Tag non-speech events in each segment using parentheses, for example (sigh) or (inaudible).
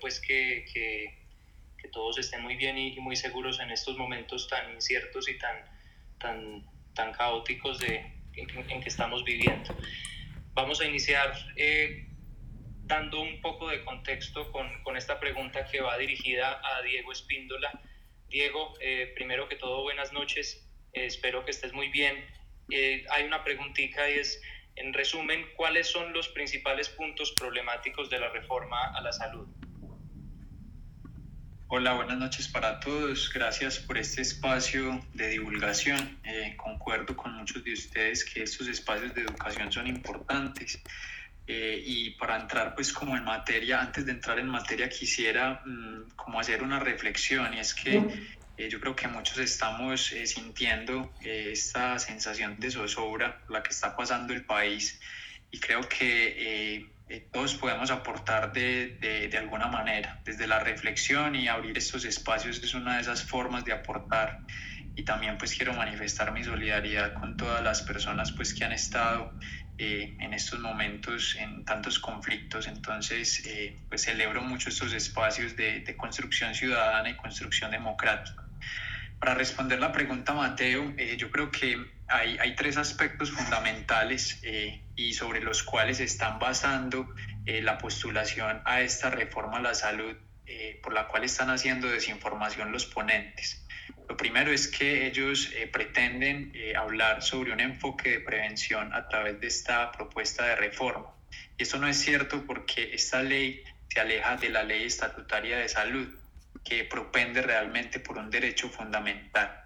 pues que, que, todos estén muy bien y, muy seguros en estos momentos tan inciertos y tan, tan, tan caóticos de, en, que estamos viviendo. Vamos a iniciar eh, dando un poco de contexto con, con, esta pregunta que va dirigida a Diego Espíndola. Diego, eh, primero que todo, buenas noches. Eh, espero que estés muy bien. hay una preguntita y es, en resumen, ¿cuáles son los principales puntos problemáticos de la reforma a la salud? Hola, buenas noches para todos. Gracias por este espacio de divulgación. concuerdo con muchos de ustedes que estos espacios de educación son importantes eh, y para entrar pues como en materia, antes de entrar en materia quisiera mm, como hacer una reflexión y es que eh, yo creo que muchos estamos eh, sintiendo esta sensación de zozobra la que está pasando el país y creo que todos podemos aportar de, de, de, alguna manera, desde la reflexión y abrir estos espacios es una de esas formas de aportar y también pues quiero manifestar mi solidaridad con todas las personas pues que han estado eh, en estos momentos en tantos conflictos. Entonces, eh, pues celebro mucho estos espacios de, de, construcción ciudadana y construcción democrática. Para responder la pregunta, Mateo, eh, yo creo que hay, hay, tres aspectos fundamentales y sobre los cuales están basando la postulación a esta reforma a la salud por la cual están haciendo desinformación los ponentes. Lo primero es que ellos eh, pretenden eh, hablar sobre un enfoque de prevención a través de esta propuesta de reforma. Y eso no es cierto porque esta ley se aleja de la ley estatutaria de salud, que propende realmente por un derecho fundamental.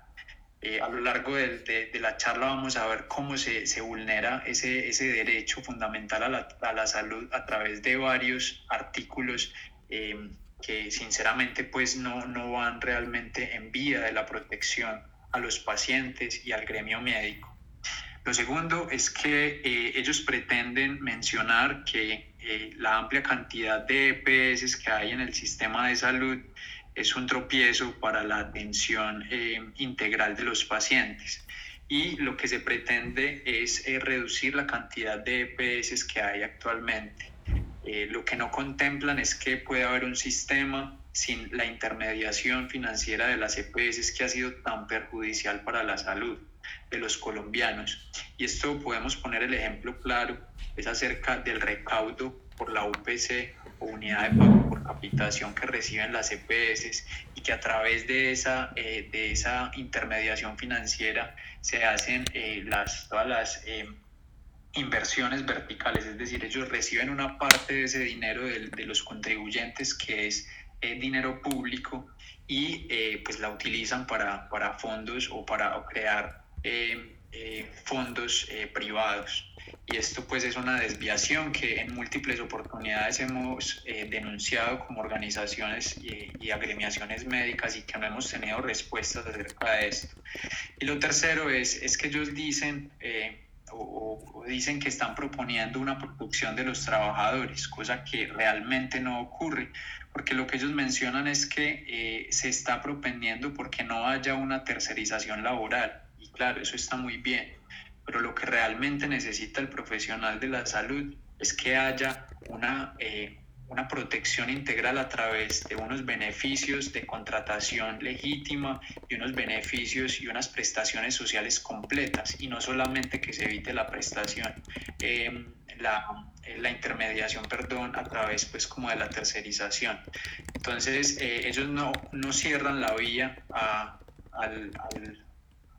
Eh, a lo largo de, de, la charla vamos a ver cómo se, se vulnera ese, ese, derecho fundamental a la, a la, salud a través de varios artículos que sinceramente pues no, no van realmente en vía de la protección a los pacientes y al gremio médico. Lo segundo es que eh, ellos pretenden mencionar que eh, la amplia cantidad de EPS que hay en el sistema de salud es un tropiezo para la atención eh, integral de los pacientes. Y lo que se pretende es reducir la cantidad de EPS que hay actualmente. Eh, lo que no contemplan es que puede haber un sistema sin la intermediación financiera de las EPS que ha sido tan perjudicial para la salud de los colombianos. Y esto podemos poner el ejemplo claro, es acerca del recaudo por la UPC o unidad de pago por capitación que reciben las EPS y que a través de esa, eh, de esa intermediación financiera se hacen eh, las, todas las inversiones verticales, es decir, ellos reciben una parte de ese dinero de, de los contribuyentes que es eh, dinero público y eh, pues la utilizan para, para fondos o para crear eh, fondos privados. Y esto pues es una desviación que en múltiples oportunidades hemos denunciado como organizaciones y, y, agremiaciones médicas y que no hemos tenido respuestas acerca de esto. Y lo tercero es, es que ellos dicen o, dicen que están proponiendo una producción de los trabajadores, cosa que realmente no ocurre, porque lo que ellos mencionan es que eh, se está propendiendo porque no haya una tercerización laboral. Y claro, eso está muy bien, pero lo que realmente necesita el profesional de la salud es que haya una eh, una protección integral a través de unos beneficios de contratación legítima y unos beneficios y unas prestaciones sociales completas y no solamente que se evite la prestación, em, la, la, intermediación, perdón, a través pues como de la tercerización. Entonces eh, ellos no, no cierran la vía a, al, al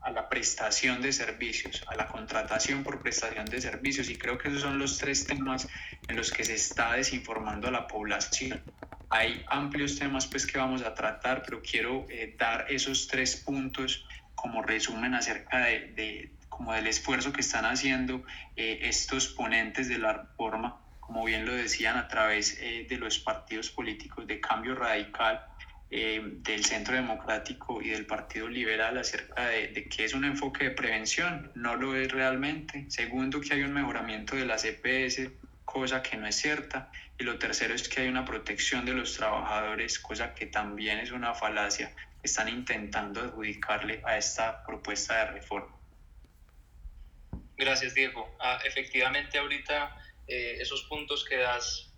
a la prestación de servicios, a la contratación por prestación de servicios. Y creo que esos son los tres temas en los que se está desinformando a la población. Hay amplios temas pues que vamos a tratar, pero quiero eh, dar esos tres puntos como resumen acerca de, de, como del esfuerzo que están haciendo eh, estos ponentes de la reforma, como bien lo decían, a través eh, de los partidos políticos de cambio radical eh, del Centro Democrático y del Partido Liberal acerca de, de, que es un enfoque de prevención, no lo es realmente. Segundo, que hay un mejoramiento de las EPS, cosa que no es cierta. Y lo tercero es que hay una protección de los trabajadores, cosa que también es una falacia están intentando adjudicarle a esta propuesta de reforma. Gracias, Diego. Ah, efectivamente, ahorita eh, esos puntos que das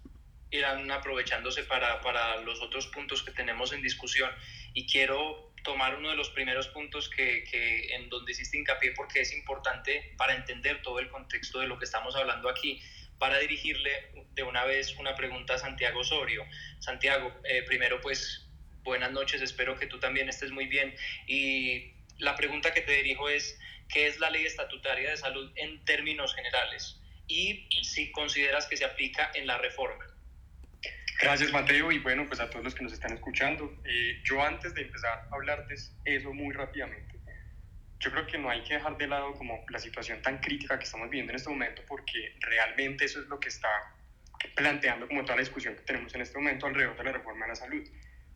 irán aprovechándose para, para los otros puntos que tenemos en discusión y quiero tomar uno de los primeros puntos que, que, en donde hiciste hincapié porque es importante para entender todo el contexto de lo que estamos hablando aquí, para dirigirle de una vez una pregunta a Santiago Osorio. Santiago, eh, primero pues buenas noches, espero que tú también estés muy bien y la pregunta que te dirijo es, ¿qué es la ley estatutaria de salud en términos generales? Y si consideras que se aplica en la reforma. Gracias Mateo y bueno, pues a todos los que nos están escuchando. Eh, yo antes de empezar a hablarte eso muy rápidamente, yo creo que no hay que dejar de lado como la situación tan crítica que estamos viviendo en este momento porque realmente eso es lo que está planteando como toda la discusión que tenemos en este momento alrededor de la reforma de la salud.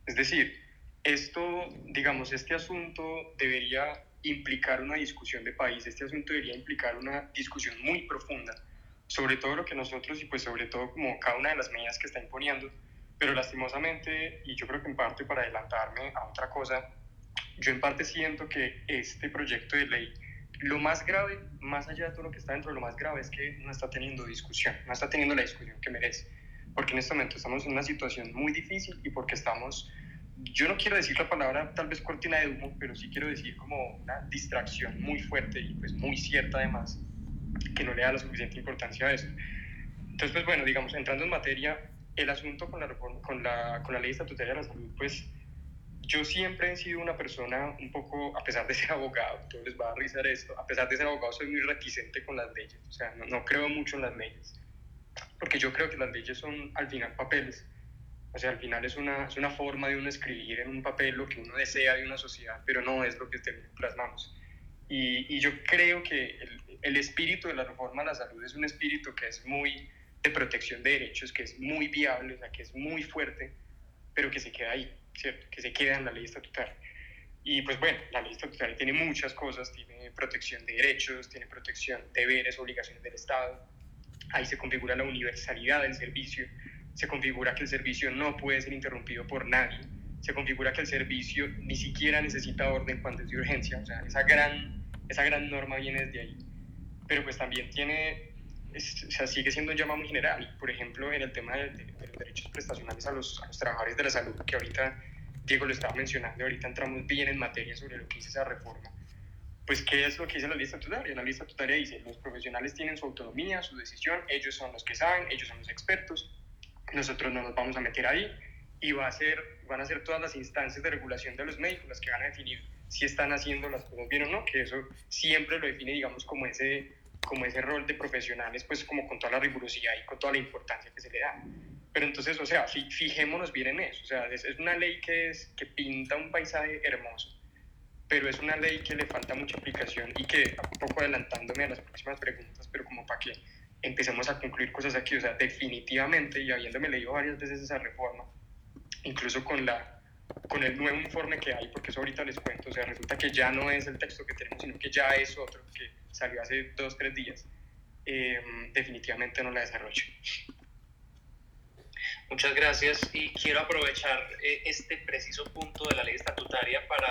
Es decir, esto, digamos, este asunto debería implicar una discusión de país, este asunto debería implicar una discusión muy profunda sobre todo lo que nosotros y pues sobre todo como cada una de las medidas que está imponiendo, pero lastimosamente, y yo creo que en parte para adelantarme a otra cosa, yo en parte siento que este proyecto de ley, lo más grave, más allá de todo lo que está dentro, lo más grave es que no está teniendo discusión, no está teniendo la discusión que merece, porque en este momento estamos en una situación muy difícil y porque estamos, yo no quiero decir la palabra tal vez cortina de humo, pero sí quiero decir como una distracción muy fuerte y pues muy cierta además que no le da la suficiente importancia a eso. Entonces, pues bueno, digamos, entrando en materia, el asunto con la, con la, con la ley estatutaria de la salud, pues yo siempre he sido una persona un poco, a pesar de ser (laughs) abogado, todo les va a rizar esto, a pesar de ser abogado soy muy reticente con las leyes, o sea, no, no creo mucho en las leyes, porque yo creo que las leyes son al final papeles, o sea, al final es una, es una forma de uno escribir en un papel lo que uno desea de una sociedad, pero no es lo que plasmamos. Y, y yo creo que el, el espíritu de la reforma a la salud es un espíritu que es muy de protección de derechos, que es muy viable, o sea, que es muy fuerte, pero que se queda ahí, ¿cierto? Que se queda en la ley estatutaria. Y pues bueno, la ley estatutaria tiene muchas cosas, tiene protección de derechos, tiene protección de deberes, obligaciones del Estado, ahí se configura la universalidad del servicio, se configura que el servicio no puede ser interrumpido por nadie, se configura que el servicio ni siquiera necesita orden cuando es de urgencia, o sea, esa gran, esa gran norma viene desde ahí pero pues también tiene, o sea, sigue siendo un llamado muy general. Por ejemplo, en el tema de, los derechos prestacionales a los, a los, trabajadores de la salud, que ahorita Diego lo estaba mencionando, ahorita entramos bien en materia sobre lo que dice esa reforma. Pues, ¿qué es lo que dice la ley estatutaria? La ley estatutaria dice, los profesionales tienen su autonomía, su decisión, ellos son los que saben, ellos son los expertos, nosotros no nos vamos a meter ahí y va a ser, van a ser todas las instancias de regulación de los médicos las que van a definir si están haciendo las cosas bien o no, que eso siempre lo define, digamos, como ese como ese rol de profesionales, pues como con toda la rigurosidad y con toda la importancia que se le da. Pero entonces, o sea, fijémonos bien en eso. O sea, es, una ley que, es, que pinta un paisaje hermoso, pero es una ley que le falta mucha aplicación y que, un poco adelantándome a las próximas preguntas, pero como para que empecemos a concluir cosas aquí, o sea, definitivamente, y habiéndome leído varias veces esa reforma, incluso con la con el nuevo informe que hay, porque eso ahorita les cuento, o sea, resulta que ya no es el texto que tenemos, sino que ya es otro, que salió hace dos, tres días, eh, definitivamente no la desarrollo. Muchas gracias. Y quiero aprovechar eh, este preciso punto de la ley estatutaria para,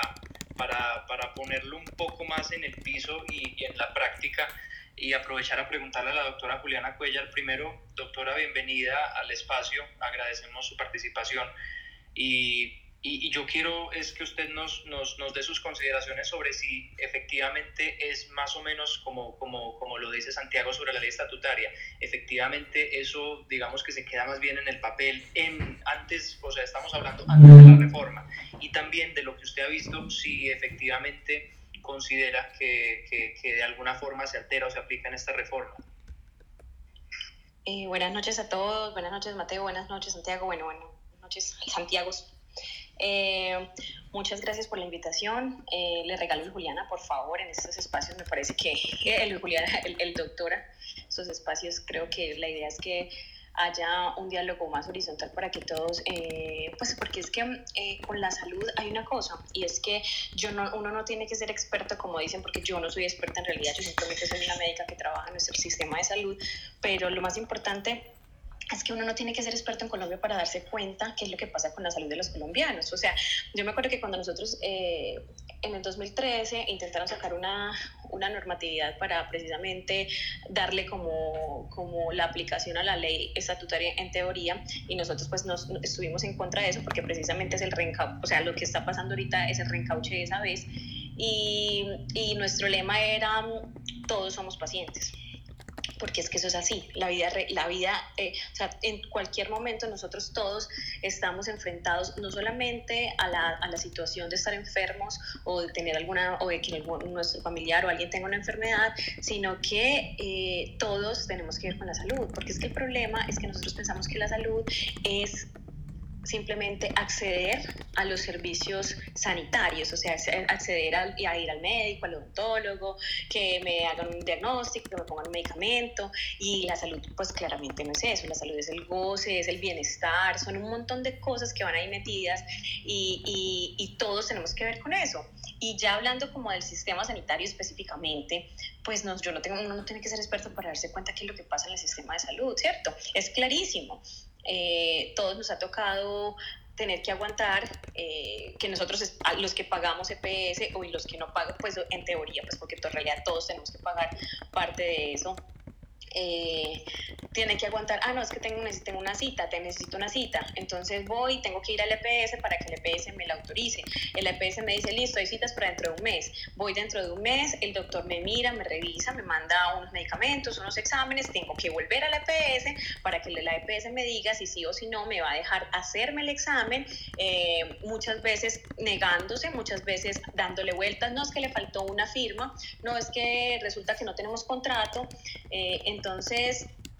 para, para ponerlo un poco más en el piso y, y, en la práctica y aprovechar a preguntarle a la doctora Juliana Cuellar. Primero, doctora, bienvenida al espacio, agradecemos su participación. Y y, yo quiero es que usted nos, nos, nos, dé sus consideraciones sobre si efectivamente es más o menos como, como, como lo dice Santiago sobre la ley estatutaria. Efectivamente eso digamos que se queda más bien en el papel en, antes, o sea, estamos hablando antes de la reforma. Y también de lo que usted ha visto, si efectivamente considera que, que, que de alguna forma se altera o se aplica en esta reforma. Eh, buenas noches a todos, buenas noches Mateo, buenas noches Santiago, bueno, buenas noches Santiago. Eh, muchas gracias por la invitación. Eh, le regalo a Juliana, por favor, en estos espacios. Me parece que (laughs) el Juliana, el, el doctora, estos espacios, creo que la idea es que haya un diálogo más horizontal para que todos, eh, pues porque es que eh, con la salud hay una cosa y es que yo no, uno no tiene que ser experto como dicen porque yo no soy experta en realidad, yo simplemente soy una médica que trabaja en nuestro sistema de salud, pero lo más importante es que uno no tiene que ser experto en Colombia para darse cuenta qué es lo que pasa con la salud de los colombianos. O sea, yo me acuerdo que cuando nosotros eh, en el 2013 intentaron sacar una, una, normatividad para precisamente darle como, como la aplicación a la ley estatutaria en teoría y nosotros pues nos, estuvimos en contra de eso porque precisamente es el reencauche, o sea, lo que está pasando ahorita es el reencauche de esa vez y, y nuestro lema era todos somos pacientes porque es que eso es así. La vida, la vida eh, o sea, en cualquier momento nosotros todos estamos enfrentados no solamente a la, a la, situación de estar enfermos o de tener alguna, o de que nuestro familiar o alguien tenga una enfermedad, sino que eh, todos tenemos que ver con la salud, porque es que el problema es que nosotros pensamos que la salud es simplemente acceder a los servicios sanitarios, o sea, acceder a, ir al médico, al odontólogo, que me hagan un diagnóstico, que me pongan un medicamento. Y la salud, pues claramente no es eso. La salud es el goce, es el bienestar, son un montón de cosas que van ahí metidas y, y, y todos tenemos que ver con eso. Y ya hablando como del sistema sanitario específicamente, pues no, yo no tengo, uno no tiene que ser experto para darse cuenta qué es lo que pasa en el sistema de salud, ¿cierto? Es clarísimo. Eh, todos nos ha tocado tener que aguantar eh, que nosotros, los que pagamos EPS o los que no pagan, pues en teoría, pues porque en realidad todos tenemos que pagar parte de eso, eh, tiene que aguantar, ah, no, es que tengo, necesito una cita, te necesito una cita, entonces voy, tengo que ir al EPS para que el EPS me la autorice. El EPS me dice, listo, hay citas para dentro de un mes. Voy dentro de un mes, el doctor me mira, me revisa, me manda unos medicamentos, unos exámenes, tengo que volver al EPS para que la EPS me diga si sí o si no me va a dejar hacerme el examen, eh, muchas veces negándose, muchas veces dándole vueltas, no es que le faltó una firma, no es que resulta que no tenemos contrato, eh, entonces,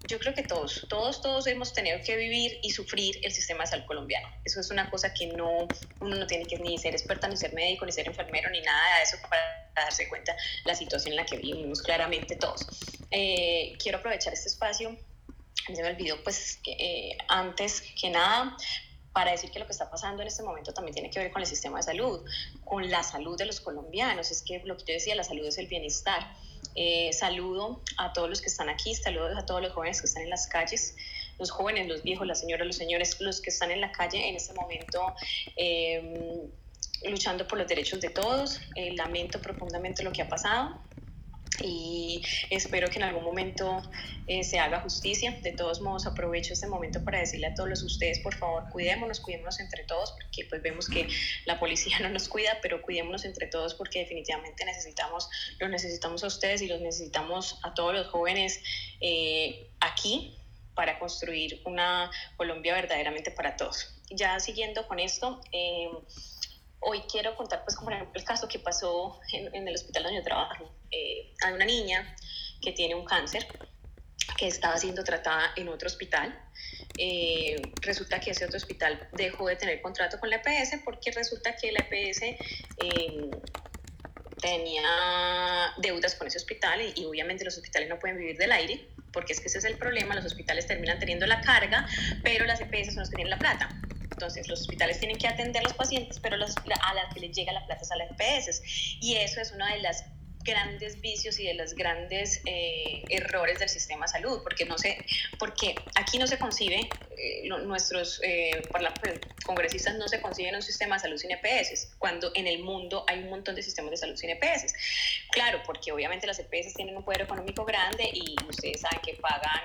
yo creo que todos, todos, todos hemos tenido que vivir y sufrir el sistema de salud colombiano. Eso es una cosa que no, uno no tiene que ni ser experta, ni ser médico, ni ser enfermero, ni nada de eso para darse cuenta la situación en la que vivimos claramente todos. Eh, quiero aprovechar este espacio, se me olvidó pues eh, antes que nada para decir que lo que está pasando en este momento también tiene que ver con el sistema de salud, con la salud de los colombianos. Es que lo que yo decía, la salud es el bienestar. Eh, saludo a todos los que están aquí, saludos a todos los jóvenes que están en las calles, los jóvenes, los viejos, las señoras, los señores, los que están en la calle en este momento. Eh, luchando por los derechos de todos. Eh, lamento profundamente lo que ha pasado y espero que en algún momento eh, se haga justicia. De todos modos, aprovecho este momento para decirle a todos ustedes, por favor, cuidémonos, cuidémonos entre todos, porque pues vemos que la policía (laughs) no nos cuida, pero cuidémonos entre todos porque definitivamente necesitamos, los necesitamos a ustedes y los necesitamos a todos los jóvenes eh, aquí para construir una Colombia verdaderamente para todos. Ya siguiendo con esto, eh, hoy quiero contar pues como el caso que pasó en, el hospital donde yo trabajo eh, hay una niña que tiene un cáncer que estaba siendo tratada en otro hospital. Eh, resulta que ese otro hospital dejó de tener contrato con la EPS porque resulta que la EPS eh, tenía deudas con ese hospital y, y, obviamente los hospitales no pueden vivir del aire porque es que ese es el problema, los hospitales terminan teniendo la carga, pero las EPS son las que tienen la plata. Entonces, los hospitales tienen que atender a los pacientes, pero los, a las que les llega la plata es a las EPS. Y eso es una de las grandes vicios y de los grandes eh, errores del sistema de salud, porque no sé, porque aquí no se concibe, eh, nuestros eh, pues, congresistas no se conciben un sistema de salud sin EPS, cuando en el mundo hay un montón de sistemas de salud sin EPS. Claro, porque obviamente las EPS tienen un poder económico grande y ustedes saben que pagan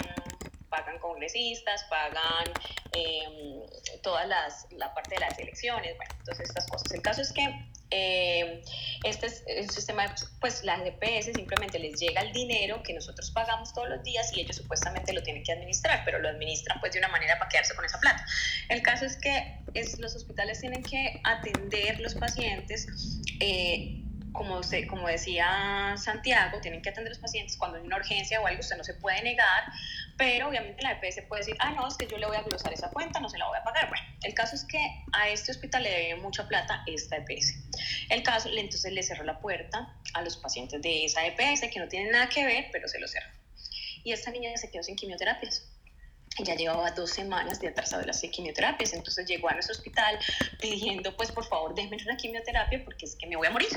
pagan congresistas, pagan eh, toda las, la parte de las elecciones, bueno, todas estas cosas. El caso es que eh, este es el sistema, pues las EPS simplemente les llega el dinero que nosotros pagamos todos los días y ellos supuestamente lo tienen que administrar, pero lo administran pues de una manera para quedarse con esa plata. El caso es que es, los hospitales tienen que atender los pacientes. Eh, como, usted, como decía Santiago, tienen que atender a los pacientes cuando hay una urgencia o algo, usted no se puede negar, pero obviamente la EPS puede decir, ah, no, es que yo le voy a glosar esa cuenta, no se la voy a pagar. Bueno, el caso es que a este hospital le debe mucha plata esta EPS. El caso, entonces le cerró la puerta a los pacientes de esa EPS que no tienen nada que ver, pero se lo cerró. Y esta niña se quedó sin quimioterapias ya llevaba dos semanas de atrasado de las quimioterapias, entonces llegó a nuestro hospital pidiendo, pues por favor, déjenme una quimioterapia porque es que me voy a morir.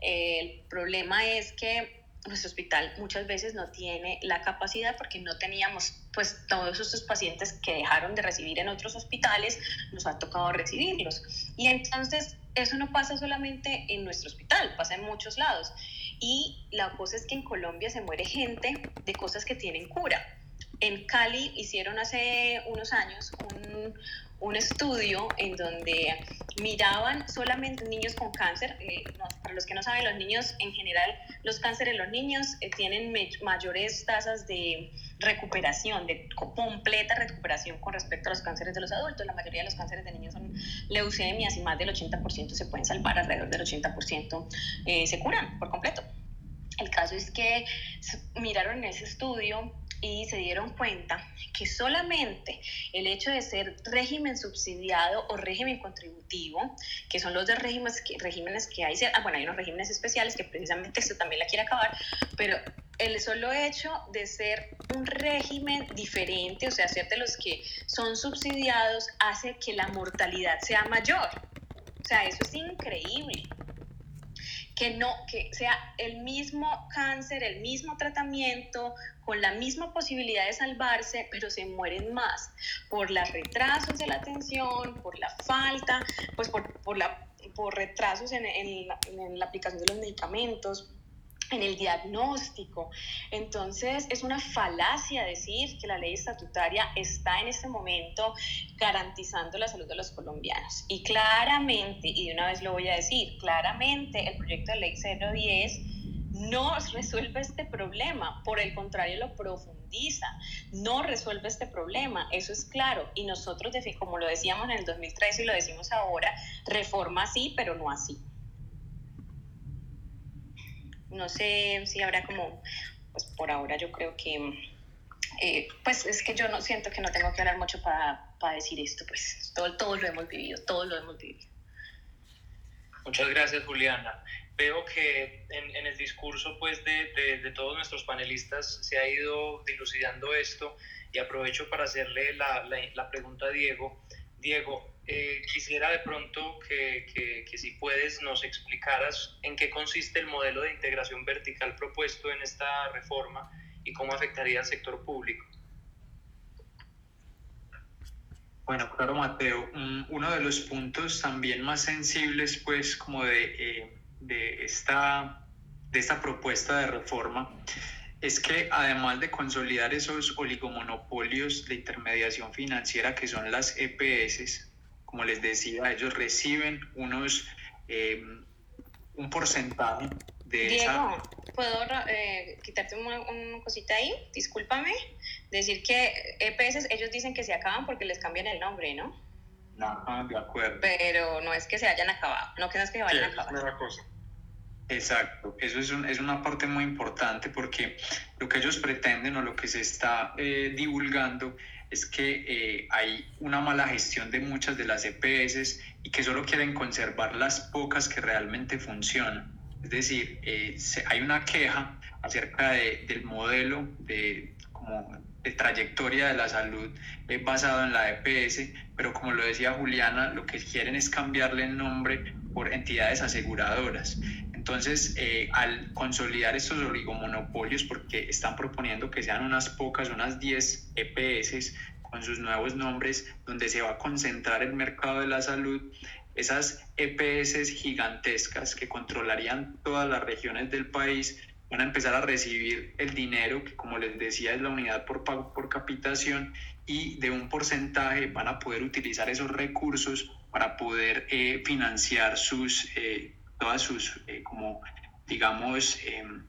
El problema es que nuestro hospital muchas veces no tiene la capacidad porque no teníamos, pues todos estos pacientes que dejaron de recibir en otros hospitales, nos ha tocado recibirlos. Y entonces eso no pasa solamente en nuestro hospital, pasa en muchos lados. Y la cosa es que en Colombia se muere gente de cosas que tienen cura. En Cali hicieron hace unos años un, un estudio en donde miraban solamente niños con cáncer. Eh, para los que no saben, los niños en general, los cánceres de los niños eh, tienen mayores tasas de recuperación, de completa recuperación con respecto a los cánceres de los adultos. La mayoría de los cánceres de niños son leucemias y más del 80% se pueden salvar, alrededor del 80% eh, se curan por completo. El caso es que miraron en ese estudio y se dieron cuenta que solamente el hecho de ser régimen subsidiado o régimen contributivo, que son los de regímenes que, regímenes que hay, ah, bueno, hay unos regímenes especiales que precisamente esto también la quiere acabar, pero el solo hecho de ser un régimen diferente, o sea, ser de los que son subsidiados, hace que la mortalidad sea mayor. O sea, eso es increíble que no, que sea el mismo cáncer, el mismo tratamiento, con la misma posibilidad de salvarse, pero se mueren más por los retrasos de la atención, por la falta, pues por, por, la, por retrasos en, en, en la aplicación de los medicamentos, en el diagnóstico. Entonces, es una falacia decir que la ley estatutaria está en este momento garantizando la salud de los colombianos. Y claramente, y de una vez lo voy a decir, claramente el proyecto de ley 010 no resuelve este problema, por el contrario lo profundiza, no resuelve este problema, eso es claro. Y nosotros, como lo decíamos en el 2013 y lo decimos ahora, reforma sí, pero no así. No sé si habrá como, pues por ahora yo creo que, eh, pues es que yo no siento que no tengo que hablar mucho para, decir esto, pues todo, lo hemos vivido, todos lo hemos vivido. Muchas gracias, Juliana. Veo que en, el discurso pues, de, de, todos nuestros panelistas se ha ido dilucidando esto y aprovecho para hacerle la, la, la pregunta a Diego. Diego, eh, quisiera de pronto que, que, si puedes nos explicaras en qué consiste el modelo de integración vertical propuesto en esta reforma y cómo afectaría al sector público. Bueno, claro, Mateo. Uno de los puntos también más sensibles, pues, como de, eh, de, esta, de esta propuesta de reforma, es que además de consolidar esos oligomonopolios de intermediación financiera que son las EPS, como les decía, ellos reciben unos, eh, un porcentaje de Diego, ¿puedo eh, quitarte una, cosita ahí? Discúlpame. Decir que EPS, ellos dicen que se acaban porque les cambian el nombre, ¿no? No, de acuerdo. Pero no es que se hayan acabado, no que no es que vayan a acabar. cosa. Exacto, eso es, un, es, una parte muy importante porque lo que ellos pretenden o lo que se está eh, divulgando es que eh, hay una mala gestión de muchas de las EPS y que solo quieren conservar las pocas que realmente funcionan. Es decir, eh, hay una queja acerca de, del modelo de, como de trayectoria de la salud eh, basado en la EPS, pero como lo decía Juliana, lo que quieren es cambiarle el nombre por entidades aseguradoras. Entonces, eh, al consolidar estos oligomonopolios, porque están proponiendo que sean unas pocas, unas 10 EPS con sus nuevos nombres, donde se va a concentrar el mercado de la salud, esas EPS gigantescas que controlarían todas las regiones del país, van a empezar a recibir el dinero, que como les decía es la unidad por pago por capitación, y de un porcentaje van a poder utilizar esos recursos para poder eh, financiar sus eh, todas sus, eh, como digamos, em,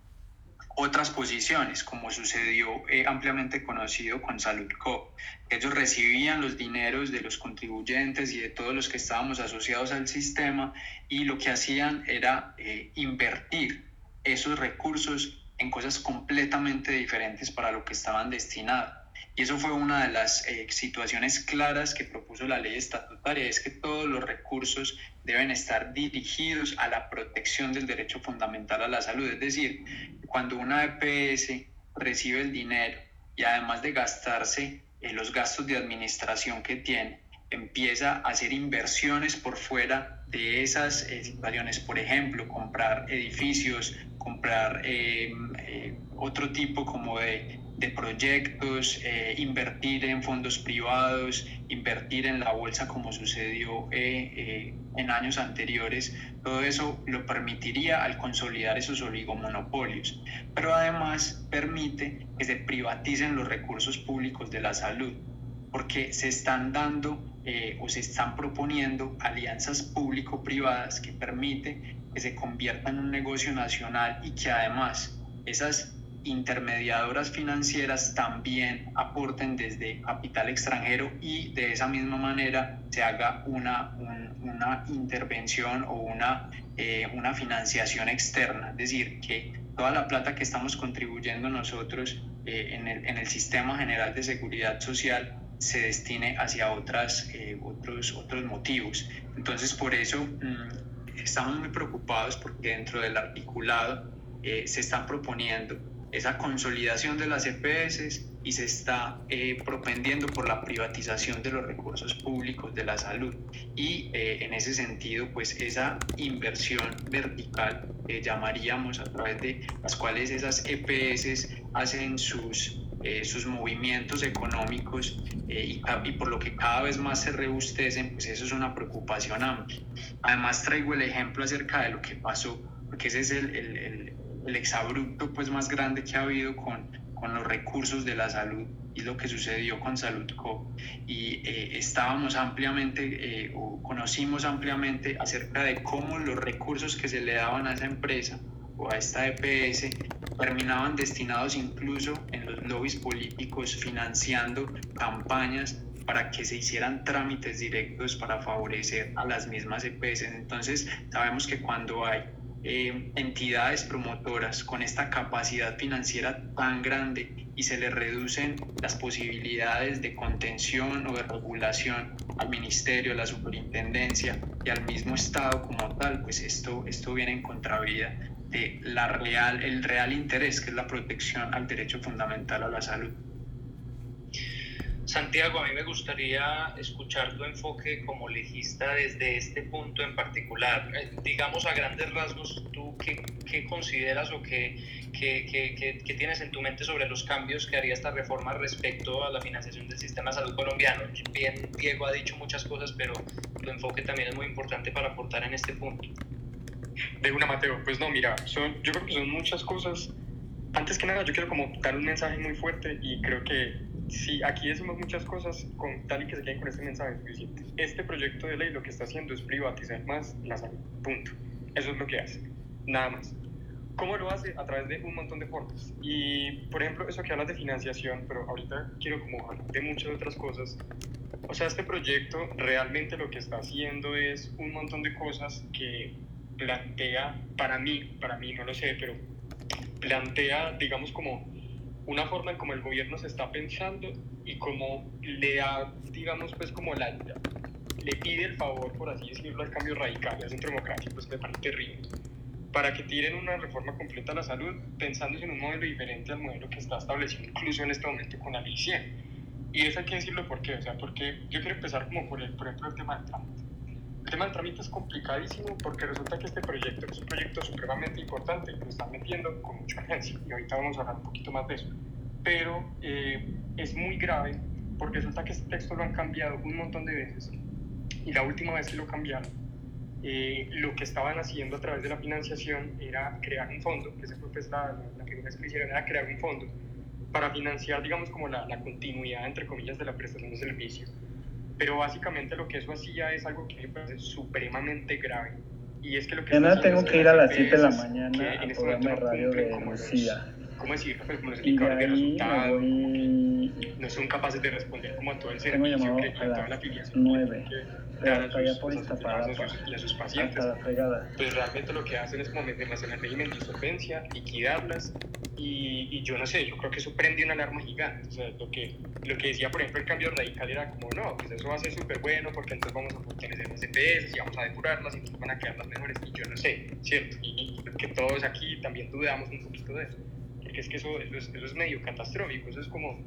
otras posiciones, como sucedió eh, ampliamente conocido con SaludCo. Ellos recibían los dineros de los contribuyentes y de todos los que estábamos asociados al sistema y lo que hacían era eh, invertir esos recursos en cosas completamente diferentes para lo que estaban destinados. Y eso fue una de las eh, situaciones claras que propuso la ley estatutaria, es que todos los recursos deben estar dirigidos a la protección del derecho fundamental a la salud. Es decir, cuando una EPS recibe el dinero y además de gastarse en los gastos de administración que tiene, empieza a hacer inversiones por fuera de esas eh, situaciones, por ejemplo, comprar edificios, comprar eh, eh, otro tipo como de, de proyectos, invertir en fondos privados, invertir en la bolsa como sucedió en años anteriores, todo eso lo permitiría al consolidar esos oligomonopolios, pero además permite que se privaticen los recursos públicos de la salud, porque se están dando eh, o se están proponiendo alianzas público-privadas que permiten que se convierta en un negocio nacional y que además esas intermediadoras financieras también aporten desde capital extranjero y de esa misma manera se haga una, una intervención o una, eh, una financiación externa. Es decir, que toda la plata que estamos contribuyendo nosotros eh, en, el, en el sistema general de seguridad social se destine hacia otras, eh, otros, otros motivos. Entonces, por eso mm, estamos muy preocupados porque dentro del articulado eh, se está proponiendo esa consolidación de las EPS y se está eh, propendiendo por la privatización de los recursos públicos de la salud. Y en ese sentido, pues esa inversión vertical llamaríamos a través de las cuales esas EPS hacen sus eh, sus movimientos económicos eh, y, por lo que cada vez más se rebustecen, pues eso es una preocupación amplia. Además traigo el ejemplo acerca de lo que pasó, porque ese es el, el, el, exabrupto pues más grande que ha habido con, con los recursos de la salud y lo que sucedió con Saludco y eh, estábamos ampliamente o conocimos ampliamente acerca de cómo los recursos que se le daban a esa empresa o a esta EPS terminaban destinados incluso en los lobbies políticos financiando campañas para que se hicieran trámites directos para favorecer a las mismas EPS. Entonces sabemos que cuando hay eh, entidades promotoras con esta capacidad financiera tan grande y se le reducen las posibilidades de contención o de regulación al ministerio, a la superintendencia y al mismo Estado como tal, pues esto, esto viene en contravía la real, el real interés, que es la protección al derecho fundamental a la salud. Santiago, a mí me gustaría escuchar tu enfoque como legista desde este punto en particular. Eh, digamos a grandes rasgos, ¿tú qué, qué consideras o qué, qué, qué, tienes en tu mente sobre los cambios que haría esta reforma respecto a la financiación del sistema de salud colombiano? Bien, Diego ha dicho muchas cosas, pero tu enfoque también es muy importante para aportar en este punto. De una, Mateo. Pues no, mira, son, yo creo que son muchas cosas. Antes que nada, yo quiero como dar un mensaje muy fuerte y creo que si aquí decimos muchas cosas, con tal y que se queden con este mensaje suficiente. Este proyecto de ley lo que está haciendo es privatizar más la salud. Punto. Eso es lo que hace. Nada más. ¿Cómo lo hace? A través de un montón de formas. Y, por ejemplo, eso que hablas de financiación, pero ahorita quiero como hablar de muchas otras cosas. O sea, este proyecto realmente lo que está haciendo es un montón de cosas que plantea, para mí, para mí no lo sé, pero plantea, digamos, como una forma en cómo el gobierno se está pensando y cómo le da, digamos, pues como la, le pide el favor, por así decirlo, al cambio radical, al centro democrático, pues me parece terrible, para que tiren una reforma completa a la salud, pensándose en un modelo diferente al modelo que está establecido incluso en este momento con la ley 100. Y eso hay que decirlo por qué, o sea, porque yo quiero empezar como por, el, por ejemplo, el tema del trámite. Tema del trámite es complicadísimo porque resulta que este proyecto, es un proyecto supremamente importante, lo están metiendo con mucha urgencia y ahorita vamos a hablar un poquito más de eso. Pero eh, es muy grave porque resulta que este texto lo han cambiado un montón de veces y la última vez que lo cambiaron, eh, lo que estaban haciendo a través de la financiación era crear un fondo, que esa fue pues la, la primera vez que hicieron, era crear un fondo para financiar, digamos, como la, la continuidad, entre comillas, de la prestación de servicio pero básicamente lo que eso hacía es algo que me parece supremamente grave. Y es que lo que... Mañana tengo que ir a las 7 de la mañana a este programa radio de Lucía. ¿Cómo decirlo? Pues como los indicadores de, resultados, no son capaces de responder como a todo el servicio que a toda la afiliación 9 pero todavía por esta y a sus pacientes. Pues realmente lo que hacen es como meterlas en el régimen de insolvencia, liquidarlas y, y, yo no sé, yo creo que eso prende una alarma gigante. O sea, lo que, lo que decía, por ejemplo, el cambio radical era como, no, pues eso va a ser súper bueno porque entonces vamos a fortalecer las EPS y vamos a depurarlas y entonces van a quedar las mejores. Y yo no sé, ¿cierto? Y, que todos aquí también dudamos un poquito de eso. Porque es que eso, eso, es, eso es medio catastrófico. Eso es como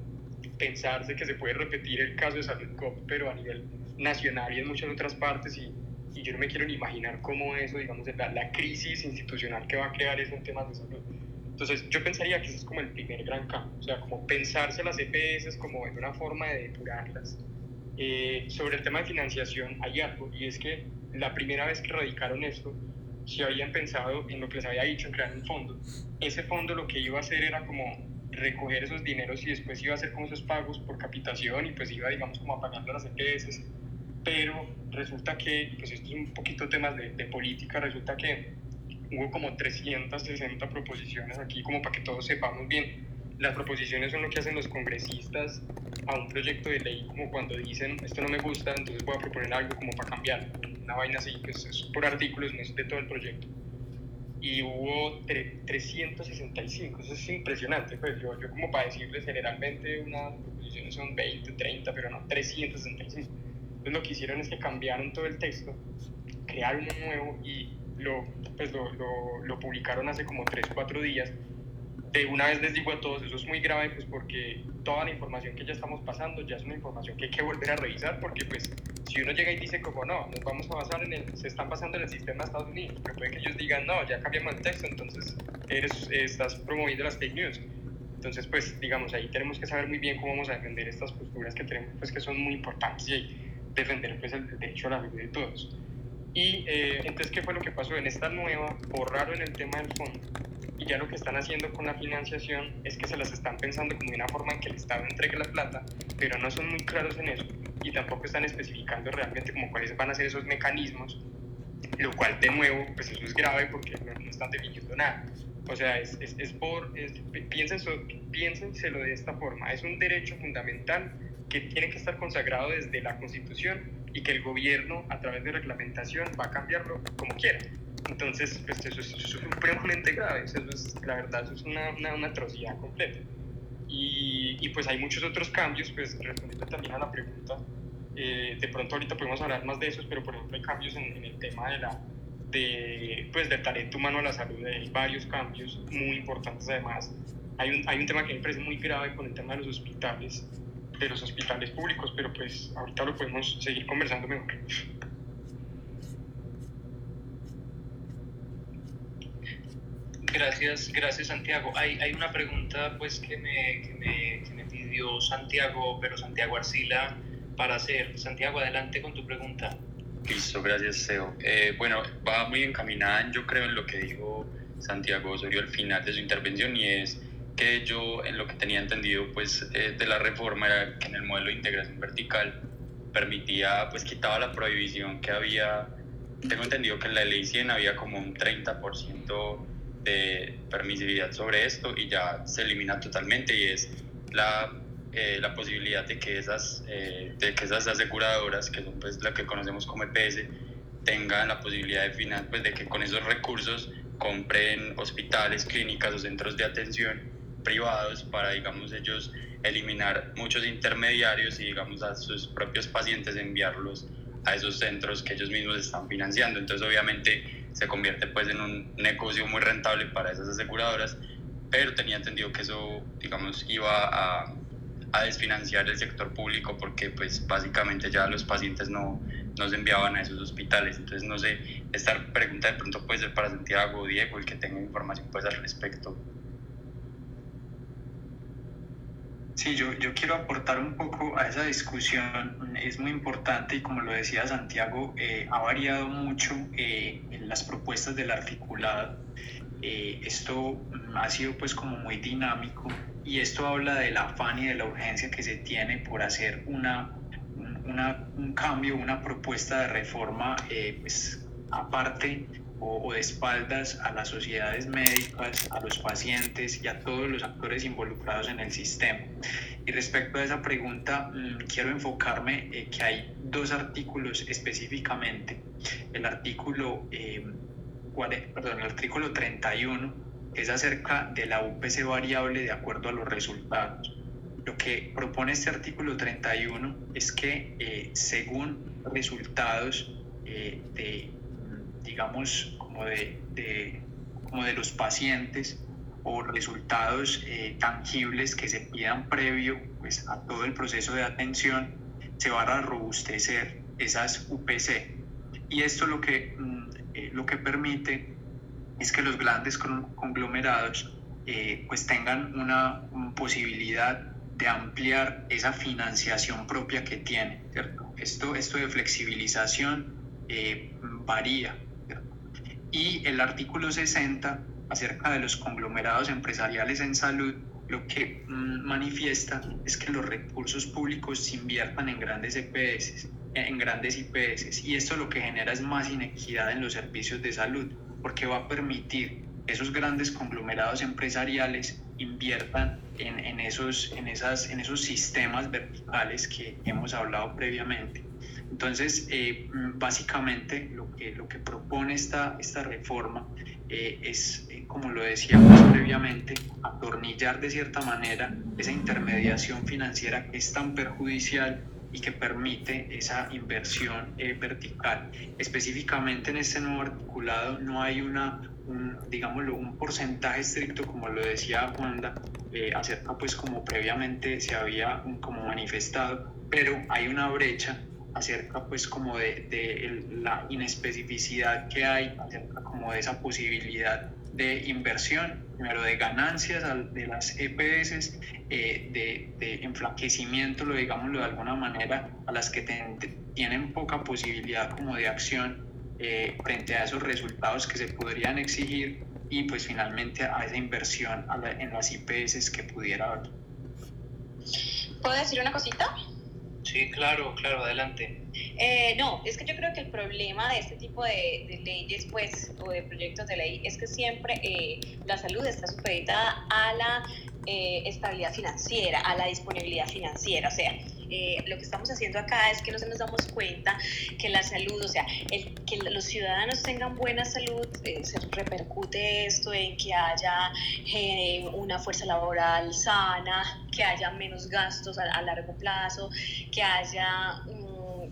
pensarse que se puede repetir el caso de Salud Cop, pero a nivel nacional y en muchas otras partes y, y yo no me quiero ni imaginar cómo eso, digamos, la, la crisis institucional que va a crear eso en temas de salud. Entonces, yo pensaría que ese es como el primer gran cambio, o sea, como pensarse las EPS como en una forma de depurarlas. Eh, sobre el tema de financiación hay algo, y es que la primera vez que radicaron esto, si habían pensado en lo que les había dicho, en crear un fondo. Ese fondo lo que iba a hacer era como recoger esos dineros y después iba a hacer como esos pagos por capitación y pues iba, digamos, como apagando las EPS. Pero resulta que, pues esto es un poquito temas de, de política, resulta que hubo como 360 proposiciones aquí, como para que todos sepamos bien. Las proposiciones son lo que hacen los congresistas a un proyecto de ley, como cuando dicen, esto no me gusta, entonces voy a proponer algo como para cambiar. Una vaina así, pues es por artículos, no es de todo el proyecto. Y hubo 365, eso es impresionante. Pues yo, yo como para decirles, generalmente unas proposiciones son 20, 30, pero no, 365. Entonces lo que hicieron es que cambiaron todo el texto, crearon uno nuevo y lo, pues lo, lo, lo, publicaron hace como 3, 4 días. De una vez les digo a todos, eso es muy grave, pues porque toda la información que ya estamos pasando ya es una información que hay que volver a revisar, porque pues si uno llega y dice como no, nos vamos a basar en el, se están basando en el sistema de Estados Unidos, pero puede que ellos digan no, ya cambiamos el texto, entonces eres, estás promoviendo las fake news. Entonces, pues, digamos, ahí tenemos que saber muy bien cómo vamos a defender estas posturas que tenemos, pues, que son muy importantes y defender, pues, el derecho a la vida de todos. Y eh, entonces, ¿qué fue lo que pasó? En esta nueva, borraron el tema del fondo y ya lo que están haciendo con la financiación es que se las están pensando como una forma en que el Estado entregue la plata, pero no son muy claros en eso y tampoco están especificando realmente como cuáles van a ser esos mecanismos, lo cual de nuevo, pues eso es grave porque no, no están definiendo nada. O sea, es, es, es por, es, piénsenselo de esta forma, es un derecho fundamental que tiene que estar consagrado desde la Constitución y que el gobierno a través de reglamentación va a cambiarlo como quiera. Entonces, pues eso es, supremamente grave, eso es, la verdad, eso es una, una, una atrocidad completa. Y, y, pues hay muchos otros cambios, pues respondiendo también a la pregunta, eh, de pronto ahorita podemos hablar más de esos, pero por ejemplo hay cambios en, en el tema de la, de, pues, del talento humano a la salud, hay varios cambios muy importantes además. Hay un, hay un tema que me parece muy grave con el tema de los hospitales, de los hospitales públicos, pero pues ahorita lo podemos seguir conversando mejor. Gracias, gracias Santiago. Hay, hay una pregunta pues que me, que, me, que me pidió Santiago, pero Santiago Arcila para hacer. Santiago, adelante con tu pregunta. Listo, gracias, Seo. Eh, bueno, va muy encaminada, yo creo, en lo que dijo Santiago Osorio al final de su intervención y es que yo, en lo que tenía entendido, pues, eh, de la reforma era que en el modelo de integración vertical permitía, pues, quitaba la prohibición que había, tengo entendido que en la ley 100 había como un 30% de permisividad sobre esto y ya se elimina totalmente y es la eh, la posibilidad de que esas, eh, de que esas aseguradoras, que son pues la que conocemos como EPS, tengan la posibilidad de, final, pues, de que con esos recursos compren hospitales, clínicas o centros de atención privados para, digamos, ellos eliminar muchos intermediarios y, digamos, a sus propios pacientes enviarlos a esos centros que ellos mismos están financiando. Entonces, obviamente, se convierte pues en un negocio muy rentable para esas aseguradoras, pero tenía entendido que eso, digamos, iba a desfinanciar el sector público porque pues básicamente ya los pacientes no, no se enviaban a esos hospitales. Entonces no sé, esta pregunta de pronto puede ser para Santiago o Diego, el que tenga información pues al respecto. Sí, yo, yo quiero aportar un poco a esa discusión. Es muy importante y como lo decía Santiago, eh, ha variado mucho eh, en las propuestas del articulado. Eh, esto ha sido pues como muy dinámico y esto habla del afán y de la urgencia que se tiene por hacer una, una un cambio, una propuesta de reforma eh, pues, aparte o, o, de espaldas a las sociedades médicas, a los pacientes y a todos los actores involucrados en el sistema. Y respecto a esa pregunta, mmm, quiero enfocarme eh, que hay dos artículos específicamente. El artículo, eh, perdón, el artículo 31 es acerca de la UPC variable de acuerdo a los resultados. Lo que propone este artículo 31 es que eh, según resultados eh, de, digamos, como de, de, como de los pacientes o resultados eh, tangibles que se pidan previo pues, a todo el proceso de atención, se van a robustecer esas UPC. Y esto lo que, mm, eh, lo que permite es que los grandes conglomerados eh, pues tengan una, posibilidad de ampliar esa financiación propia que tienen. Esto, esto de flexibilización eh, varía. Y el artículo 60 acerca de los conglomerados empresariales en salud lo que mm, manifiesta es que los recursos públicos se inviertan en grandes EPS, en grandes IPS, y esto lo que genera es más inequidad en los servicios de salud, porque va a permitir que esos grandes conglomerados empresariales inviertan en, esos, en, esas, en esos sistemas verticales que hemos hablado previamente. Entonces, eh, básicamente lo que, lo que propone esta, esta reforma eh, es, eh, como lo decíamos previamente, atornillar de cierta manera esa intermediación financiera que es tan perjudicial y que permite esa inversión vertical. Específicamente en este nuevo articulado no hay una, un, digámoslo, un porcentaje estricto, como lo decía Wanda, acerca pues como previamente se había como manifestado, pero hay una brecha acerca pues como de, la inespecificidad que hay, acerca como de esa posibilidad de inversión, primero de ganancias de las EPS, eh, de, enflaquecimiento, lo digámoslo de alguna manera, a las que tienen poca posibilidad como de acción eh, frente a esos resultados que se podrían exigir y pues finalmente a esa inversión en las IPS que pudiera haber. ¿Puedo decir una cosita? Sí, claro, claro, adelante. Eh, no, es que yo creo que el problema de este tipo de, leyes, pues, o de proyectos de ley, es que siempre eh, la salud está supeditada a la eh, estabilidad financiera, a la disponibilidad financiera. O sea, lo que estamos haciendo acá es que no se nos damos cuenta que la salud, o sea, el, que los ciudadanos tengan buena salud, se repercute esto en que haya una fuerza laboral sana, que haya menos gastos a, largo plazo, que haya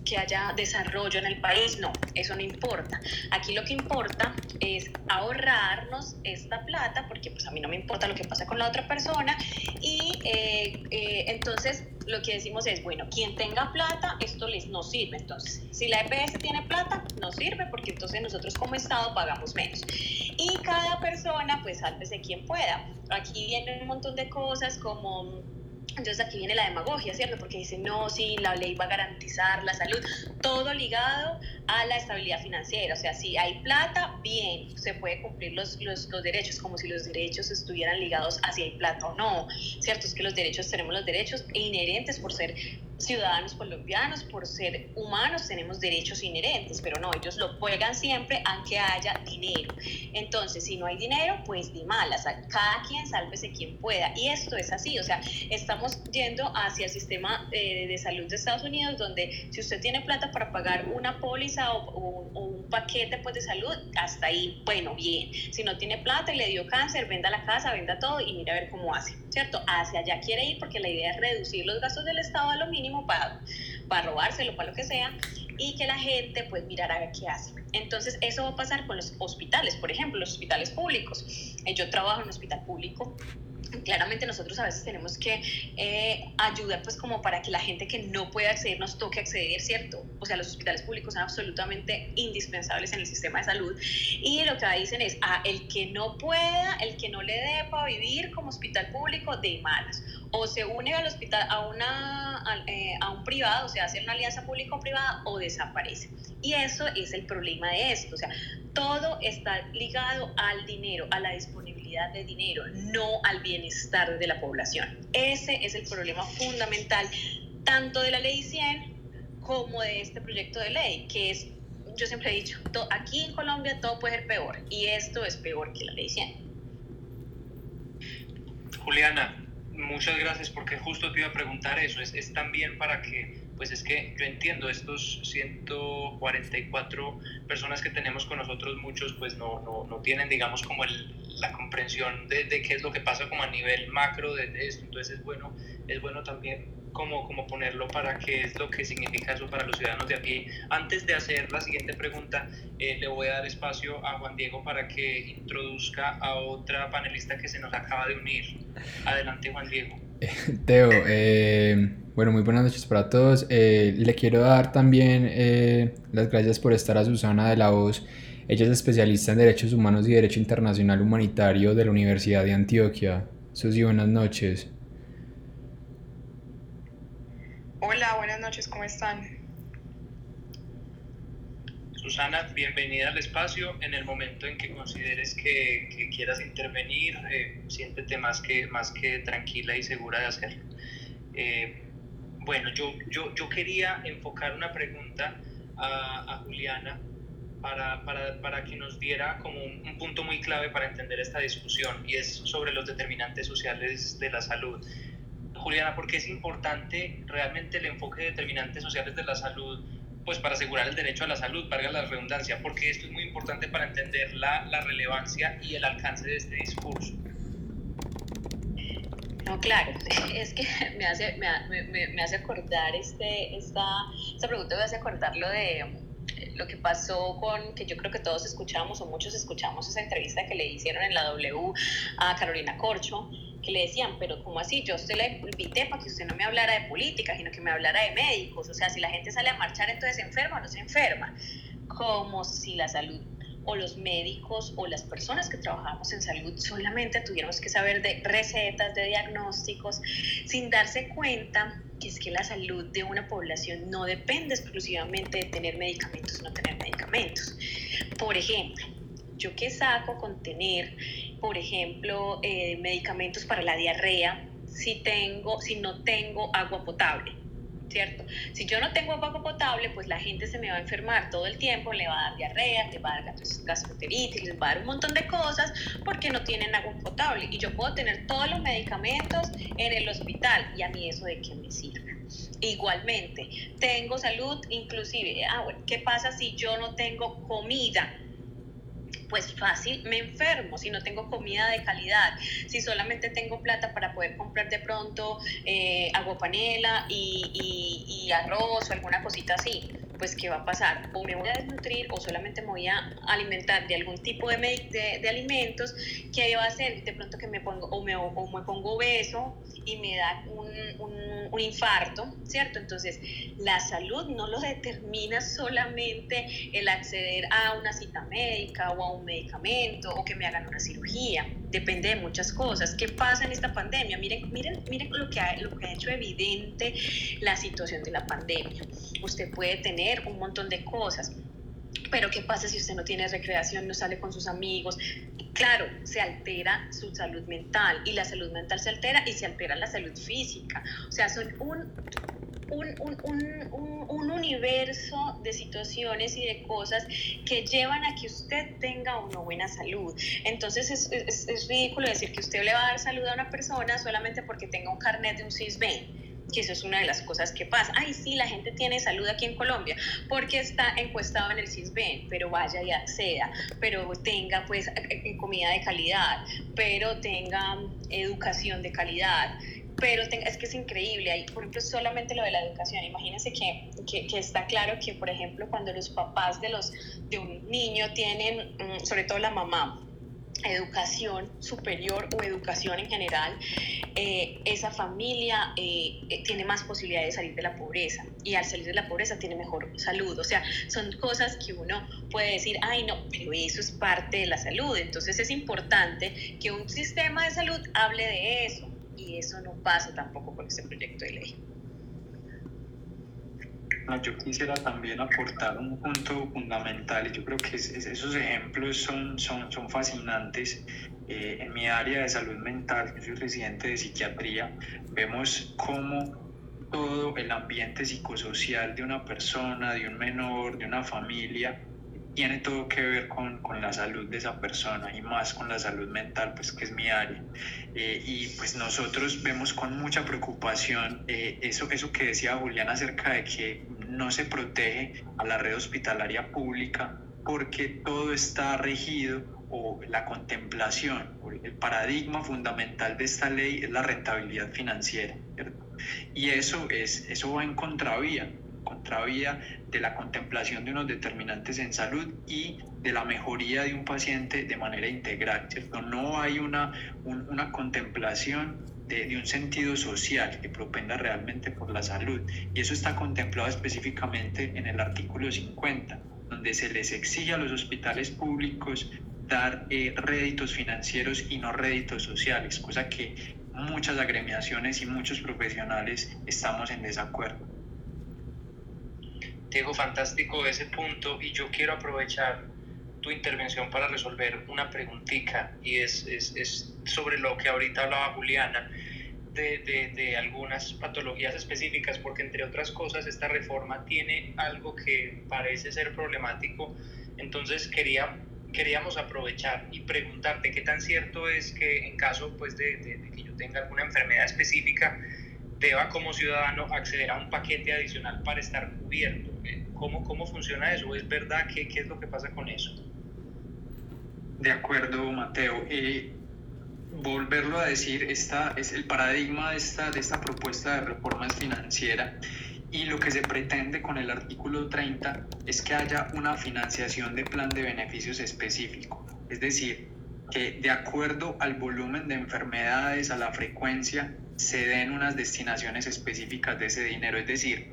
que haya desarrollo en el país, no, eso no importa. Aquí lo que importa es ahorrarnos esta plata, porque pues a mí no me importa lo que pasa con la otra persona, y eh, eh, entonces lo que decimos es, bueno, quien tenga plata, esto les no sirve. Entonces, si la EPS tiene plata, no sirve porque entonces nosotros como Estado pagamos menos. Y cada persona, pues, de quien pueda. Aquí vienen un montón de cosas como entonces aquí viene la demagogia, ¿cierto? Porque dicen, no, sí, la ley va a garantizar la salud, todo ligado a la estabilidad financiera. O sea, si hay plata, bien, se puede cumplir los, los, los, derechos, como si los derechos estuvieran ligados a si hay plata o no, ¿cierto? Es que los derechos, tenemos los derechos inherentes por ser ciudadanos colombianos, por ser humanos, tenemos derechos inherentes, pero no, ellos lo juegan siempre aunque haya dinero. Entonces, si no hay dinero, pues de malas, cada quien sálvese quien pueda. Y esto es así, o sea, estamos yendo hacia el sistema eh, de salud de Estados Unidos, donde si usted tiene plata para pagar una póliza o, un paquete pues, de salud, hasta ahí, bueno, bien. Si no tiene plata y le dio cáncer, venda la casa, venda todo y mira a ver cómo hace, ¿cierto? Hacia allá quiere ir porque la idea es reducir los gastos del Estado a lo mínimo para, para robárselo, para lo que sea, y que la gente pues mirara a qué hace. Entonces eso va a pasar con los hospitales, por ejemplo, los hospitales públicos. Eh, yo trabajo en un hospital público claramente nosotros a veces tenemos que eh, ayudar pues como para que la gente que no puede acceder nos toque acceder, ¿cierto? O sea, los hospitales públicos son absolutamente indispensables en el sistema de salud y lo que dicen es, a el que no pueda, el que no le dé para vivir como hospital público, de malas. O se une al hospital, a, una, a, eh, a un privado, o sea, hace una alianza público-privada o desaparece. Y eso es el problema de esto, o sea, todo está ligado al dinero, a la disponibilidad de dinero, no al bienestar de la población. Ese es el problema fundamental tanto de la ley 100 como de este proyecto de ley, que es, yo siempre he dicho, aquí en Colombia todo puede ser peor y esto es peor que la ley 100. Juliana, muchas gracias porque justo te iba a preguntar eso, es, es también para que pues es que yo entiendo, estos 144 personas que tenemos con nosotros, muchos pues no, no, no tienen, digamos, como el, la comprensión de, de, qué es lo que pasa como a nivel macro de, de, esto, entonces es bueno, es bueno también como, como ponerlo para qué es lo que significa eso para los ciudadanos de aquí. Antes de hacer la siguiente pregunta, eh, le voy a dar espacio a Juan Diego para que introduzca a otra panelista que se nos acaba de unir. Adelante, Juan Diego. Teo, eh, bueno, muy buenas noches para todos. Eh, le quiero dar también eh, las gracias por estar a Susana de la Voz. Ella es especialista en Derechos Humanos y Derecho Internacional Humanitario de la Universidad de Antioquia. Susi, buenas noches. Hola, buenas noches, ¿cómo están? Susana, bienvenida al espacio. En el momento en que consideres que, quieras intervenir, eh, siéntete más que, más que tranquila y segura de hacerlo. Eh, bueno, yo, yo, yo quería enfocar una pregunta a, Juliana para, para, para, que nos diera como un, un, punto muy clave para entender esta discusión y es sobre los determinantes sociales de la salud. Juliana, ¿por qué es importante realmente el enfoque de determinantes sociales de la salud pues para asegurar el derecho a la salud, valga la redundancia, porque esto es muy importante para entender la, la relevancia y el alcance de este discurso. No, claro, (laughs) es que me hace, me, me, me hace acordar este, esta, esta pregunta, me hace acordar lo de lo que pasó con, que yo creo que todos escuchamos o muchos escuchamos esa entrevista que le hicieron en la W a Carolina Corcho, que le decían, pero ¿cómo así? Yo usted le invité para que usted no me hablara de política, sino que me hablara de médicos. O sea, si la gente sale a marchar, entonces se enferma o no se enferma. Como si la salud o los médicos o las personas que trabajamos en salud solamente tuviéramos que saber de recetas, de diagnósticos, sin darse cuenta que es que la salud de una población no depende exclusivamente de tener medicamentos o no tener medicamentos. Por ejemplo, yo que saco con tener, por ejemplo, eh, medicamentos para la diarrea, si, tengo, si no tengo agua potable ¿cierto? Si yo no tengo agua potable, pues la gente se me va a enfermar todo el tiempo, le va a dar diarrea, le va a dar gastroenteritis, les va a dar un montón de cosas porque no tienen agua potable. Y yo puedo tener todos los medicamentos en el hospital y a mí eso de qué me sirve. Igualmente, tengo salud, inclusive, ah, ¿qué pasa si yo no tengo comida? Pues fácil me enfermo si no tengo comida de calidad, si solamente tengo plata para poder comprar de pronto eh, agua panela y, y, arroz o alguna cosita así, pues ¿qué va a pasar? O me voy a desnutrir o solamente me voy a alimentar de algún tipo de, de, alimentos que va a hacer de pronto que me pongo o me, o me pongo obeso y me da un, un, infarto, ¿cierto? Entonces, la salud no lo determina solamente el acceder a una cita médica o a un medicamento o que me hagan una cirugía, depende de muchas cosas. ¿Qué pasa en esta pandemia? Miren, miren, miren lo, que ha, lo que ha hecho evidente la situación de la pandemia. Usted puede tener un montón de cosas, pero ¿qué pasa si usted no tiene recreación, no sale con sus amigos? Claro, se altera su salud mental y la salud mental se altera y se altera la salud física. O sea, son un, un, un, un, universo de situaciones y de cosas que llevan a que usted tenga una buena salud. Entonces es, es, es ridículo decir que usted le va a dar salud a una persona solamente porque tenga un carnet de un CISBEN que eso es una de las cosas que pasa. Ay, sí, la gente tiene salud aquí en Colombia porque está encuestado en el CISBEN, pero vaya y acceda, pero tenga pues eh, eh, comida de calidad, pero tenga educación de calidad, pero es que es increíble, hay, por ejemplo, solamente lo de la educación, imagínense que, que, que, está claro que, por ejemplo, cuando los papás de, los, de un niño tienen, mm, sobre todo la mamá, educación superior o educación en general, eh, esa familia eh, eh, tiene más posibilidades de salir de la pobreza y al salir de la pobreza tiene mejor salud. O sea, son cosas que uno puede decir, ay no, pero eso es parte de la salud. Entonces es importante que un sistema de salud hable de eso y eso no pasa tampoco con este proyecto de ley. Yo quisiera también aportar un punto fundamental y yo creo que esos ejemplos son, son, son fascinantes. Eh, en mi área de salud mental, yo soy residente de psiquiatría, vemos cómo todo el ambiente psicosocial de una persona, de un menor, de una familia, tiene todo que ver con, con, la salud de esa persona y más con la salud mental, pues que es mi área. Eh, y pues nosotros vemos con mucha preocupación eh, eso, eso que decía Julián acerca de que no se protege a la red hospitalaria pública porque todo está regido o la contemplación, el paradigma fundamental de esta ley es la rentabilidad financiera. Y eso, es, eso va en contravía contravía de la contemplación de unos determinantes en salud y de la mejoría de un paciente de manera integral, ¿cierto? No hay una, una contemplación de, de, un sentido social que propenda realmente por la salud. Y eso está contemplado específicamente en el artículo 50, donde se les exige a los hospitales públicos dar eh, réditos financieros y no réditos sociales, cosa que muchas agremiaciones y muchos profesionales estamos en desacuerdo. Diego, fantástico ese punto y yo quiero aprovechar tu intervención para resolver una preguntita y es, es, es sobre lo que ahorita hablaba Juliana. De, de, de, algunas patologías específicas, porque entre otras cosas esta reforma tiene algo que parece ser problemático. Entonces quería queríamos aprovechar y preguntarte qué tan cierto es que en caso pues, de, de, que yo tenga alguna enfermedad específica, deba como ciudadano acceder a un paquete adicional para estar cubierto. ¿Cómo, cómo funciona eso? ¿Es verdad? ¿Qué, ¿Qué es lo que pasa con eso? De acuerdo, Mateo. Eh, volverlo a decir, esta es el paradigma de esta, de esta propuesta de reforma financiera y lo que se pretende con el artículo 30 es que haya una financiación de plan de beneficios específico, es decir, que de acuerdo al volumen de enfermedades, a la frecuencia, se den unas destinaciones específicas de ese dinero, es decir,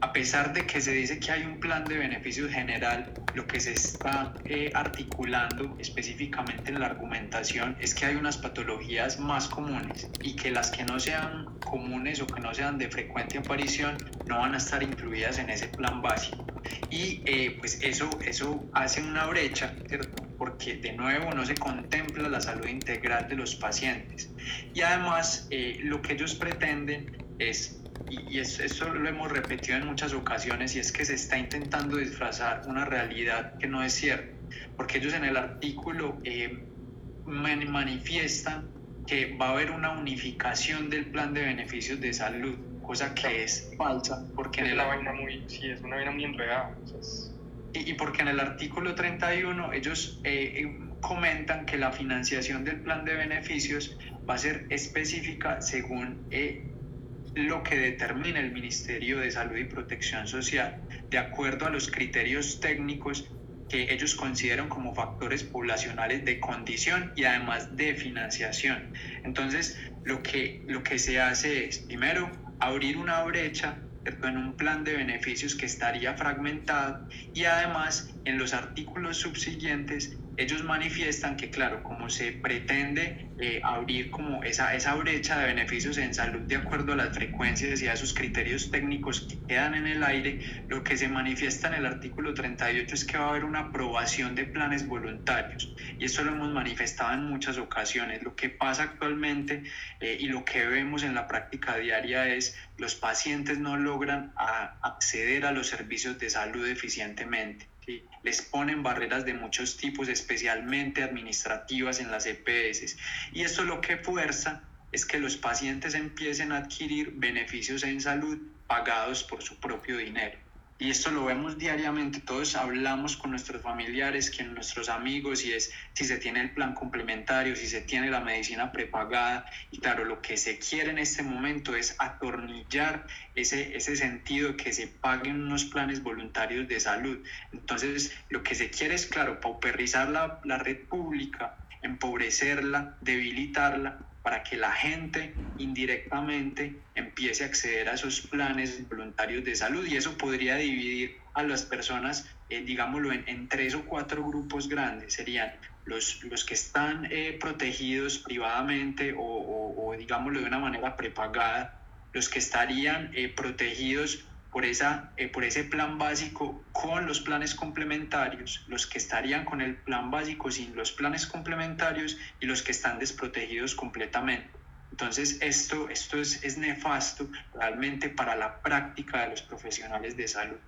a pesar de que se dice que hay un plan de beneficios general, lo que se está eh, articulando específicamente en la argumentación es que hay unas patologías más comunes y que las que no sean comunes o que no sean de frecuente aparición no van a estar incluidas en ese plan básico. Y eh, pues eso, eso hace una brecha, ¿cierto? porque de nuevo no se contempla la salud integral de los pacientes. Y además eh, lo que ellos pretenden es y, eso lo hemos repetido en muchas ocasiones, y es que se está intentando disfrazar una realidad que no es cierta, porque ellos en el artículo eh, manifiestan que va a haber una unificación del plan de beneficios de salud, cosa que es falsa, porque es, en el, vaina muy, sí, es una vaina muy enredada. y, y, porque en el artículo 31 ellos eh, eh, comentan que la financiación del plan de beneficios va a ser específica según eh, lo que determina el Ministerio de Salud y Protección Social, de acuerdo a los criterios técnicos que ellos consideran como factores poblacionales de condición y además de financiación. Entonces, lo que, lo que se hace es, primero, abrir una brecha en un plan de beneficios que estaría fragmentado y además en los artículos subsiguientes ellos manifiestan que, claro, como se pretende eh, abrir como esa, esa brecha de beneficios en salud de acuerdo a las frecuencias y a esos criterios técnicos que quedan en el aire, lo que se manifiesta en el artículo 38 es que va a haber una aprobación de planes voluntarios. Y eso lo hemos manifestado en muchas ocasiones. Lo que pasa actualmente eh, y lo que vemos en la práctica diaria es los pacientes no logran acceder a los servicios de salud eficientemente les ponen barreras de muchos tipos, especialmente administrativas en las EPS. Y esto lo que fuerza es que los pacientes empiecen a adquirir beneficios en salud pagados por su propio dinero y esto lo vemos diariamente, todos hablamos con nuestros familiares, con nuestros amigos, y es si se tiene el plan complementario, si se tiene la medicina prepagada, y claro, lo que se quiere en este momento es atornillar ese, ese sentido que se paguen unos planes voluntarios de salud. Entonces, lo que se quiere es, claro, pauperizar la, la red pública, empobrecerla, debilitarla, para que la gente indirectamente empiece a acceder a esos planes voluntarios de salud y eso podría dividir a las personas, eh, digámoslo, en, tres o cuatro grupos grandes. Serían los, los que están eh, protegidos privadamente o, o, digámoslo, de una manera prepagada, los que estarían eh, protegidos por, esa, eh, por ese plan básico con los planes complementarios, los que estarían con el plan básico sin los planes complementarios y los que están desprotegidos completamente. Entonces, esto, esto es, es nefasto realmente para la práctica de los profesionales de salud.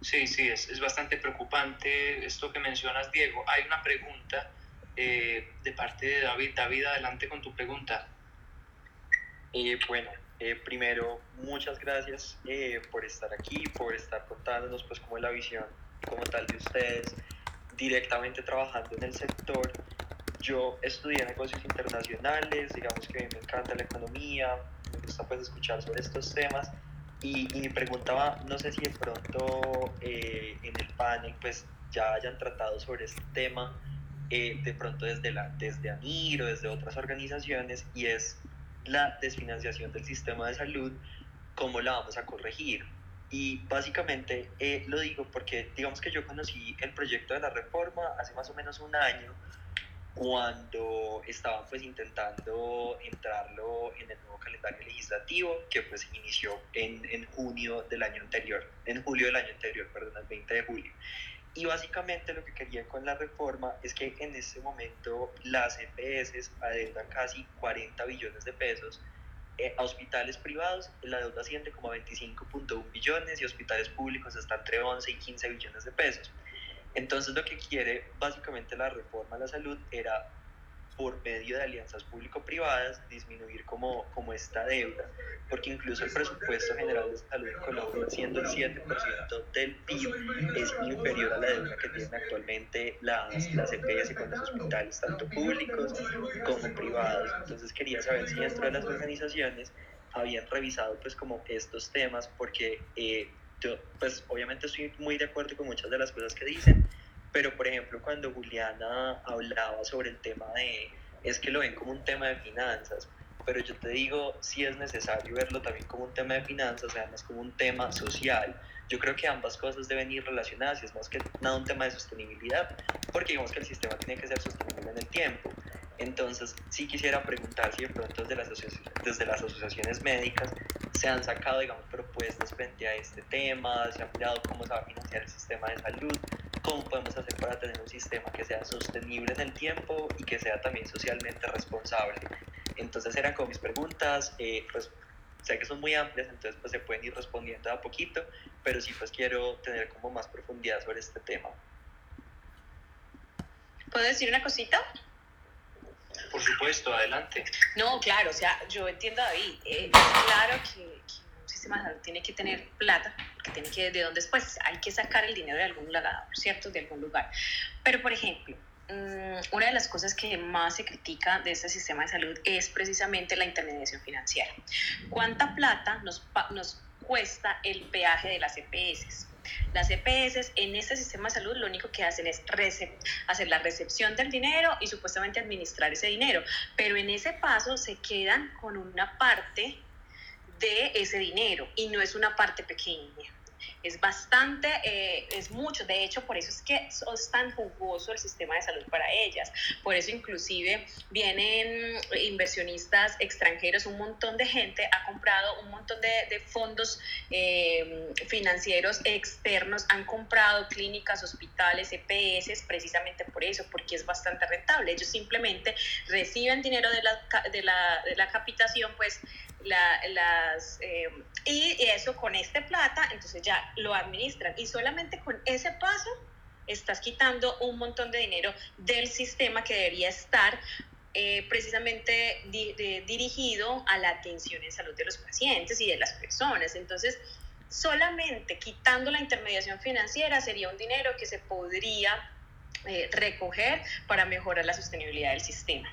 Sí, sí, es, es bastante preocupante esto que mencionas, Diego. Hay una pregunta eh, de parte de David. David, adelante con tu pregunta. Eh, bueno, eh, primero, muchas gracias eh, por estar aquí, por estar contándonos pues como la visión como tal de ustedes, directamente trabajando en el sector. Yo estudié negocios internacionales, digamos que me encanta la economía, me gusta pues escuchar sobre estos temas y, y me preguntaba, no sé si de pronto eh, en el panel pues ya hayan tratado sobre este tema, eh, de pronto desde, la, desde ANIR o desde otras organizaciones y es la desfinanciación del sistema de salud, cómo la vamos a corregir. Y básicamente eh, lo digo porque digamos que yo conocí el proyecto de la reforma hace más o menos un año cuando estaban pues intentando entrarlo en el nuevo calendario legislativo que pues inició en, en junio del año anterior, en julio del año anterior, perdón, el 20 de julio. Y básicamente lo que querían con la reforma es que en este momento las EPS adeudan casi 40 billones de pesos eh, a hospitales privados, la deuda asciende como a 25.1 billones y hospitales públicos está entre 11 y 15 billones de pesos. Entonces lo que quiere básicamente la reforma a la salud era por medio de alianzas público-privadas disminuir como, como esta deuda, porque incluso el presupuesto general de salud en Colombia, siendo el 7% del PIB, es inferior a la deuda que tienen actualmente las, las EPS con los hospitales, tanto públicos como privados. Entonces quería saber si dentro de las organizaciones habían revisado pues como estos temas, porque... Eh, yo pues obviamente estoy muy de acuerdo con muchas de las cosas que dicen, pero por ejemplo cuando Juliana hablaba sobre el tema de, es que lo ven como un tema de finanzas, pero yo te digo, sí es necesario verlo también como un tema de finanzas, además como un tema social. Yo creo que ambas cosas deben ir relacionadas y es más que nada un tema de sostenibilidad, porque digamos que el sistema tiene que ser sostenible en el tiempo. Entonces, sí quisiera preguntar si de pronto desde las, desde las asociaciones médicas se han sacado, digamos, propuestas frente a este tema, se ha mirado cómo se va a financiar el sistema de salud, cómo podemos hacer para tener un sistema que sea sostenible en el tiempo y que sea también socialmente responsable. Entonces eran como mis preguntas, eh, pues, sé que son muy amplias, entonces pues se pueden ir respondiendo a poquito, pero sí pues quiero tener como más profundidad sobre este tema. ¿Puedo decir una cosita? Por supuesto, adelante. No, claro, o sea, yo entiendo, David, eh, claro que, un sistema de salud tiene que tener plata, que tiene que, de dónde después hay que sacar el dinero de algún lugar, ¿cierto? De algún lugar. Pero, por ejemplo, mm, una de las cosas que más se critica de este sistema de salud es precisamente la intermediación financiera. ¿Cuánta plata nos, nos cuesta el peaje de las EPS? Las EPS en este sistema de salud lo único que hacen es hacer la recepción del dinero y supuestamente administrar ese dinero, pero en ese paso se quedan con una parte de ese dinero y no es una parte pequeña es bastante, eh, es mucho. De hecho, por eso es que es tan jugoso el sistema de salud para ellas. Por eso inclusive vienen inversionistas extranjeros, un montón de gente ha comprado un montón de, fondos eh, financieros externos, han comprado clínicas, hospitales, EPS, precisamente por eso, porque es bastante rentable. Ellos simplemente reciben dinero de la, de la, de la capitación, pues las, eh, y eso con este plata, entonces ya lo administran. Y solamente con ese paso estás quitando un montón de dinero del sistema que debería estar eh, precisamente dirigido a la atención en salud de los pacientes y de las personas. Entonces, solamente quitando la intermediación financiera sería un dinero que se podría eh, recoger para mejorar la sostenibilidad del sistema.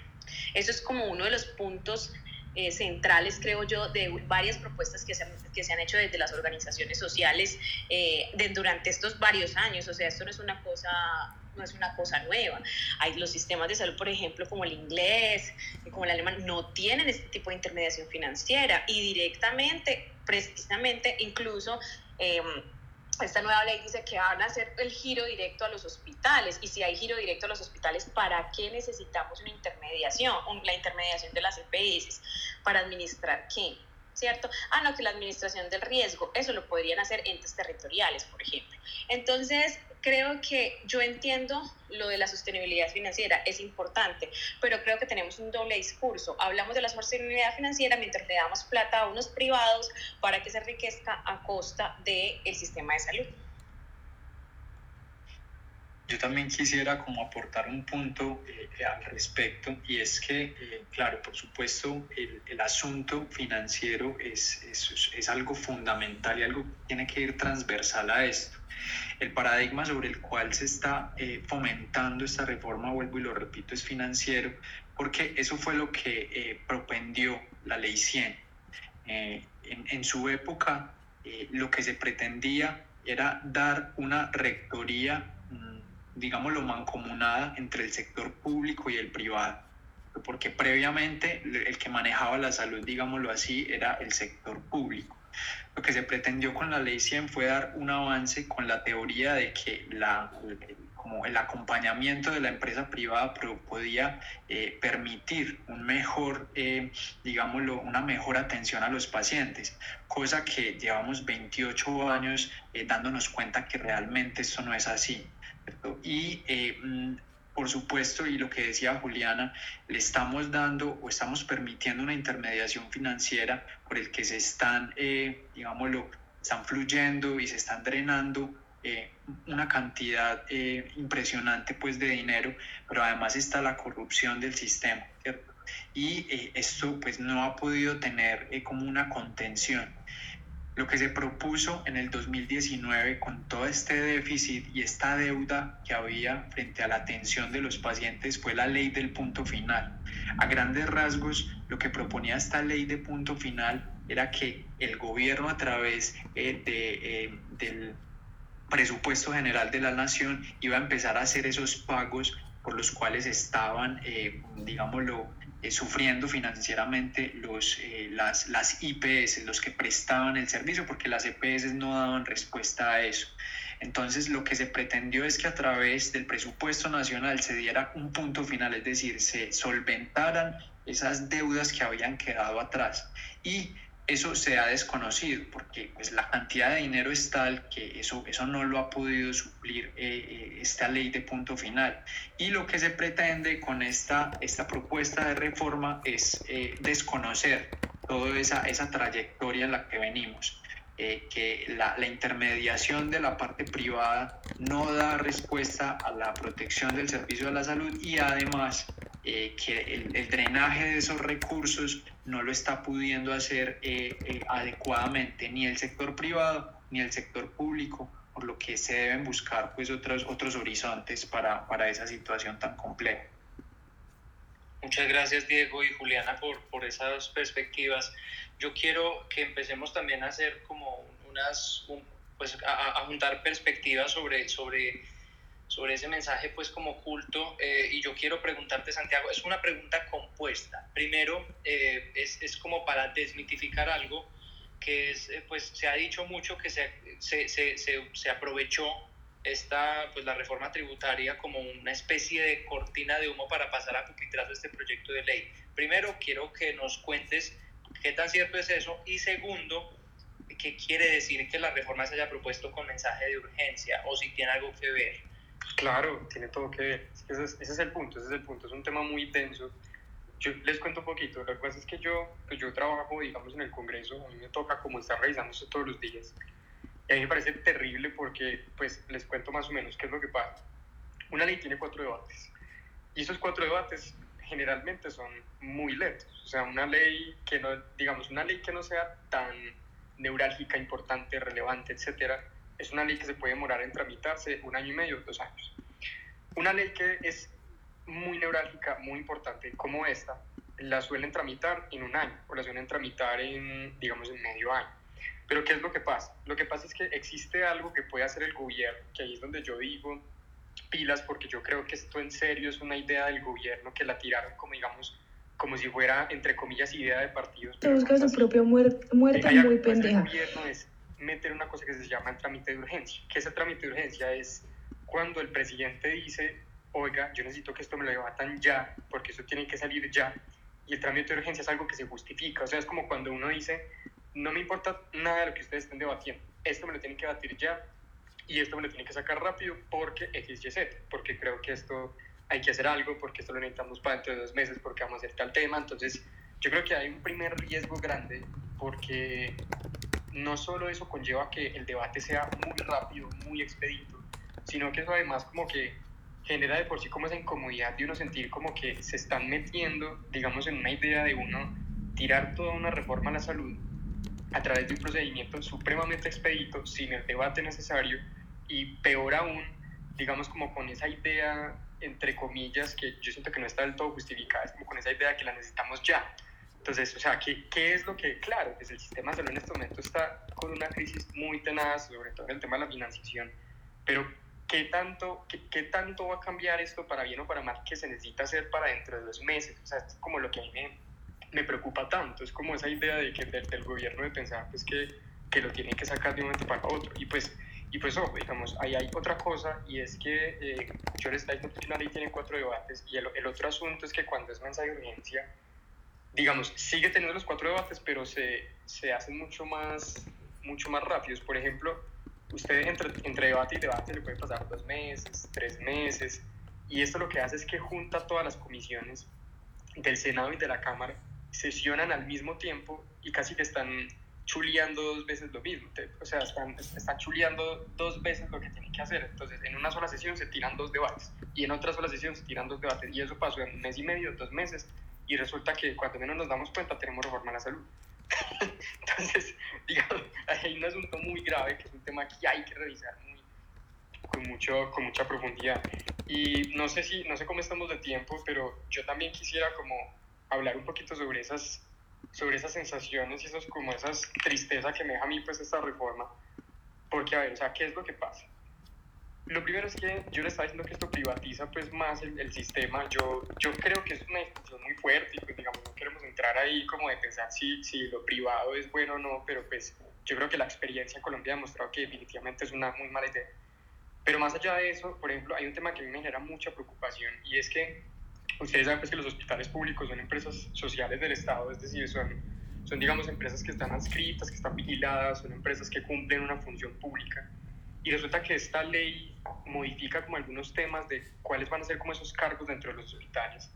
Eso es como uno de los puntos eh, centrales, creo yo, de varias propuestas que se, que se han hecho desde las organizaciones sociales eh, de, durante estos varios años. O sea, esto no es una cosa no es una cosa nueva. Hay los sistemas de salud, por ejemplo, como el inglés, como el alemán, no tienen este tipo de intermediación financiera y directamente, precisamente, incluso eh, esta nueva ley dice que van a hacer el giro directo a los hospitales y si hay giro directo a los hospitales, ¿para qué necesitamos una intermediación, la intermediación de las EPS para administrar qué? ¿Cierto? Ah, no, que la administración del riesgo, eso lo podrían hacer entes territoriales, por ejemplo. Entonces, creo que yo entiendo lo de la sostenibilidad financiera, es importante, pero creo que tenemos un doble discurso. Hablamos de la sostenibilidad financiera mientras le damos plata a unos privados para que se enriquezca a costa del sistema de salud. Yo también quisiera como aportar un punto eh, al respecto y es que, eh, claro, por supuesto, el, el asunto financiero es, es, es, algo fundamental y algo que tiene que ir transversal a esto. El paradigma sobre el cual se está eh, fomentando esta reforma, vuelvo y lo repito, es financiero, porque eso fue lo que propendió la ley 100. En, en, su época, lo que se pretendía era dar una rectoría digámoslo, mancomunada entre el sector público y el privado, porque previamente el que manejaba la salud, digámoslo así, era el sector público. Lo que se pretendió con la ley 100 fue dar un avance con la teoría de que la, como el acompañamiento de la empresa privada podía eh, permitir un mejor, eh, digámoslo, una mejor atención a los pacientes, cosa que llevamos 28 años eh, dándonos cuenta que realmente esto no es así. Y mm, por supuesto, y lo que decía Juliana, le estamos dando o estamos permitiendo una intermediación financiera por el que se están, eh, digámoslo, están fluyendo y se están drenando eh, una cantidad eh, impresionante pues de dinero, pero además está la corrupción del sistema, ¿cierto? Y eh, esto pues no ha podido tener como una contención. Lo que se propuso en el 2019 con todo este déficit y esta deuda que había frente a la atención de los pacientes fue la ley del punto final. A grandes rasgos, lo que proponía esta ley de punto final era que el gobierno a través eh, de, eh, del presupuesto general de la nación iba a empezar a hacer esos pagos por los cuales estaban, eh, digámoslo, eh, sufriendo financieramente los, eh, las, las IPS, los que prestaban el servicio, porque las EPS no daban respuesta a eso. Entonces lo que se pretendió es que a través del presupuesto nacional se diera un punto final, es decir, se solventaran esas deudas que habían quedado atrás. Y eso se ha desconocido porque pues, la cantidad de dinero es tal que eso, eso no lo ha podido suplir eh, eh, esta ley de punto final. Y lo que se pretende con esta, esta propuesta de reforma es eh, desconocer toda esa, esa trayectoria en la que venimos. Que la, la, intermediación de la parte privada no da respuesta a la protección del servicio de la salud y además eh, que el, el, drenaje de esos recursos no lo está pudiendo hacer eh, eh, adecuadamente ni el sector privado ni el sector público, por lo que se deben buscar pues otros, otros horizontes para, para esa situación tan compleja. Muchas gracias Diego y Juliana por, por esas perspectivas. Yo quiero que empecemos también a hacer como unas, un, pues a, a, juntar perspectivas sobre, sobre sobre ese mensaje pues como oculto eh, y yo quiero preguntarte Santiago, es una pregunta compuesta. Primero eh, es, es, como para desmitificar algo que es, eh, pues se ha dicho mucho que se, se, se, se, aprovechó esta, pues la reforma tributaria como una especie de cortina de humo para pasar a pupitrazo este proyecto de ley. Primero quiero que nos cuentes qué tan cierto es eso y segundo, qué quiere decir que la reforma se haya propuesto con mensaje de urgencia o si tiene algo que ver. Claro, tiene todo que ver. Ese es, ese es, el punto, ese es el punto. Es un tema muy denso. Yo les cuento un poquito. Lo que pasa es que yo, pues yo trabajo, digamos, en el Congreso. A mí me toca como estar revisando esto todos los días. Y a mí me parece terrible porque, pues, les cuento más o menos qué es lo que pasa. Una ley tiene cuatro debates. Y esos cuatro debates generalmente son muy lentos. O sea, una ley que no, digamos, una ley que no sea tan neurálgica, importante, relevante, etcétera, es una ley que se puede demorar en tramitarse un año y medio, dos años. Una ley que es muy neurálgica, muy importante, como esta, la suelen tramitar en un año o la suelen tramitar en, digamos, en medio año. Pero ¿qué es lo que pasa? Lo que pasa es que existe algo que puede hacer el gobierno, que ahí es donde yo digo pilas, porque yo creo que esto en serio es una idea del gobierno que la tiraron como, digamos, como si fuera, entre comillas, idea de partidos. Te busca su propia muerte, muerte muy pues, pendeja. El gobierno es meter una cosa que se llama el trámite de urgencia. ¿Qué es el trámite de urgencia? Es cuando el presidente dice, oiga, yo necesito que esto me lo debatan ya, porque eso tiene que salir ya. Y el trámite de urgencia es algo que se justifica. O sea, es como cuando uno dice, no me importa nada de lo que ustedes estén debatiendo, esto me lo tienen que debatir ya y esto me lo tienen que sacar rápido porque X, Y, Z, porque creo que esto hay que hacer algo, porque esto lo necesitamos para dentro de dos meses, porque vamos a hacer tal tema. Entonces, yo creo que hay un primer riesgo grande porque no solo eso conlleva que el debate sea muy rápido, muy expedito, sino que eso además como que genera de por sí como esa incomodidad de uno sentir como que se están metiendo, digamos, en una idea de uno tirar toda una reforma a la salud a través de un procedimiento supremamente expedito, sin el debate necesario y peor aún, digamos como con esa idea, entre comillas, que yo siento que no está del todo justificada, es como con esa idea que la necesitamos ya. Entonces, o sea, ¿qué, ¿qué, es lo que, claro, pues el sistema de salud en este momento está con una crisis muy tenaz, sobre todo en el tema de la financiación, pero ¿qué tanto, qué, qué, tanto va a cambiar esto para bien o para mal que se necesita hacer para dentro de dos meses? O sea, es como lo que a mí me, me preocupa tanto, es como esa idea de que del, del gobierno de pensar pues que, que lo tienen que sacar de un momento para otro. Y pues, y pues ojo, digamos, ahí hay otra cosa y es que eh, yo les diciendo que una ley tiene cuatro debates y el, el otro asunto es que cuando es mensaje de urgencia, digamos, sigue teniendo los cuatro debates, pero se, se hacen mucho más, mucho más rápidos. Por ejemplo, usted entre, entre debate y debate le puede pasar dos meses, tres meses, y esto lo que hace es que junta todas las comisiones del Senado y de la Cámara, sesionan al mismo tiempo y casi que están chuleando dos veces lo mismo, o sea, están, están chuleando dos veces lo que tienen que hacer. Entonces, en una sola sesión se tiran dos debates y en otra sola sesión se tiran dos debates, y eso pasó en un mes y medio, dos meses, y resulta que cuando menos nos damos cuenta tenemos reforma a la salud. (laughs) Entonces, digamos, hay un asunto muy grave que es un tema que hay que revisar muy, con, mucho, con mucha profundidad. Y no sé, si, no sé cómo estamos de tiempo, pero yo también quisiera como hablar un poquito sobre esas, sobre esas sensaciones y esos, como esas tristezas que me deja a mí pues esta reforma. Porque, a ver, o sea, ¿qué es lo que pasa? Lo primero es que yo le estaba diciendo que esto privatiza pues más el, el, sistema. Yo, yo creo que es una discusión muy fuerte y pues digamos no queremos entrar ahí como de pensar si, si lo privado es bueno o no, pero pues yo creo que la experiencia en Colombia ha demostrado que definitivamente es una muy mala idea. Pero más allá de eso, por ejemplo, hay un tema que a mí me genera mucha preocupación y es que ustedes saben pues que los hospitales públicos son empresas sociales del Estado, es decir, son, son digamos empresas que están adscritas, que están vigiladas, son empresas que cumplen una función pública. Y resulta que esta ley modifica como algunos temas de cuáles van a ser como esos cargos dentro de los hospitales.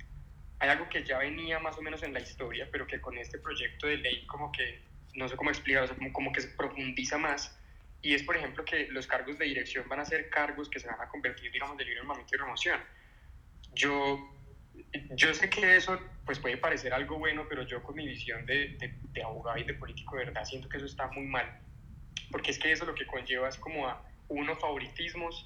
Hay algo que ya venía más o menos en la historia, pero que con este proyecto de ley como que, no sé cómo explicar, o sea, como, como que se profundiza más. Y es, por ejemplo, que los cargos de dirección van a ser cargos que se van a convertir, digamos, de libre armamento y remoción. Yo, yo sé que eso pues puede parecer algo bueno, pero yo con mi visión de, de, abogado y de político de verdad siento que eso está muy mal. Porque es que eso lo que conlleva es como a uno, favoritismos,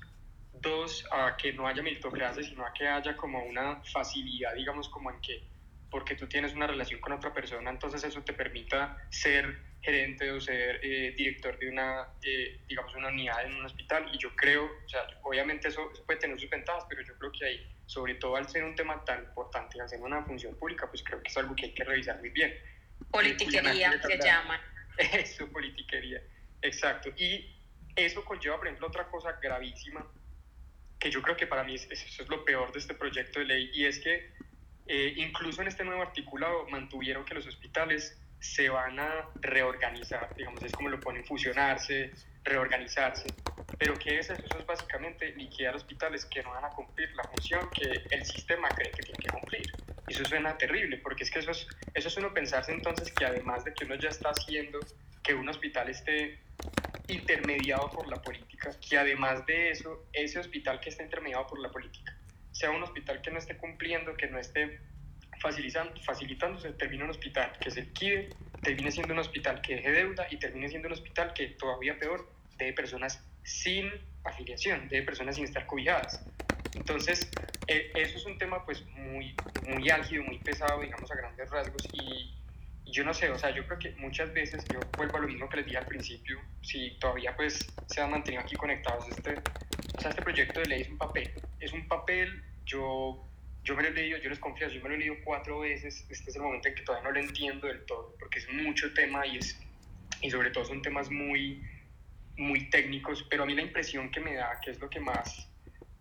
dos, a que no haya meritocracia, sino a que haya como una facilidad, digamos, como en que porque tú tienes una relación con otra persona, entonces eso te permita ser gerente o ser eh, director de una, eh, digamos, una unidad en un hospital. Y yo creo, o sea, obviamente eso, eso, puede tener sus ventajas, pero yo creo que ahí, sobre todo al ser un tema tan importante, al ser una función pública, pues creo que es algo que hay que revisar muy bien. Politiquería se llama. (laughs) Eso, politiquería, exacto. Y eso conlleva, por ejemplo, otra cosa gravísima, que yo creo que para mí es, eso es lo peor de este proyecto de ley, y es que eh, incluso en este nuevo articulado mantuvieron que los hospitales se van a reorganizar, digamos, es como lo ponen, fusionarse, reorganizarse. Pero ¿qué es eso? Eso es básicamente liquidar hospitales que no van a cumplir la función que el sistema cree que tiene que cumplir. Y eso suena terrible, porque es que eso es, eso es uno pensarse entonces que además de que uno ya está haciendo que un hospital esté intermediado por la política, que además de eso, ese hospital que está intermediado por la política, sea un hospital que no esté cumpliendo, que no esté facilitando, facilitándose, termina un hospital que se liquide, termine siendo un hospital que deje deuda y termine siendo un hospital que todavía peor, de personas sin afiliación, de personas sin estar cobijadas. Entonces, eh, eso es un tema pues muy, muy álgido, muy pesado, digamos, a grandes rasgos y, yo no sé, o sea, yo creo que muchas veces, yo vuelvo a lo mismo que les dije al principio, si todavía pues se han mantenido aquí conectados, este, o sea, este proyecto de ley es un papel, es un papel, yo, yo me lo he leído, yo les confieso, yo me lo he leído cuatro veces, este es el momento en que todavía no lo entiendo del todo, porque es mucho tema y, es, y sobre todo son temas muy, muy técnicos, pero a mí la impresión que me da, que es lo que más,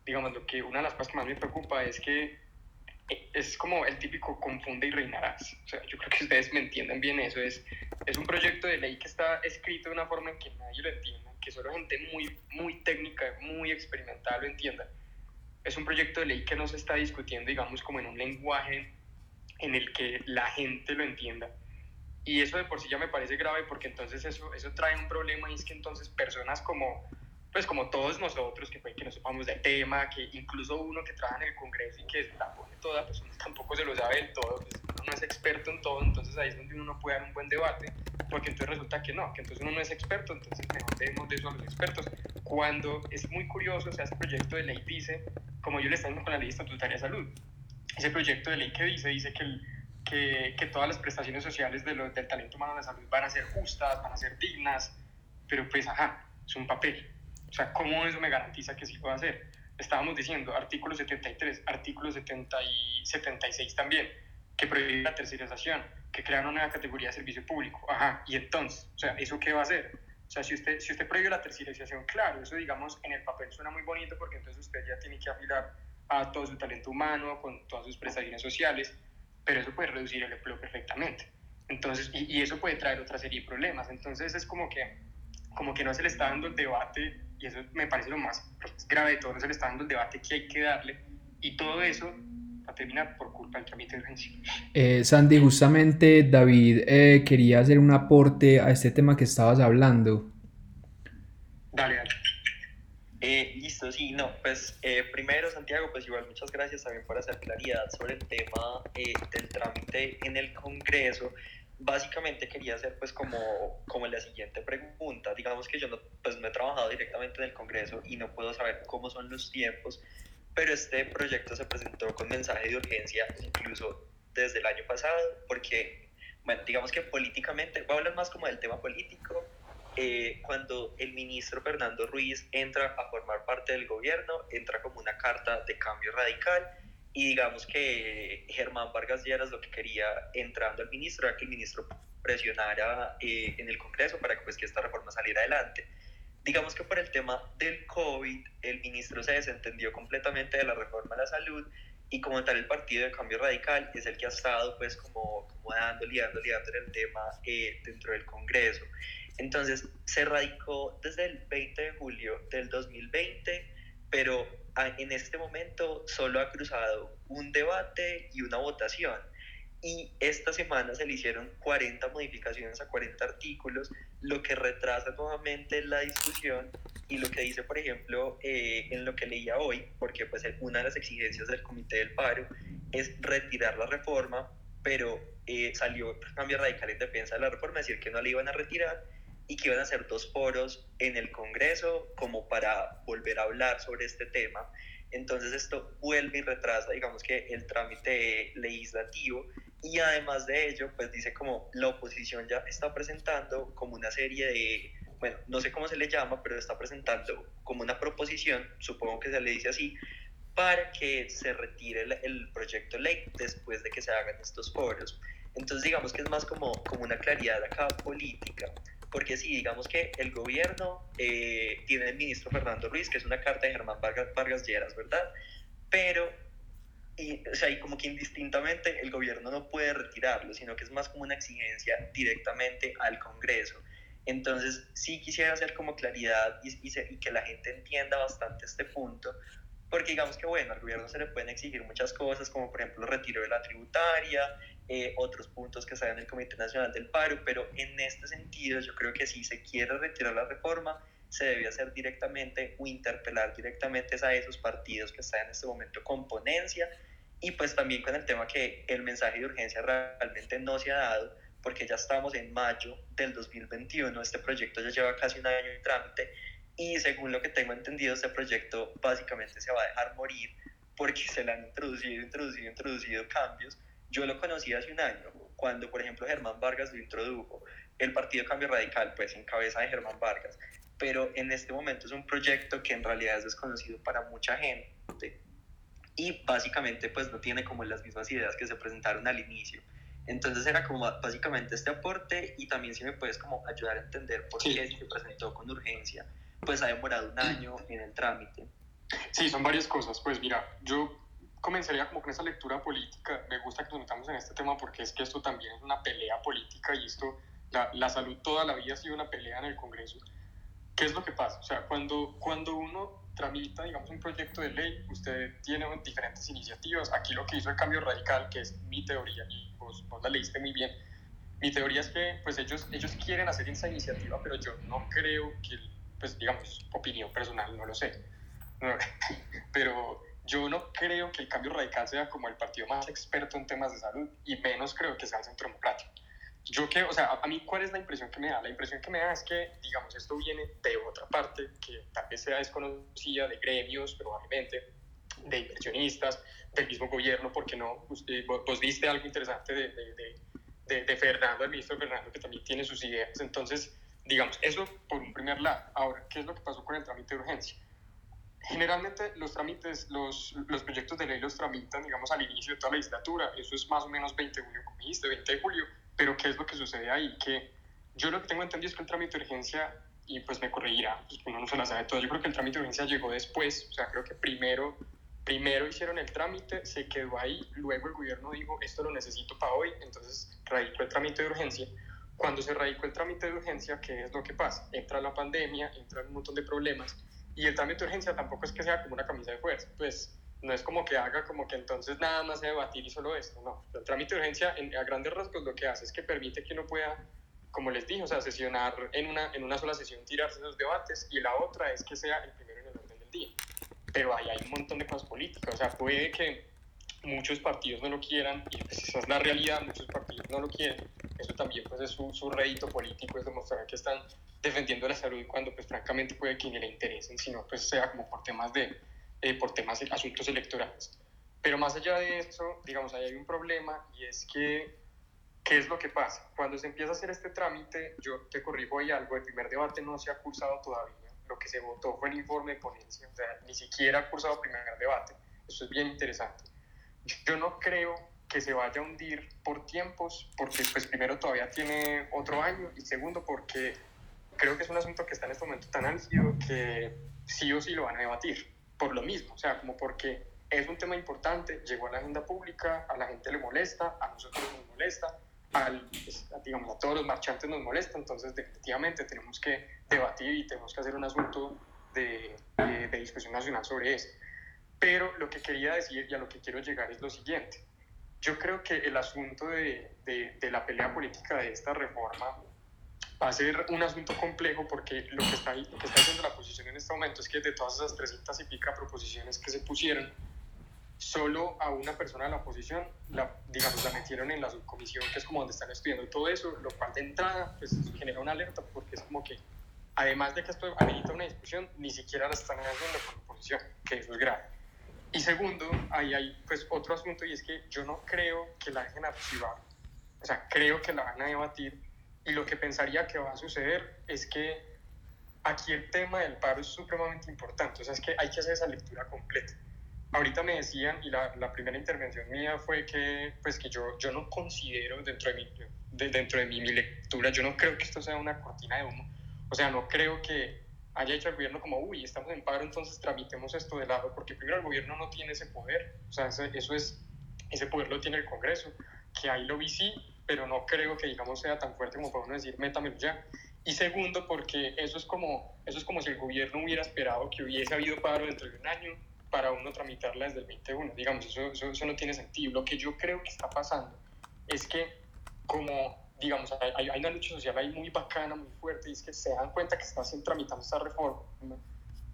digamos, lo que una de las cosas que más me preocupa es que es como el típico confunde y reinarás. O sea, yo creo que ustedes me entienden bien eso. Es, es un proyecto de ley que está escrito de una forma en que nadie lo entienda, que solo gente muy, muy técnica, muy experimental lo entienda. Es un proyecto de ley que no se está discutiendo, digamos, como en un lenguaje en el que la gente lo entienda. Y eso de por sí ya me parece grave porque entonces eso, eso trae un problema y es que entonces personas como pues como todos nosotros, que puede que no sepamos del tema, que incluso uno que trabaja en el Congreso y que la pone toda, pues uno tampoco se lo sabe del todo, pues uno no es experto en todo, entonces ahí es donde uno no puede dar un buen debate, porque entonces resulta que no, que entonces uno no es experto, entonces mejor debemos de eso a los expertos. Cuando es muy curioso, o sea, este proyecto de ley dice, como yo le estaba diciendo con la ley estatutaria de salud, ese proyecto de ley que dice, dice que, el, que, que todas las prestaciones sociales de lo, del talento humano de la salud van a ser justas, van a ser dignas, pero pues ajá, es un papel O sea, ¿cómo eso me garantiza que sí puedo hacer? Estábamos diciendo, artículo 73, artículo 70 y 76 también, que prohíbe la tercerización, que crean una nueva categoría de servicio público. Ajá, y entonces, o sea, ¿eso qué va a hacer? O sea, si usted, si usted prohíbe la tercerización, claro, eso digamos en el papel suena muy bonito porque entonces usted ya tiene que afilar a todo su talento humano, con todas sus prestaciones sociales, pero eso puede reducir el empleo perfectamente. Entonces, y, y, eso puede traer otra serie de problemas. Entonces es como que, como que no se le está dando el debate, y eso me parece lo más grave de todo, no se le está dando el debate que hay que darle, y todo eso a terminar por culpa del trámite de urgencia. Eh, Sandy, justamente David eh, quería hacer un aporte a este tema que estabas hablando. Dale, dale. Eh, listo, sí, no, pues eh, primero Santiago, pues igual muchas gracias también por hacer claridad sobre el tema eh, del trámite en el Congreso. Básicamente quería hacer pues como, como la siguiente pregunta. Digamos que yo no, pues no he trabajado directamente en el Congreso y no puedo saber cómo son los tiempos, pero este proyecto se presentó con mensaje de urgencia incluso desde el año pasado, porque, bueno, digamos que políticamente, voy a hablar más como del tema político, eh, cuando el ministro Fernando Ruiz entra a formar parte del gobierno, entra como una carta de cambio radical y digamos que Germán Vargas Lleras lo que quería entrando al ministro era que el ministro presionara eh, en el Congreso para que, pues, que esta reforma saliera adelante. Digamos que por el tema del COVID, el ministro se desentendió completamente de la reforma a la salud y como tal el partido de cambio radical es el que ha estado pues como, como dando, liando, liando el tema eh, dentro del Congreso. Entonces se radicó desde el 20 de julio del 2020, pero en este momento solo ha cruzado un debate y una votación. Y esta semana se le hicieron 40 modificaciones a 40 artículos, lo que retrasa nuevamente la discusión y lo que dice, por ejemplo, eh, en lo que leía hoy, porque pues una de las exigencias del Comité del Paro es retirar la reforma, pero eh, salió Cambio Radical en defensa de la reforma, decir que no la iban a retirar y que iban a hacer dos foros en el Congreso como para volver a hablar sobre este tema. Entonces esto vuelve y retrasa, digamos que el trámite legislativo y además de ello, pues dice como la oposición ya está presentando como una serie de, bueno, no sé cómo se le llama, pero está presentando como una proposición, supongo que se le dice así, para que se retire el, el proyecto ley después de que se hagan estos foros. Entonces digamos que es más como, como una claridad acá política porque sí, digamos que el gobierno eh, tiene el ministro Fernando Ruiz, que es una carta de Germán Vargas, Vargas Lleras, ¿verdad? Pero, y, o sea, y como que indistintamente el gobierno no puede retirarlo, sino que es más como una exigencia directamente al Congreso. Entonces, sí quisiera hacer como claridad y, y, y que la gente entienda bastante este punto, porque digamos que, bueno, al gobierno se le pueden exigir muchas cosas, como por ejemplo el retiro de la tributaria, eh, otros puntos que están en el Comité Nacional del Paro, pero en este sentido yo creo que si se quiere retirar la reforma, se debe hacer directamente o interpelar directamente a esos partidos que están en este momento con ponencia y pues también con el tema que el mensaje de urgencia realmente no se ha dado porque ya estamos en mayo del 2021, este proyecto ya lleva casi un año en trámite y según lo que tengo entendido este proyecto básicamente se va a dejar morir porque se le han introducido, introducido, introducido cambios. Yo lo conocí hace un año, cuando por ejemplo Germán Vargas lo introdujo, el Partido Cambio Radical, pues en cabeza de Germán Vargas, pero en este momento es un proyecto que en realidad es desconocido para mucha gente y básicamente pues no tiene como las mismas ideas que se presentaron al inicio. Entonces era como básicamente este aporte y también si me puedes como ayudar a entender por qué se presentó con urgencia, pues ha demorado un año en el trámite. Sí, son varias cosas. Pues mira, yo comenzaría como con esa lectura política. Me gusta que nos metamos en este tema porque es que esto también es una pelea política y esto, la, la, salud toda la vida ha sido una pelea en el Congreso. ¿Qué es lo que pasa? O sea, cuando, cuando uno tramita, digamos, un proyecto de ley, usted tiene diferentes iniciativas. Aquí lo que hizo el cambio radical, que es mi teoría, y vos, vos la leíste muy bien, mi teoría es que pues ellos, ellos quieren hacer esa iniciativa, pero yo no creo que, pues digamos, opinión personal, no lo sé. (laughs) pero yo no creo que el cambio radical sea como el partido más experto en temas de salud y menos creo que sea el centro democrático. Yo que, o sea, a mí cuál es la impresión que me da? La impresión que me da es que, digamos, esto viene de otra parte que tal vez sea desconocida, de gremios probablemente, de inversionistas, del mismo gobierno, porque no, usted, vos, viste algo interesante de, de, de, de, Fernando, el ministro Fernando, que también tiene sus ideas. Entonces, Digamos, eso por un primer lado. Ahora, ¿qué es lo que pasó con el trámite de urgencia? Generalmente los trámites, los, los proyectos de ley los tramitan, digamos, al inicio de toda la legislatura. Eso es más o menos 20 de julio, como dijiste, 20 de julio. Pero ¿qué es lo que sucede ahí? Que yo lo que tengo entendido es que el trámite de urgencia, y pues me corregirá, pues uno no se la sabe todo, yo creo que el trámite de urgencia llegó después, o sea, creo que primero, primero hicieron el trámite, se quedó ahí, luego el gobierno dijo, esto lo necesito para hoy, entonces radicó el trámite de urgencia. Cuando se radicó el trámite de urgencia, ¿qué es lo que pasa? Entra la pandemia, entran un montón de problemas, y el trámite de urgencia tampoco es que sea como una camisa de fuerza, pues no es como que haga como que entonces nada más debatir y solo esto, no. El trámite de urgencia en, a grandes rasgos lo que hace es que permite que uno pueda como les dije, o sea, sesionar en una, en una sola sesión, tirarse esos debates, y la otra es que sea el primero en el orden del día. Pero ahí hay un montón de cosas políticas, o sea, puede que muchos partidos no lo quieran, y pues esa es la realidad, muchos partidos no lo quieren, eso también pues es su, su rédito político, es demostrar que están defendiendo la salud cuando pues francamente puede que ni le interesen, sino pues sea como por temas de, eh, por temas, asuntos electorales. Pero más allá de eso, digamos, ahí hay un problema, y es que ¿Qué es lo que pasa? Cuando se empieza a hacer este trámite, yo te corrijo ahí algo, el primer debate no se ha cursado todavía, lo que se votó fue el informe de ponencia, o sea, ni siquiera ha cursado primer debate, eso es bien interesante. Yo no creo que se vaya a hundir por tiempos, porque pues primero todavía tiene otro año y segundo porque creo que es un asunto que está en este momento tan álgido que sí o sí lo van a debatir, por lo mismo, o sea, como porque es un tema importante, llegó a la agenda pública, a la gente le molesta, a nosotros nos molesta, al, pues, digamos, a todos los marchantes nos molesta, entonces definitivamente tenemos que debatir y tenemos que hacer un asunto de, de, discusión nacional sobre eso. Pero lo que quería decir y a lo que quiero llegar es lo siguiente. Yo creo que el asunto de, de, la pelea política de esta reforma va a ser un asunto complejo porque lo que está, lo que está haciendo la oposición en este momento es que de todas esas 300 y pica proposiciones que se pusieron, solo a una persona de la oposición, la, digamos, la metieron en la subcomisión, que es como donde están estudiando todo eso, lo cual de entrada pues, genera una alerta, porque es como que, además de que esto amerita una discusión, ni siquiera la están haciendo con la oposición, que eso es grave. Y segundo, ahí hay pues otro asunto, y es que yo no creo que la dejen archivar, o sea, creo que la van a debatir, y lo que pensaría que va a suceder es que aquí el tema del paro es supremamente importante, o sea, es que hay que hacer esa lectura completa ahorita me decían, y la, la, primera intervención mía fue que, pues que yo, yo no considero dentro de, mi, de, dentro de mi, mi, lectura, yo no creo que esto sea una cortina de humo. O sea, no creo que haya hecho el gobierno como, uy, estamos en paro, entonces tramitemos esto de lado, porque primero el gobierno no tiene ese poder, o sea, ese, eso es, ese poder lo tiene el Congreso, que ahí lo vi sí, pero no creo que, digamos, sea tan fuerte como para uno decir, métamelo ya. Y segundo, porque eso es como, eso es como si el gobierno hubiera esperado que hubiese habido paro dentro de un año para uno tramitarla desde el 21. Digamos, eso, eso, no tiene sentido. Lo que yo creo que está pasando es que como, digamos, hay, hay, una lucha social ahí muy bacana, muy fuerte, y es que se dan cuenta que está tramitando esta reforma.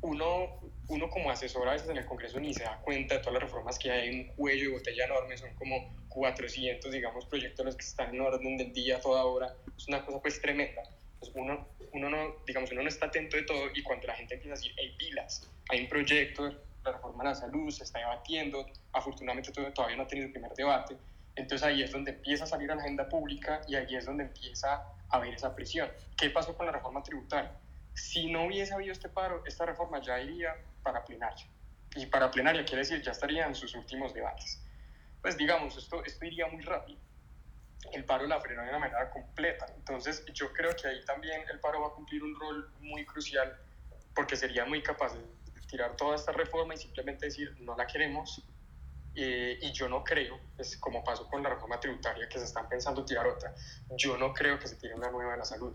Uno, uno como asesor a veces en el Congreso ni se da cuenta de todas las reformas que hay, un cuello de botella enorme, son como 400, digamos, proyectos los que están en orden del día, toda hora. Es una cosa pues tremenda. Pues uno, uno, no, digamos, uno no está atento de todo y cuando la gente empieza a decir, hay pilas, hay un proyecto la reforma de la salud se está debatiendo, afortunadamente todavía no ha tenido el primer debate, entonces ahí es donde empieza a salir a la agenda pública y ahí es donde empieza a haber esa presión. ¿Qué pasó con la reforma tributaria? Si no hubiese habido este paro, esta reforma ya iría para plenaria. Y para plenaria quiere decir ya estaría en sus últimos debates. Pues digamos, esto, esto iría muy rápido. El paro la frenó de una manera completa. Entonces yo creo que ahí también el paro va a cumplir un rol muy crucial porque sería muy capaz de tirar toda esta reforma y simplemente decir no la queremos. Eh, y yo no creo, es como pasó con la reforma tributaria, que se están pensando tirar otra, yo no creo que se tire una nueva de la salud,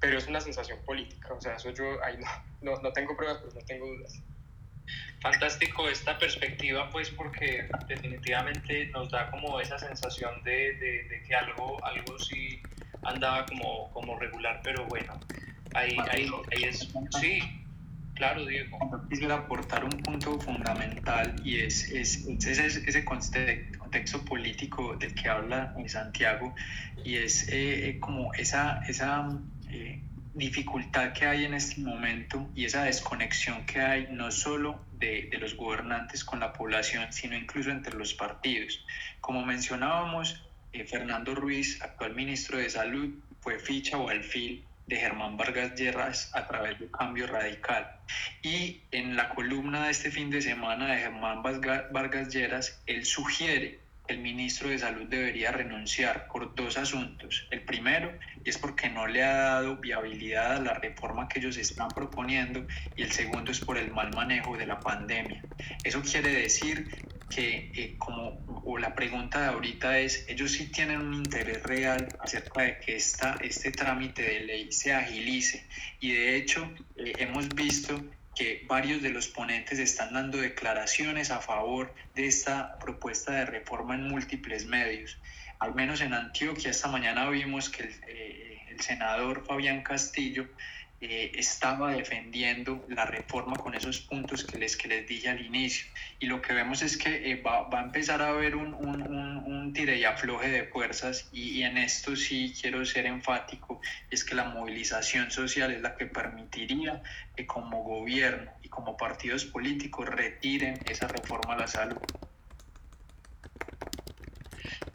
pero es una sensación política, o sea, eso yo ahí no, no, no tengo pruebas, pero no tengo dudas. Fantástico esta perspectiva, pues porque definitivamente nos da como esa sensación de, de, de que algo, algo sí andaba como, como regular, pero bueno, ahí, ahí, ahí es, sí, Claro, Diego. Quisiera aportar un punto fundamental y es, es, ese, ese contexto político del que habla Santiago y es eh, eh, como esa, esa eh, dificultad que hay en este momento y esa desconexión que hay no solo de, de, los gobernantes con la población, sino incluso entre los partidos. Como mencionábamos, Fernando Ruiz, actual ministro de Salud, fue ficha o alfil de Germán Vargas Lleras a través de Cambio Radical. Y en la columna de este fin de semana de Germán Vargas Lleras, él sugiere el ministro de Salud debería renunciar por dos asuntos. El primero es porque no le ha dado viabilidad a la reforma que ellos están proponiendo y el segundo es por el mal manejo de la pandemia. Eso quiere decir que eh, como o la pregunta de ahorita es, ellos sí tienen un interés real acerca de que esta, este trámite de ley se agilice y de hecho eh, hemos visto que varios de los ponentes están dando declaraciones a favor de esta propuesta de reforma en múltiples medios. Al menos en Antioquia esta mañana vimos que el, eh, el senador Fabián Castillo eh, estaba defendiendo la reforma con esos puntos que les, que les dije al inicio. Y lo que vemos es que eh, va, va, a empezar a haber un, un, un, tire y afloje de fuerzas y, y, en esto sí quiero ser enfático, es que la movilización social es la que permitiría que como gobierno y como partidos políticos retiren esa reforma a la salud.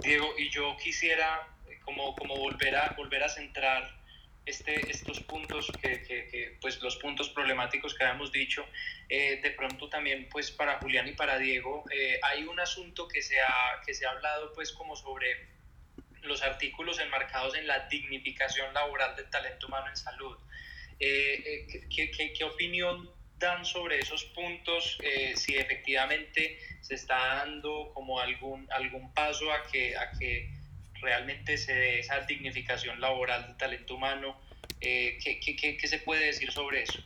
Diego, y yo quisiera como, como volver, a, volver a centrar este, estos puntos que, que, pues los puntos problemáticos que habíamos dicho eh, de pronto también pues para Julián y para Diego eh, hay un asunto que se ha que se ha hablado pues como sobre los artículos enmarcados en la dignificación laboral del talento humano en salud. Eh, ¿qué, qué, qué, opinión dan sobre esos puntos si efectivamente se está dando como algún algún paso a que a que realmente se dé esa dignificación laboral del talento humano. Eh, ¿qué, qué, qué, se puede decir sobre eso?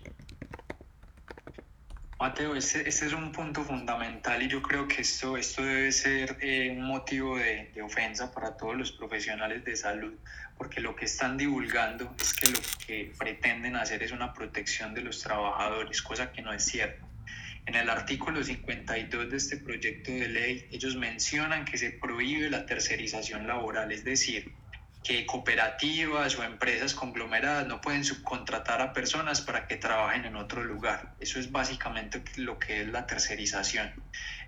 Mateo, ese, ese, es un punto fundamental y yo creo que esto, esto debe ser eh, un motivo de, de, ofensa para todos los profesionales de salud, porque lo que están divulgando es que lo que pretenden hacer es una protección de los trabajadores, cosa que no es cierta. En el artículo 52 de este proyecto de ley, ellos mencionan que se prohíbe la tercerización laboral, es decir, que cooperativas o empresas conglomeradas no pueden subcontratar a personas para que trabajen en otro lugar. Eso es básicamente lo que es la tercerización.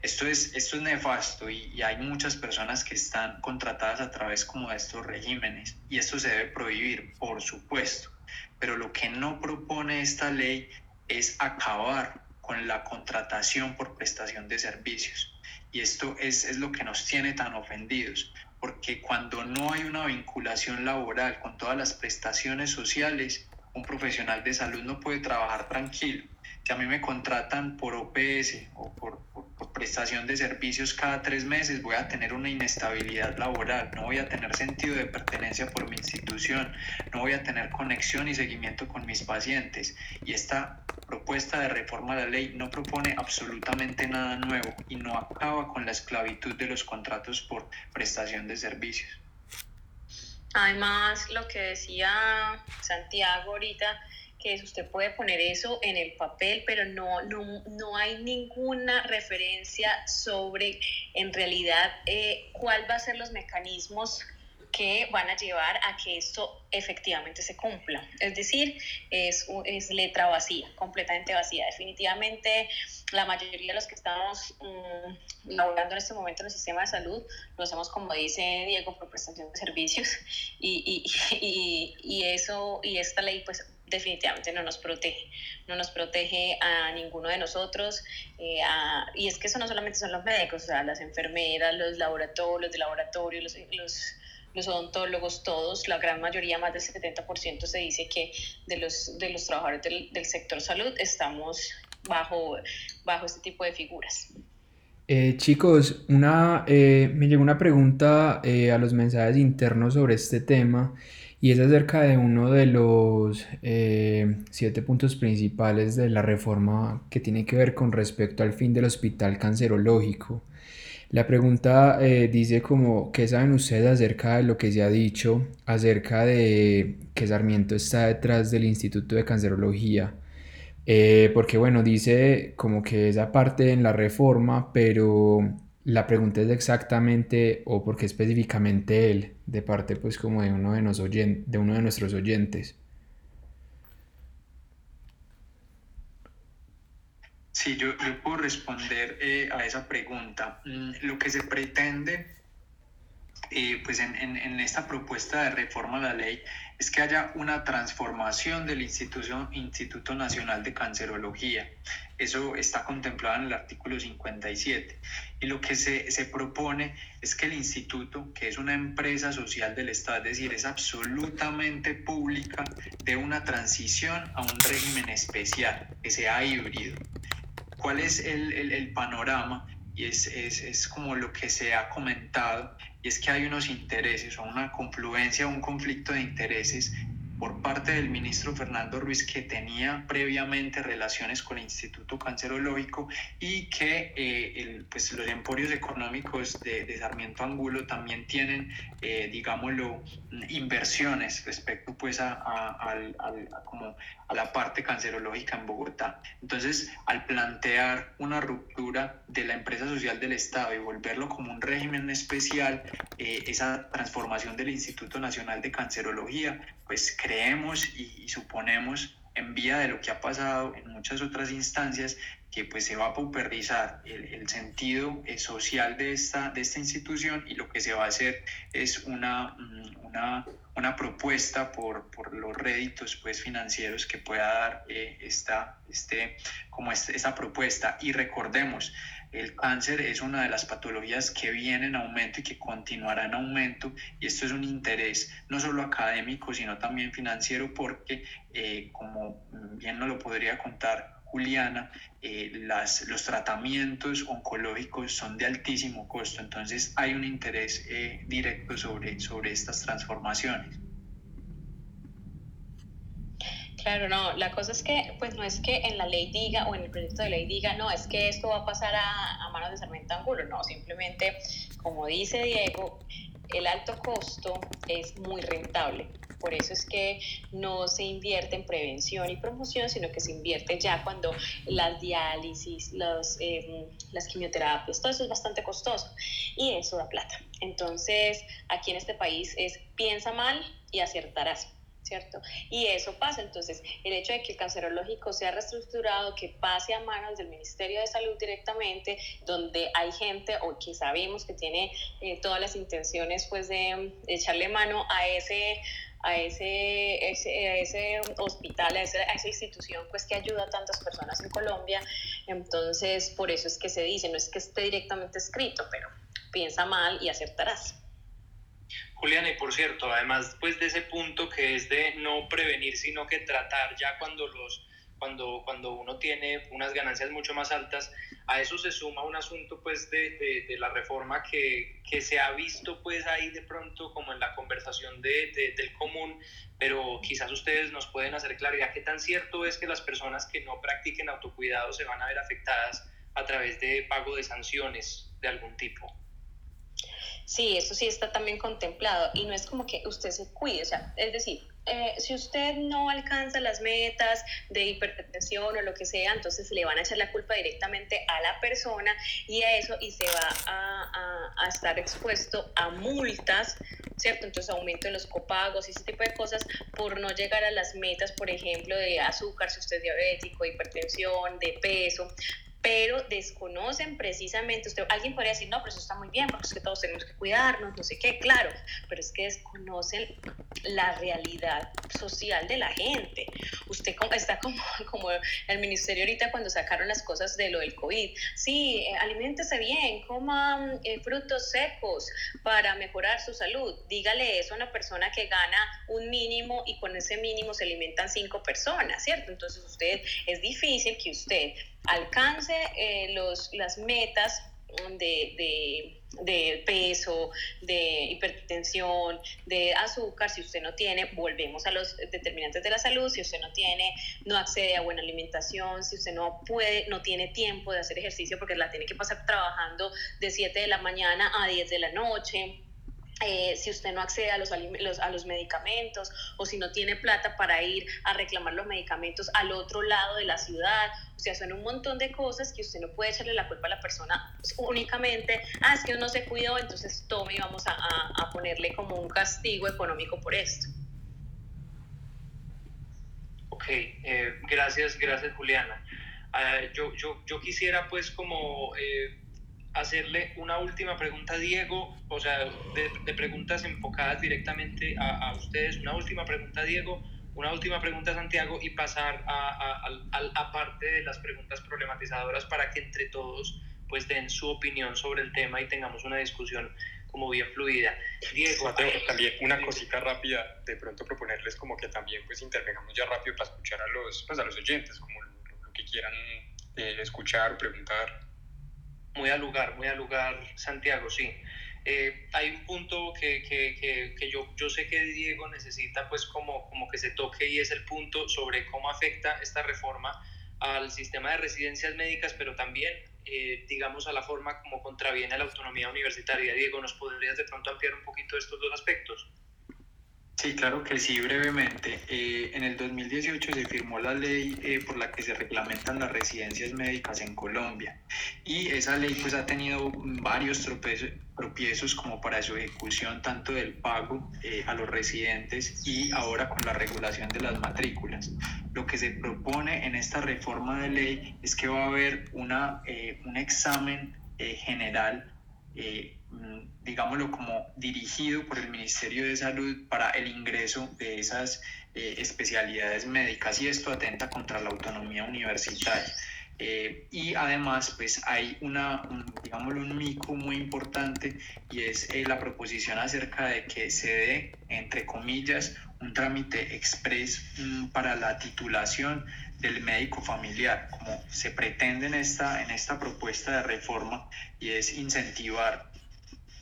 Esto es, esto es nefasto y, y hay muchas personas que están contratadas a través como de estos regímenes y esto se debe prohibir, por supuesto. Pero lo que no propone esta ley es acabar con la contratación por prestación de servicios. Y esto es, es lo que nos tiene tan ofendidos, porque cuando no hay una vinculación laboral con todas las prestaciones sociales, un profesional de salud no puede trabajar tranquilo. Si a mí me contratan por OPS o por, por, por, prestación de servicios cada tres meses, voy a tener una inestabilidad laboral, no voy a tener sentido de pertenencia por mi institución, no voy a tener conexión y seguimiento con mis pacientes. Y esta propuesta de reforma a la ley no propone absolutamente nada nuevo y no acaba con la esclavitud de los contratos por prestación de servicios. Además, lo que decía Santiago ahorita, que usted puede poner eso en el papel, pero no, no, no hay ninguna referencia sobre en realidad eh, cuál va a ser los mecanismos que van a llevar a que esto efectivamente se cumpla. Es decir, es, es letra vacía, completamente vacía. Definitivamente la mayoría de los que estamos um, laborando en este momento en el sistema de salud lo hacemos, como dice Diego, por prestación de servicios y, y, (laughs) y, y eso y esta ley pues definitivamente no nos protege, no nos protege a ninguno de nosotros. Eh, a, y es que eso no solamente son los médicos, o sea, las enfermeras, los laboratorios, los de laboratorio, los, los los odontólogos, todos, la gran mayoría, más del 70% se dice que de los, de los trabajadores del, del sector salud estamos bajo, bajo este tipo de figuras. Eh, chicos, una, eh, me llegó una pregunta eh, a los mensajes internos sobre este tema y es acerca de uno de los eh, siete puntos principales de la reforma que tiene que ver con respecto al fin del hospital cancerológico. La pregunta eh, dice como, ¿qué saben ustedes acerca de lo que se ha dicho acerca de que Sarmiento está detrás del Instituto de Cancerología? Eh, porque bueno, dice como que esa parte en la reforma, pero la pregunta es exactamente o porque específicamente él, de parte pues como de uno de, nos oyen, de, uno de nuestros oyentes. Sí, yo, yo puedo responder eh, a esa pregunta. Mm, lo que se pretende eh, pues en, en, esta propuesta de reforma a la ley es que haya una transformación del Instituto, Instituto Nacional de Cancerología. Eso está contemplado en el artículo 57. Y lo que se, se propone es que el instituto, que es una empresa social del Estado, es decir, es absolutamente pública, de una transición a un régimen especial, que sea híbrido. ¿Cuál es el, el, el panorama? Y es, es, es como lo que se ha comentado y es que hay unos intereses o una confluencia, un conflicto de intereses por parte del ministro Fernando Ruiz que tenía previamente relaciones con el Instituto Cancerológico y que eh, pues los emporios económicos de, de Sarmiento Angulo también tienen, eh, digámoslo, inversiones respecto pues a, a, a, como a la parte cancerológica en Bogotá. Entonces, al plantear una ruptura de la empresa social del Estado y volverlo como un régimen especial, eh, esa transformación del Instituto Nacional de Cancerología, pues creemos y, suponemos en vía de lo que ha pasado en muchas otras instancias, que pues se va a pauperizar el, sentido eh, social de esta, de esta institución y lo que se va a hacer es una, mm, una, una propuesta por, por, los réditos pues, financieros que pueda dar eh, esta, este, como esta propuesta. Y recordemos, el cáncer es una de las patologías que viene en aumento y que continuará en aumento y esto es un interés no solo académico sino también financiero porque eh, como bien nos lo podría contar Juliana, eh, las, los tratamientos oncológicos son de altísimo costo, entonces hay un interés eh, directo sobre, sobre estas transformaciones. Claro, no, la cosa es que, pues no es que en la ley diga o en el proyecto de ley diga, no, es que esto va a pasar a, manos de Sarmiento Angulo, no, simplemente, como dice Diego, el alto costo es muy rentable. Por eso es que no se invierte en prevención y promoción, sino que se invierte ya cuando las diálisis, los, em, las quimioterapias, todo eso es bastante costoso y eso da plata. Entonces, aquí en este país es piensa mal y acertarás. ¿Cierto? Y eso pasa, entonces el hecho de que el cancerológico sea reestructurado, que pase a manos del Ministerio de Salud directamente, donde hay gente o que sabemos que tiene eh, todas las intenciones pues de, echarle mano a ese a ese, ese, ese hospital, a, ese, a, esa institución pues que ayuda a tantas personas en Colombia. Entonces, por eso es que se dice, no es que esté directamente escrito, pero piensa mal y acertarás. Juliana, y por cierto, además pues de ese punto que es de no prevenir, sino que tratar ya cuando los cuando, cuando uno tiene unas ganancias mucho más altas, a eso se suma un asunto pues de, de, de la reforma que, que, se ha visto pues ahí de pronto como en la conversación de, del común, pero quizás ustedes nos pueden hacer claridad qué tan cierto es que las personas que no practiquen autocuidado se van a ver afectadas a través de pago de sanciones de algún tipo. Sí, eso sí está también contemplado y no es como que usted se cuide, o sea, es decir, eh, si usted no alcanza las metas de hipertensión o lo que sea, entonces le van a echar la culpa directamente a la persona y a eso y se va a, a, estar expuesto a multas, ¿cierto? Entonces aumento en los copagos y ese tipo de cosas por no llegar a las metas, por ejemplo, de azúcar, si usted es diabético, hipertensión, de peso, pero desconocen precisamente, usted, alguien podría decir, no, pero eso está muy bien, porque todos tenemos que cuidarnos, no sé qué, claro, pero es que desconocen la realidad social de la gente. Usted está como, (laughs) como el ministerio ahorita cuando sacaron las cosas de lo del COVID. Sí, eh, aliméntese bien, coma eh, frutos secos para mejorar su salud. Dígale eso a una persona que gana un mínimo y con ese mínimo se alimentan cinco personas, ¿cierto? Entonces usted, es difícil que usted alcance eh, los, las metas de, de, de, peso, de hipertensión, de azúcar, si usted no tiene, volvemos a los determinantes de la salud, si usted no tiene, no accede a buena alimentación, si usted no puede, no tiene tiempo de hacer ejercicio porque la tiene que pasar trabajando de 7 de la mañana a 10 de la noche eh, si usted no accede a los, a los medicamentos o si no tiene plata para ir a reclamar los medicamentos al otro lado de la ciudad. O sea, son un montón de cosas que usted no puede echarle la culpa a la persona únicamente, ah, es que no se cuidó, entonces tome y vamos a, a, ponerle como un castigo económico por esto. Ok, eh, gracias, gracias Juliana. Uh, yo, yo, yo, quisiera pues como... Eh, hacerle una última pregunta a Diego, o sea, de, preguntas enfocadas directamente a, a, ustedes. Una última pregunta a Diego, una última pregunta a Santiago y pasar a, a, parte de las preguntas problematizadoras para que entre todos pues den su opinión sobre el tema y tengamos una discusión como bien fluida. Diego, Mateo, también una cosita rápida, de pronto proponerles como que también pues intervengamos ya rápido para escuchar a los, pues, a los oyentes, como lo, que quieran eh, escuchar o preguntar. Muy al lugar, muy al lugar, Santiago, sí. Eh, hay un punto que, que, que, yo, yo sé que Diego necesita pues como, como que se toque y es el punto sobre cómo afecta esta reforma al sistema de residencias médicas, pero también, eh, digamos, a la forma como contraviene la autonomía universitaria. Diego, ¿nos podrías de pronto ampliar un poquito estos dos aspectos? Sí, claro que sí, brevemente. Eh, en el 2018 se firmó la ley eh, por la que se reglamentan las residencias médicas en Colombia y esa ley pues ha tenido varios tropiezos como para su ejecución tanto del pago eh, a los residentes y ahora con la regulación de las matrículas. Lo que se propone en esta reforma de ley es que va a haber una, un examen general Mm, digámoslo como dirigido por el Ministerio de Salud para el ingreso de esas eh, especialidades médicas y esto atenta contra la autonomía universitaria. Eh, y además, pues hay una, un, digámoslo, un mico muy importante y es eh, la proposición acerca de que se dé, entre comillas, un trámite express mm, para la titulación del médico familiar, como se pretende en esta, en esta propuesta de reforma, y es incentivar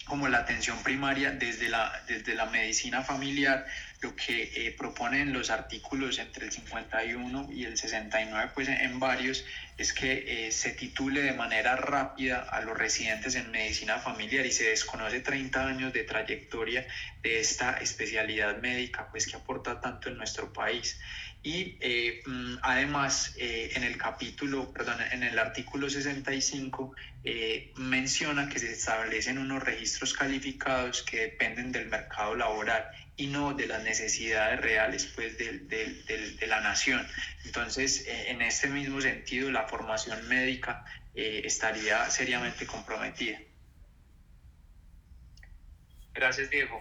como la atención primaria desde la, desde la medicina familiar, lo que eh, proponen los artículos entre el 51 y el 69, pues en varios, es que eh, se titule de manera rápida a los residentes en medicina familiar y se desconoce 30 años de trayectoria de esta especialidad médica, pues que aporta tanto en nuestro país. Y eh, mm, además, eh, en el capítulo, perdón, en el artículo 65, eh, menciona que se establecen unos registros calificados que dependen del mercado laboral y no de las necesidades reales pues, de, de, de la nación. Entonces, en este mismo sentido, la formación médica estaría seriamente comprometida. Gracias, Diego.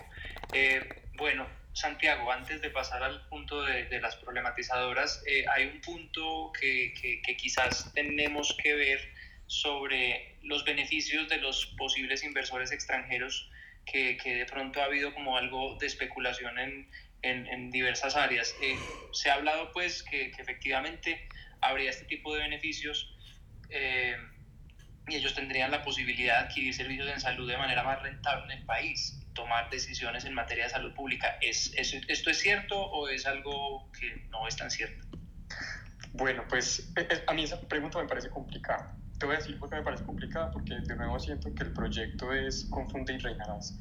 bueno, Santiago, antes de pasar al punto de, las problematizadoras, eh, hay un punto que, quizás tenemos que ver sobre los beneficios de los posibles inversores extranjeros, que, de pronto ha habido como algo de especulación en, diversas áreas. Eh, se ha hablado pues que, efectivamente habría este tipo de beneficios eh, y ellos tendrían la posibilidad de adquirir servicios en salud de manera más rentable en el país tomar decisiones en materia de salud pública. ¿Es, ¿Esto es cierto o es algo que no es tan cierto? Bueno, pues eh, eh, a mí esa pregunta me parece complicada. Te voy a decir por qué me parece complicada, porque de nuevo siento que el proyecto es confunde y reinarás.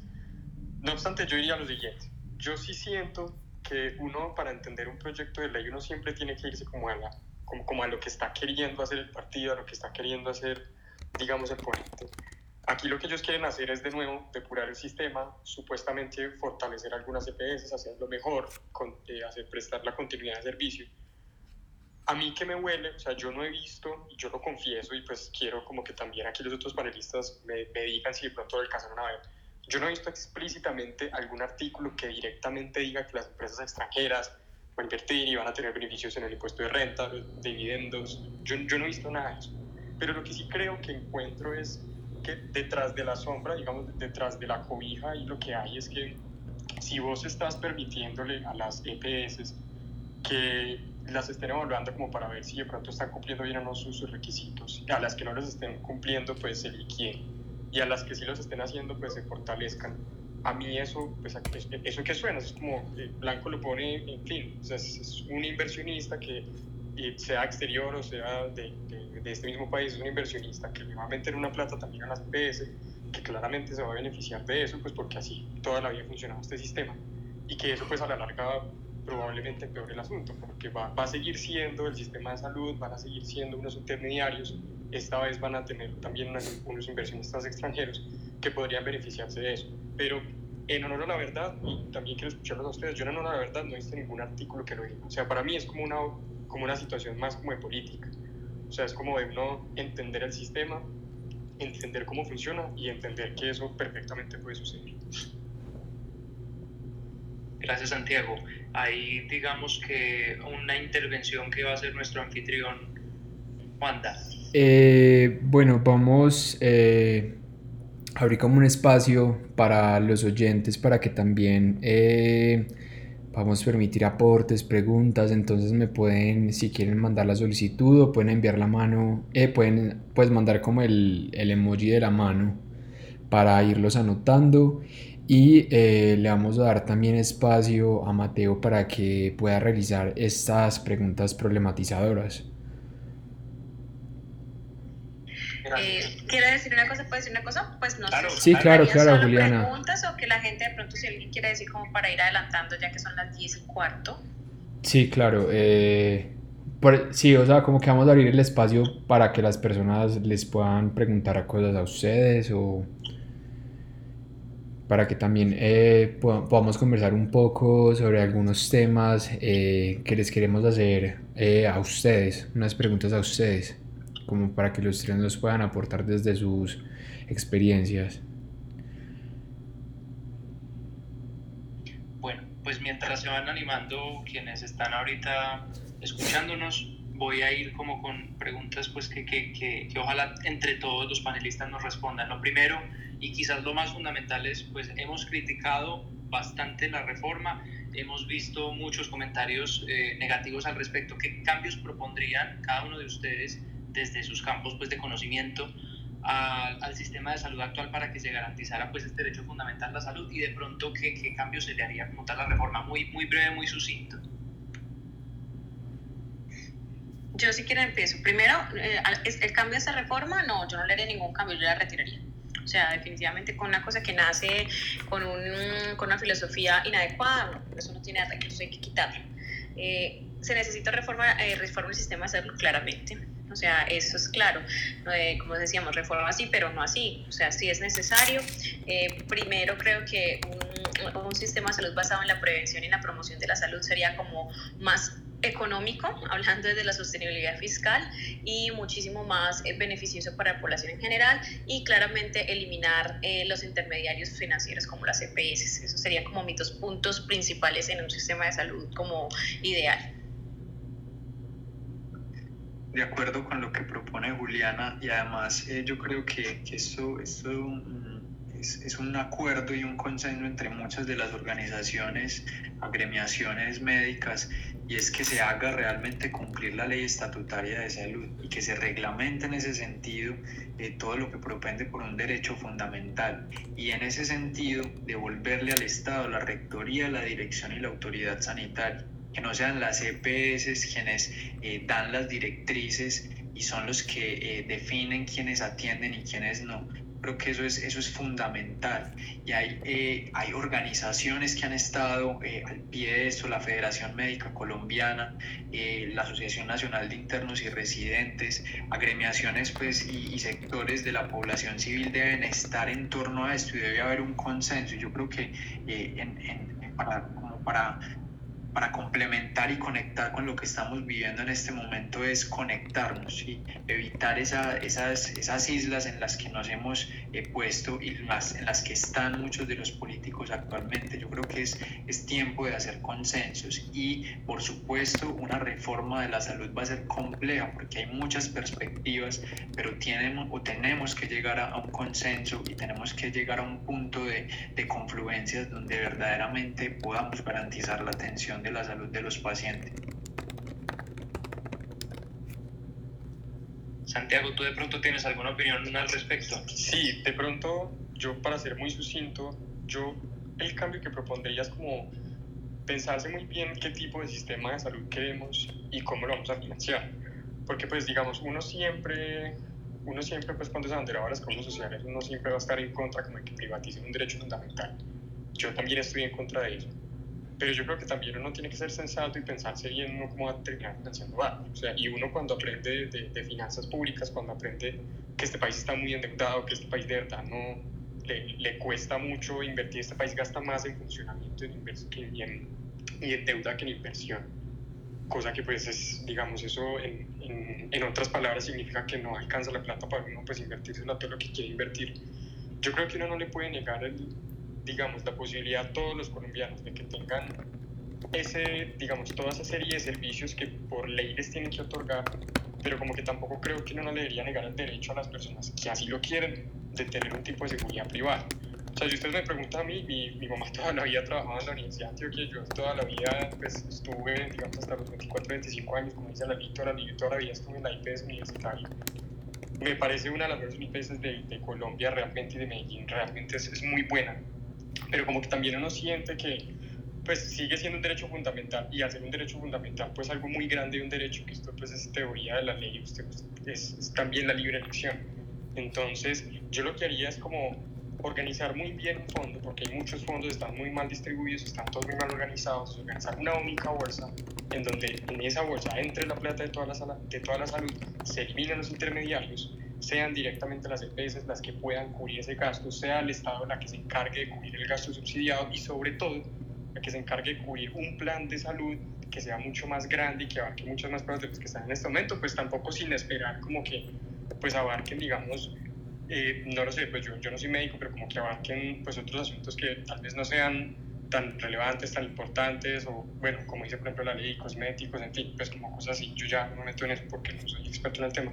No obstante, yo diría lo siguiente. Yo sí siento que uno, para entender un proyecto de ley, uno siempre tiene que irse como a, la, como, como a lo que está queriendo hacer el partido, a lo que está queriendo hacer, digamos, el ponente. Aquí lo que ellos quieren hacer es de nuevo depurar el sistema, supuestamente fortalecer algunas EPS, hacerlo mejor, con, eh, hacer prestar la continuidad de servicio. A mí que me huele, o sea, yo no he visto, y yo lo confieso, y pues quiero como que también aquí los otros panelistas me, me digan si de pronto lo alcanzaron a ver. Yo no he visto explícitamente algún artículo que directamente diga que las empresas extranjeras van a invertir y van a tener beneficios en el impuesto de renta, dividendos. Yo, yo no he visto nada de eso. Pero lo que sí creo que encuentro es que detrás de la sombra, digamos, detrás de la cobija, y lo que hay es que si vos estás permitiéndole a las EPS que las estén evaluando como para ver si de pronto están cumpliendo bien o no sus, requisitos, a las que no los estén cumpliendo, pues se liquiden, y a las que sí los estén haciendo, pues se fortalezcan. A mí eso, pues eso que suena, es como eh, Blanco lo pone, en fin, es, un inversionista que sea exterior o sea de, de, este mismo país, es un inversionista que le va a meter una plata también a las PS, que claramente se va a beneficiar de eso, pues porque así toda la vida ha funcionado este sistema. Y que eso pues a la larga probablemente empeore el asunto, porque va, va, a seguir siendo el sistema de salud, van a seguir siendo unos intermediarios, esta vez van a tener también unos, unos inversionistas extranjeros que podrían beneficiarse de eso. Pero en honor a la verdad, y también quiero escucharlos a ustedes, yo en honor a la verdad no he visto ningún artículo que lo diga. O sea, para mí es como una como una situación más como de política. O sea, es como de uno entender el sistema entender cómo funciona y entender que eso perfectamente puede suceder. Gracias Santiago. Ahí digamos que una intervención que va a hacer nuestro anfitrión, Wanda. Eh, bueno, vamos eh, a abrir como un espacio para los oyentes para que también eh, vamos a permitir aportes, preguntas, entonces me pueden, si quieren mandar la solicitud o pueden enviar la mano, eh, pueden pues mandar como el, el, emoji de la mano para irlos anotando y eh, le vamos a dar también espacio a Mateo para que pueda realizar estas preguntas problematizadoras. Eh, ¿Quiere decir una cosa? ¿Puede decir una cosa? Pues no claro, sé. Sí, claro, claro, solo Juliana. preguntas o que la gente de pronto, si alguien quiere decir como para ir adelantando, ya que son las 10 y cuarto? Sí, claro. Eh, por, sí, o sea, como que vamos a abrir el espacio para que las personas les puedan preguntar cosas a ustedes o para que también eh, podamos conversar un poco sobre algunos temas eh, que les queremos hacer eh, a ustedes, unas preguntas a ustedes como para que los tres nos puedan aportar desde sus experiencias. Bueno, pues mientras se van animando quienes están ahorita escuchándonos, voy a ir como con preguntas pues que, que, que, que ojalá entre todos los panelistas nos respondan. Lo primero y quizás lo más fundamental es pues hemos criticado bastante la reforma, hemos visto muchos comentarios eh, negativos al respecto. ¿Qué cambios propondrían cada uno de ustedes desde sus campos pues, de conocimiento al, al, sistema de salud actual para que se garantizara pues, este derecho fundamental a la salud y de pronto qué, qué cambios se le haría como tal la reforma? Muy, muy breve, muy sucinto. Yo si quiero empiezo. Primero, eh, el cambio de esa reforma, no, yo no le haría ningún cambio, yo la retiraría. O sea, definitivamente con una cosa que nace con, un, con una filosofía inadecuada, no, eso no tiene arreglo, hay que quitarlo. Eh, se necesita reforma, eh, reforma el sistema de salud claramente. O sea, eso es claro. Eh, como decíamos, reforma así, pero no así. O sea, sí es necesario. Eh, primero, creo que un, sistema de salud basado en la prevención y la promoción de la salud sería como más económico, (laughs) hablando desde la sostenibilidad fiscal, y muchísimo más eh, beneficioso para la población en general, y claramente eliminar eh, los intermediarios financieros como las EPS. Esos serían como mis dos puntos principales en un sistema de salud como ideal de acuerdo con lo que propone Juliana y además eh, yo creo que, que esto, esto mm, es, es, un acuerdo y un consenso entre muchas de las organizaciones, agremiaciones médicas y es que se haga realmente cumplir la ley estatutaria de salud y que se reglamente en ese sentido eh, todo lo que propende por un derecho fundamental. Y en ese sentido devolverle al Estado la rectoría, la dirección y la autoridad sanitaria que no sean las EPS quienes eh, dan las directrices y son los que eh, definen quiénes atienden y quiénes no. Creo que eso es, eso es fundamental y hay, eh, hay organizaciones que han estado eh, al pie de esto, la Federación Médica Colombiana, eh, la Asociación Nacional de Internos y Residentes, agremiaciones pues, y, y, sectores de la población civil deben estar en torno a esto y debe haber un consenso. Yo creo que en, en, para, como para para complementar y conectar con lo que estamos viviendo en este momento es conectarnos y evitar esa, esas, esas islas en las que nos hemos eh, puesto y las, en las que están muchos de los políticos actualmente. Yo creo que es, es tiempo de hacer consensos y por supuesto una reforma de la salud va a ser compleja porque hay muchas perspectivas, pero tenemos o tenemos que llegar a, a un consenso y tenemos que llegar a un punto de, de confluencias donde verdaderamente podamos garantizar la atención de la salud de los pacientes. Santiago, ¿tú de pronto tienes alguna opinión al respecto? Sí, de pronto yo para ser muy sucinto, yo el cambio que propondría es como pensarse muy bien qué tipo de sistema de salud queremos y cómo lo vamos a financiar. Porque pues digamos, uno siempre, uno siempre pues cuando se abanderaba las causas sociales, uno siempre va a estar en contra como de que privaticen un derecho fundamental. Yo también estoy en contra de eso pero yo creo que también uno tiene que ser sensato y pensarse bien uno cómo va a terminar financiando algo. O sea, y uno cuando aprende de, de, finanzas públicas, cuando aprende que este país está muy endeudado, que este país de verdad no le, le cuesta mucho invertir, este país gasta más en funcionamiento y en, y en, en deuda que en inversión. cosa que pues es, digamos, eso en, en, otras palabras significa que no alcanza la plata para uno pues invertirse en todo lo que quiere invertir. Yo creo que uno no le puede negar, el, digamos, la posibilidad a todos los colombianos de que tengan ese, digamos, toda esa serie de servicios que por ley les tienen que otorgar, pero como que tampoco creo que uno no le debería negar el derecho a las personas que así lo quieren de tener un tipo de seguridad privada. O sea, si ustedes me preguntan a mí, mi, mi mamá (laughs) toda la vida trabajaba en la Universidad de Antioquia, yo toda la vida pues, estuve, digamos, hasta los 24, 25 años, como dice la Víctora, yo toda la vida estuve en la IPS universitaria. Me parece una de las mejores IPS de, de Colombia realmente y de Medellín, realmente es, es muy buena. Pero como que también uno siente que pues sigue siendo un derecho fundamental y hacer un derecho fundamental pues algo muy grande y un derecho que esto pues es teoría de la ley, usted, pues, es, es también la libre elección. Entonces yo lo que haría es como organizar muy bien un fondo, porque hay muchos fondos, están muy mal distribuidos, están todos muy mal organizados, organizar una única bolsa en donde en esa bolsa entre la plata de toda la, de toda la salud, se eliminen los intermediarios, sean directamente las EPS las que puedan cubrir ese gasto, sea el Estado la que se encargue de cubrir el gasto subsidiado y sobre todo la que se encargue de cubrir un plan de salud que sea mucho más grande y que abarque muchas más personas de las que están en este momento, pues tampoco sin esperar como que pues abarquen digamos eh, no lo sé, pues yo, yo no soy médico, pero como que abarquen pues otros asuntos que tal vez no sean tan relevantes, tan importantes, o bueno, como dice por ejemplo la ley, cosméticos, en fin, pues como cosas así, yo ya no me meto en eso porque no soy experto en el tema,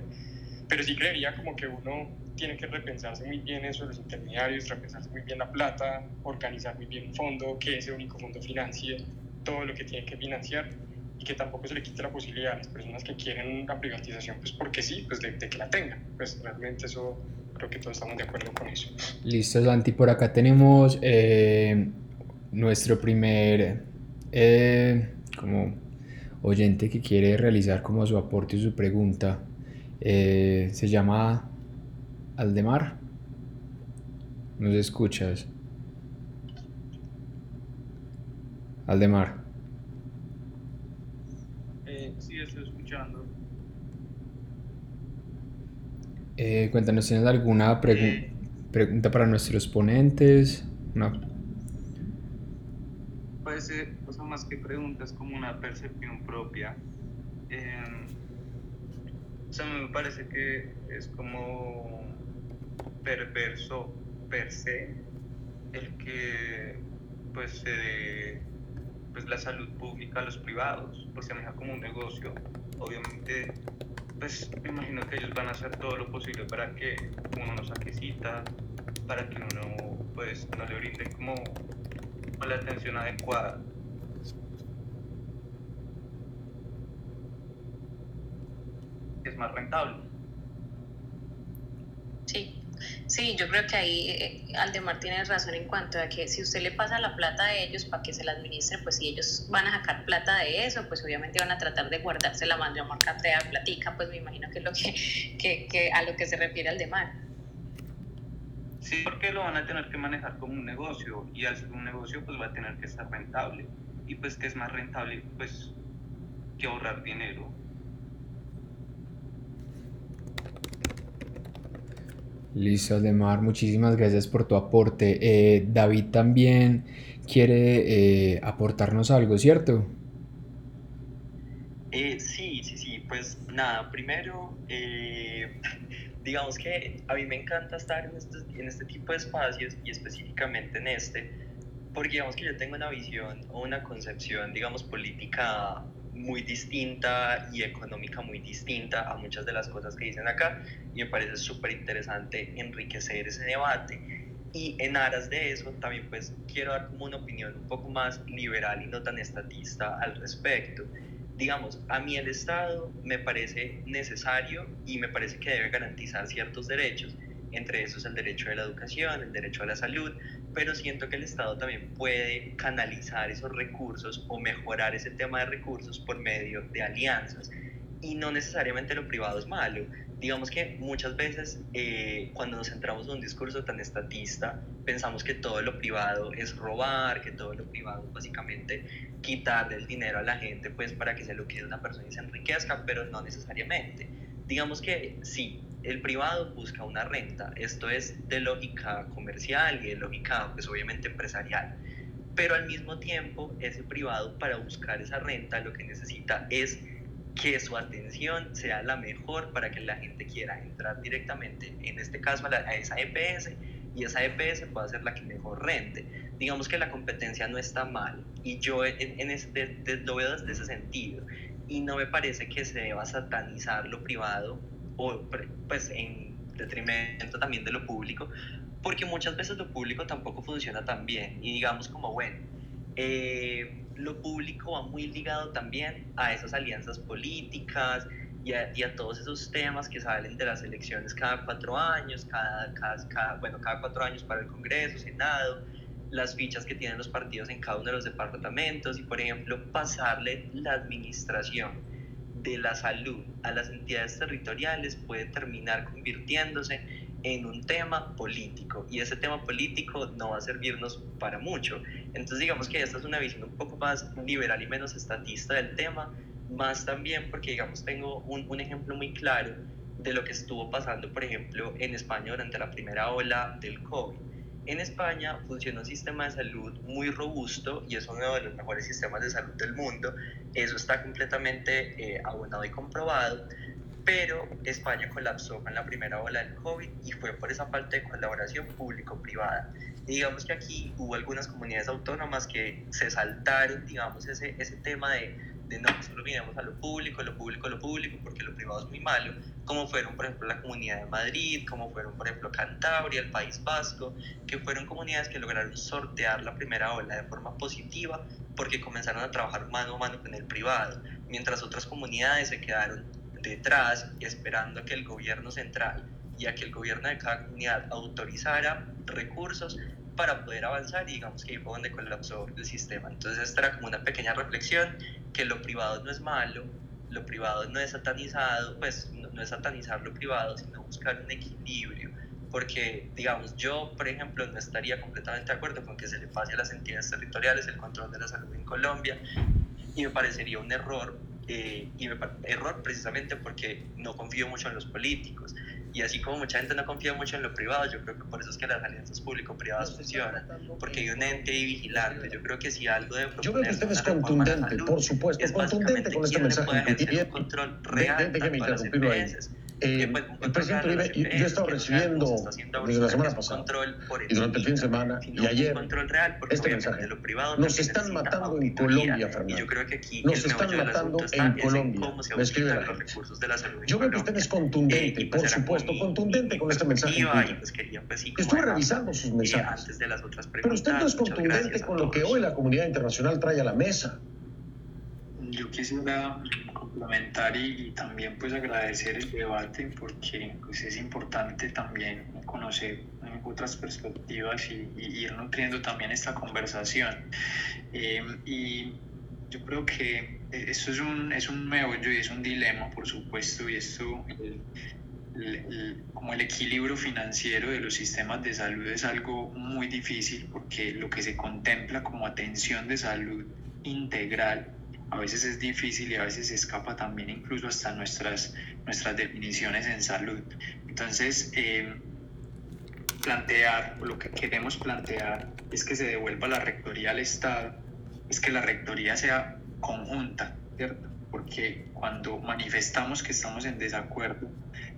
pero sí creería como que uno tiene que repensarse muy bien eso de los intermediarios, repensarse muy bien la plata, organizar muy bien un fondo, que ese único fondo financie todo lo que tiene que financiar y que tampoco se le quite la posibilidad a las personas que quieren la privatización, pues porque sí, pues de, de que la tengan, pues realmente eso creo que todos estamos de acuerdo con eso. Listo, Santi, por acá tenemos eh, nuestro primer eh, como oyente que quiere realizar como su aporte y su pregunta. Eh, se llama Aldemar. ¿Nos escuchas? Aldemar. sí, estoy escuchando. Eh, cuéntanos, ¿tienes alguna pregunta para nuestros ponentes? No. Puede ser, o sea, más que preguntas, como una percepción propia. Em, sea, me parece que es como perverso per se el que pues se dé pues, la salud pública a los privados, pues se maneja como un negocio. Obviamente pues me imagino que ellos van a hacer todo lo posible para que uno no saque cita, para que uno pues no le brinde como la atención adecuada. Es más rentable. Sí, Sí, yo creo que ahí eh, Aldemar tiene razón en cuanto a que si usted le pasa la plata a ellos para que se la administre, pues si ellos van a sacar plata de eso, pues obviamente van a tratar de guardarse la mayor cantidad de platica, pues me imagino que es lo que, (laughs) que, que a lo que se refiere Aldemar. Sí, porque lo van a tener que manejar como un negocio y al ser un negocio pues va a tener que estar rentable y pues que es más rentable pues que ahorrar dinero Listo, Aldemar, muchísimas gracias por tu aporte. Eh, David también quiere eh, aportarnos algo, ¿cierto? Eh, sí, sí, sí, pues nada, primero, (laughs) digamos que a mí me encanta estar en, en este tipo de espacios y específicamente en este, porque digamos que yo tengo una visión o una concepción, digamos, política muy distinta y económica muy distinta a muchas de las cosas que dicen acá y me parece súper interesante enriquecer ese debate y en aras de eso también pues quiero dar como una opinión un poco más liberal y no tan estatista al respecto. Digamos, a mí el Estado me parece necesario y me parece que debe garantizar ciertos derechos, entre esos el derecho a la educación, el derecho a la salud, pero siento que el Estado también puede canalizar esos recursos o mejorar ese tema de recursos por medio de alianzas. Y no necesariamente lo privado es malo. Digamos que muchas veces eh, cuando nos centramos en un discurso tan estatista, pensamos que todo lo privado es robar, que todo lo privado es básicamente quitarle el dinero a la gente pues para que se lo quede una persona y se enriquezca, pero no necesariamente. Digamos que sí, el privado busca una renta. Esto es de lógica comercial y de lógica, pues obviamente empresarial. pero al mismo tiempo ese privado para buscar esa renta lo que necesita es que su atención sea la mejor para que la gente quiera entrar directamente, en este caso a, esa EPS, y esa EPS pueda ser la que mejor rente. Digamos que la competencia no está mal y yo en, en este, lo veo desde ese sentido y no me parece que se deba satanizar lo privado o pues en detrimento también de lo público, porque muchas veces lo público tampoco funciona tan bien. Y digamos como bueno, eh, lo público va muy ligado también a esas alianzas políticas y a, todos esos temas que salen de las elecciones cada cuatro años, cada, cada, bueno, cada cuatro años para el Congreso, Senado, las fichas que tienen los partidos en cada uno de los departamentos y, por ejemplo, pasarle la administración de la salud a las entidades territoriales puede terminar convirtiéndose en un tema político y ese tema político no va a servirnos para mucho. Entonces digamos que esta es una visión un poco más liberal y menos estatista del tema, más también porque digamos tengo un, un ejemplo muy claro de lo que estuvo pasando, por ejemplo, en España durante la primera ola del COVID. En España funciona un sistema de salud muy robusto y es uno de los mejores sistemas de salud del mundo. Eso está completamente eh, abonado y comprobado pero España colapsó con la primera ola del COVID y fue por esa falta de colaboración público-privada. Digamos que aquí hubo algunas comunidades autónomas que se saltaron, digamos, ese, ese tema de, de no, solo miremos a lo público, lo público, lo público, porque lo privado es muy malo, como fueron, por ejemplo, la Comunidad de Madrid, como fueron, por ejemplo, Cantabria, el País Vasco, que fueron comunidades que lograron sortear la primera ola de forma positiva porque comenzaron a trabajar mano a mano con el privado, mientras otras comunidades se quedaron detrás esperando a que el gobierno central y a que el gobierno de cada comunidad autorizara recursos para poder avanzar y digamos que ahí fue donde colapsó el sistema. Entonces esta era como una pequeña reflexión que lo privado no es malo, lo privado no es satanizado, pues no, es satanizar lo privado, sino buscar un equilibrio. Porque, digamos, yo, por ejemplo, no estaría completamente de acuerdo con que se le pase a las entidades territoriales el control de la salud en Colombia y me parecería un error eh, y me error precisamente porque no confío mucho en los políticos. Y así como mucha gente no confía mucho en lo privado, yo creo que por eso es que las alianzas público-privadas funcionan, porque hay un ente y vigilante. Yo creo que si algo debe Yo creo que usted es contundente, por supuesto, es contundente con este mensaje. Y, un control real de, de, de, las empresas, eh, el presidente Uribe, yo, he estado recibiendo desde la semana pasada y durante el fin de semana y ayer este mensaje. Nos están matando en Colombia, Fernando. Nos están matando en Colombia. Me escribe la gente. Yo creo que usted es contundente, por supuesto, contundente con este mensaje. Estuve revisando sus mensajes. Pero usted no es contundente con lo que hoy la comunidad internacional trae a la mesa. Yo quisiera complementar y, también pues agradecer el debate porque pues, es importante también conocer otras perspectivas y, ir nutriendo también esta conversación. Eh, y yo creo que eso es un, es un meollo y es un dilema, por supuesto, y esto, como el equilibrio financiero de los sistemas de salud es algo muy difícil porque lo que se contempla como atención de salud integral a veces es difícil y a veces se escapa también incluso hasta nuestras, nuestras definiciones en salud. Entonces, eh, plantear, lo que queremos plantear es que se devuelva la rectoría al Estado, es que la rectoría sea conjunta, ¿cierto? Porque cuando manifestamos que estamos en desacuerdo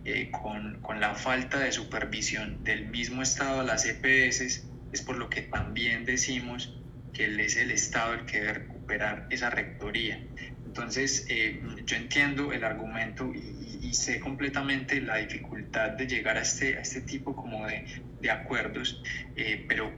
eh, con, con la falta de supervisión del mismo Estado a las EPS, es por lo que también decimos que es el Estado el que debe recuperar esa rectoría. Entonces, eh, yo entiendo el argumento y, sé completamente la dificultad de llegar a este, a este tipo como de, de acuerdos, eh, pero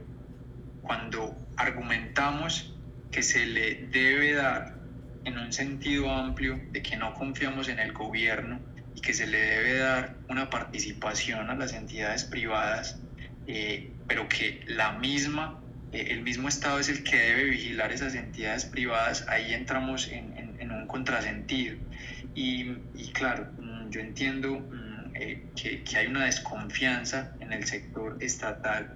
cuando argumentamos que se le debe dar en un sentido amplio de que no confiamos en el gobierno y que se le debe dar una participación a las entidades privadas, eh, pero que la misma el mismo Estado es el que debe vigilar esas entidades privadas, ahí entramos en, un contrasentido. Y, claro, mm, yo entiendo mm, eh, que, hay una desconfianza en el sector estatal,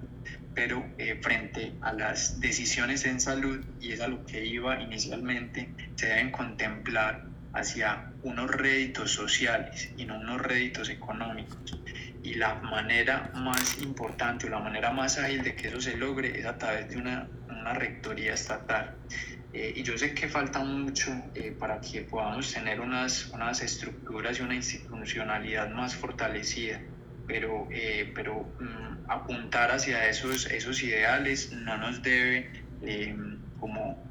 pero eh, frente a las decisiones en salud, y es a lo que iba inicialmente, se deben contemplar hacia unos réditos sociales y no unos réditos económicos y la manera más importante o la manera más ágil de que eso se logre es a través de una, una rectoría estatal. Eh, y yo sé que falta mucho eh, para que podamos tener unas, unas estructuras y una institucionalidad más fortalecida, pero, eh, pero mm, apuntar hacia esos, esos ideales no nos debe como,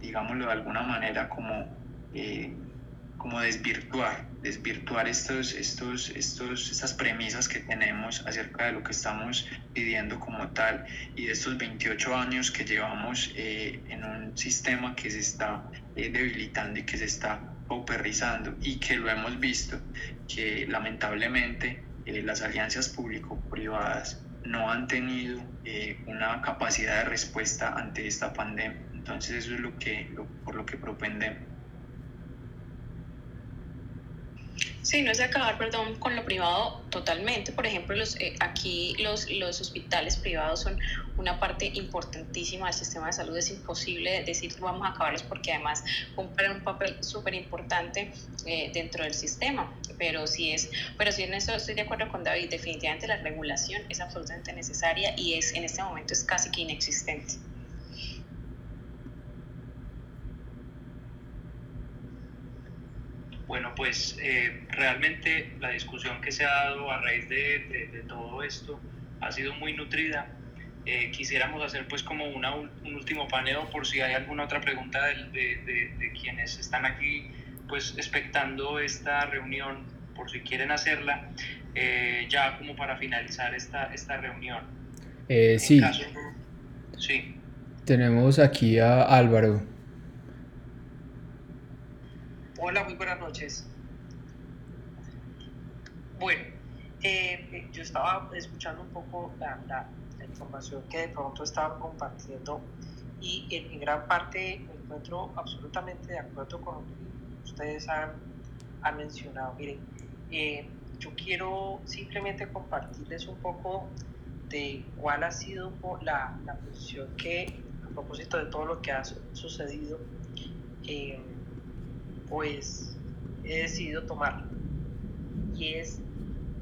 digámoslo de alguna manera, como como desvirtuar, desvirtuar estos, estos, estos, estas premisas que tenemos acerca de lo que estamos pidiendo como tal y de estos 28 años que llevamos eh, en un sistema que se está eh, debilitando y que se está pauperizando y que lo hemos visto, que lamentablemente eh, las alianzas público-privadas no han tenido una capacidad de respuesta ante esta pandemia. Entonces eso es lo que, por lo que propendemos. Sí, no es acabar, perdón, con lo privado totalmente. Por ejemplo, los, eh, aquí los, los hospitales privados son una parte importantísima del sistema de salud. Es imposible decir vamos a acabarlos porque además cumplen un papel súper importante eh, dentro del sistema. Pero sí es, pero sí en eso estoy de acuerdo con David. Definitivamente la regulación es absolutamente necesaria y es en este momento es casi que inexistente. Bueno, pues eh, realmente la discusión que se ha dado a raíz de, todo esto ha sido muy nutrida. Eh, quisiéramos hacer pues como una, un último paneo por si hay alguna otra pregunta de, quienes están aquí pues expectando esta reunión, por si quieren hacerla, eh, ya como para finalizar esta, esta reunión. sí. sí. Tenemos aquí a Álvaro. Hola, muy buenas noches. Bueno, eh, eh, yo estaba escuchando un poco la, información que de pronto estaban compartiendo y en, gran parte me encuentro absolutamente de acuerdo con lo que ustedes han, han mencionado. Miren, eh, yo quiero simplemente compartirles un poco de cuál ha sido la, la posición que, a propósito de todo lo que ha sucedido, eh, pues he decidido tomarlo. Y es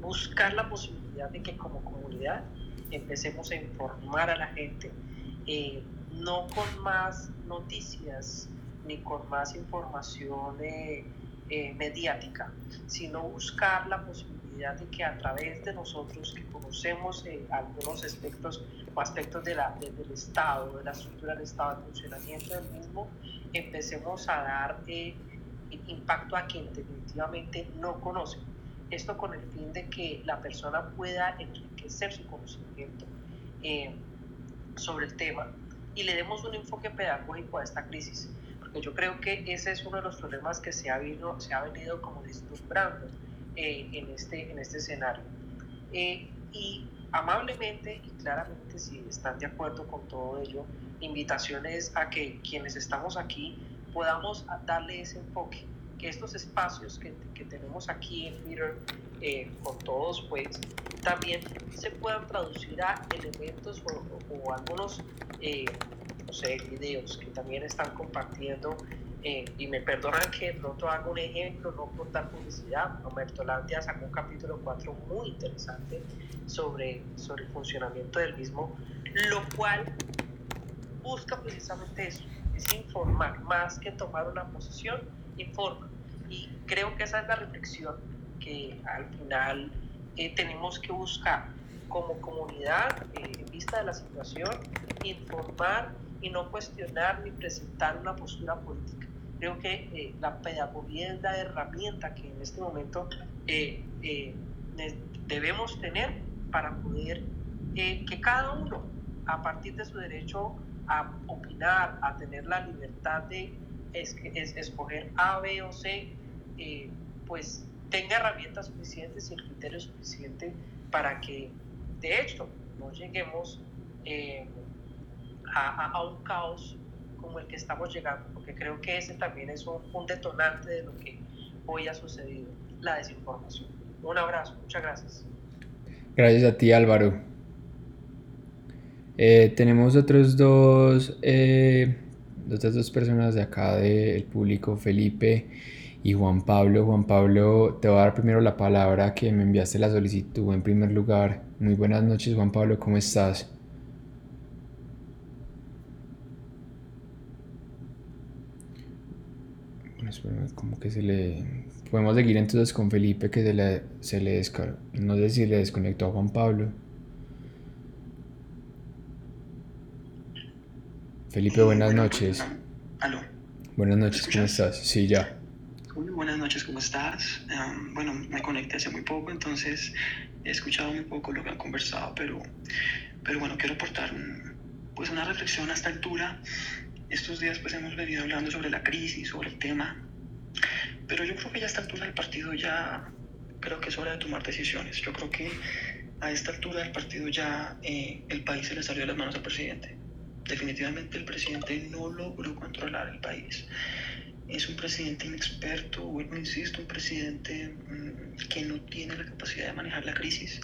buscar la posibilidad de que como comunidad empecemos a informar a la gente, eh, no con más noticias ni con más información eh, eh, mediática, sino buscar la posibilidad de que a través de nosotros que conocemos algunos aspectos o aspectos de la, del Estado, de la estructura del Estado, del funcionamiento del mismo, empecemos a dar impacto a quien definitivamente no conoce. Esto con el fin de que la persona pueda enriquecer su conocimiento eh, sobre el tema y le demos un enfoque pedagógico a esta crisis. Porque yo creo que ese es uno de los problemas que se ha, venido, se ha venido como deslumbrando eh, en, este, en este escenario. Eh, y amablemente y claramente, si están de acuerdo con todo ello, invitaciones a que quienes estamos aquí podamos darle ese enfoque, que estos espacios que, que tenemos aquí en Twitter eh, con todos, pues también se puedan traducir a elementos o, algunos, eh, no sé, videos que también están compartiendo. Eh, y me perdonan que de pronto haga un ejemplo, no por dar publicidad. Roberto Landia sacó un capítulo 4 muy interesante sobre, sobre el funcionamiento del mismo, lo cual busca precisamente eso, es informar, más que tomar una posición, informa. Y creo que esa es la reflexión que al final eh, tenemos que buscar como comunidad eh, en vista de la situación, informar y no cuestionar ni presentar una postura política. Creo que eh, la pedagogía es la herramienta que en este momento debemos tener para poder que cada uno, a partir de su derecho a opinar, a tener la libertad de es, escoger A, B o C, eh, pues tenga herramientas suficientes y el criterio para que, de hecho, no lleguemos eh, a, un caos como el que estamos llegando, porque creo que ese también es un, un detonante de lo que hoy ha sucedido, la desinformación. Un abrazo, muchas gracias. Gracias a ti Álvaro. Eh, tenemos otros dos, eh, otras dos personas de acá del público, Felipe y Juan Pablo. Juan Pablo, te voy a dar primero la palabra que me enviaste la solicitud en primer lugar. Muy buenas noches, Juan Pablo, ¿cómo estás? como que se le... Podemos seguir entonces con Felipe que se le, se le descargó. No sé si le desconectó a Juan Pablo. Felipe, buenas noches. Aló. Buenas noches, ¿cómo estás? Sí, ya. buenas noches, ¿cómo estás? bueno, me conecté hace muy poco, entonces he escuchado muy poco lo que han conversado, pero, pero bueno, quiero aportar pues una reflexión a esta altura estos días pues hemos venido hablando sobre la crisis, sobre el tema, pero yo creo que ya a esta altura del partido ya creo que es hora de tomar decisiones. Yo creo que a esta altura del partido ya eh, el país se le salió de las manos al presidente. Definitivamente el presidente no logró controlar el país. Es un presidente inexperto, vuelvo insisto, un presidente mm, que no tiene la capacidad de manejar la crisis,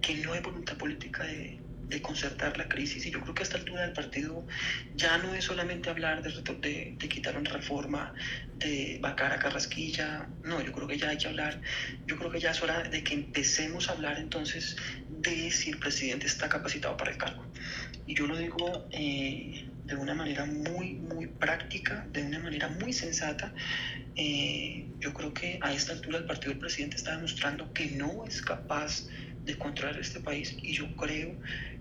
que no hay voluntad política de, de concertar la crisis. Y yo creo que a esta altura del partido ya no es solamente hablar de, de, de, quitar una reforma, de vacar a Carrasquilla. No, yo creo que ya hay que hablar. Yo creo que ya es hora de que empecemos a hablar entonces de si el presidente está capacitado para el cargo. Y yo lo digo eh, de una manera muy, muy práctica, de una manera muy sensata. Eh, yo creo que a esta altura el partido del presidente está demostrando que no es capaz de controlar este país y yo creo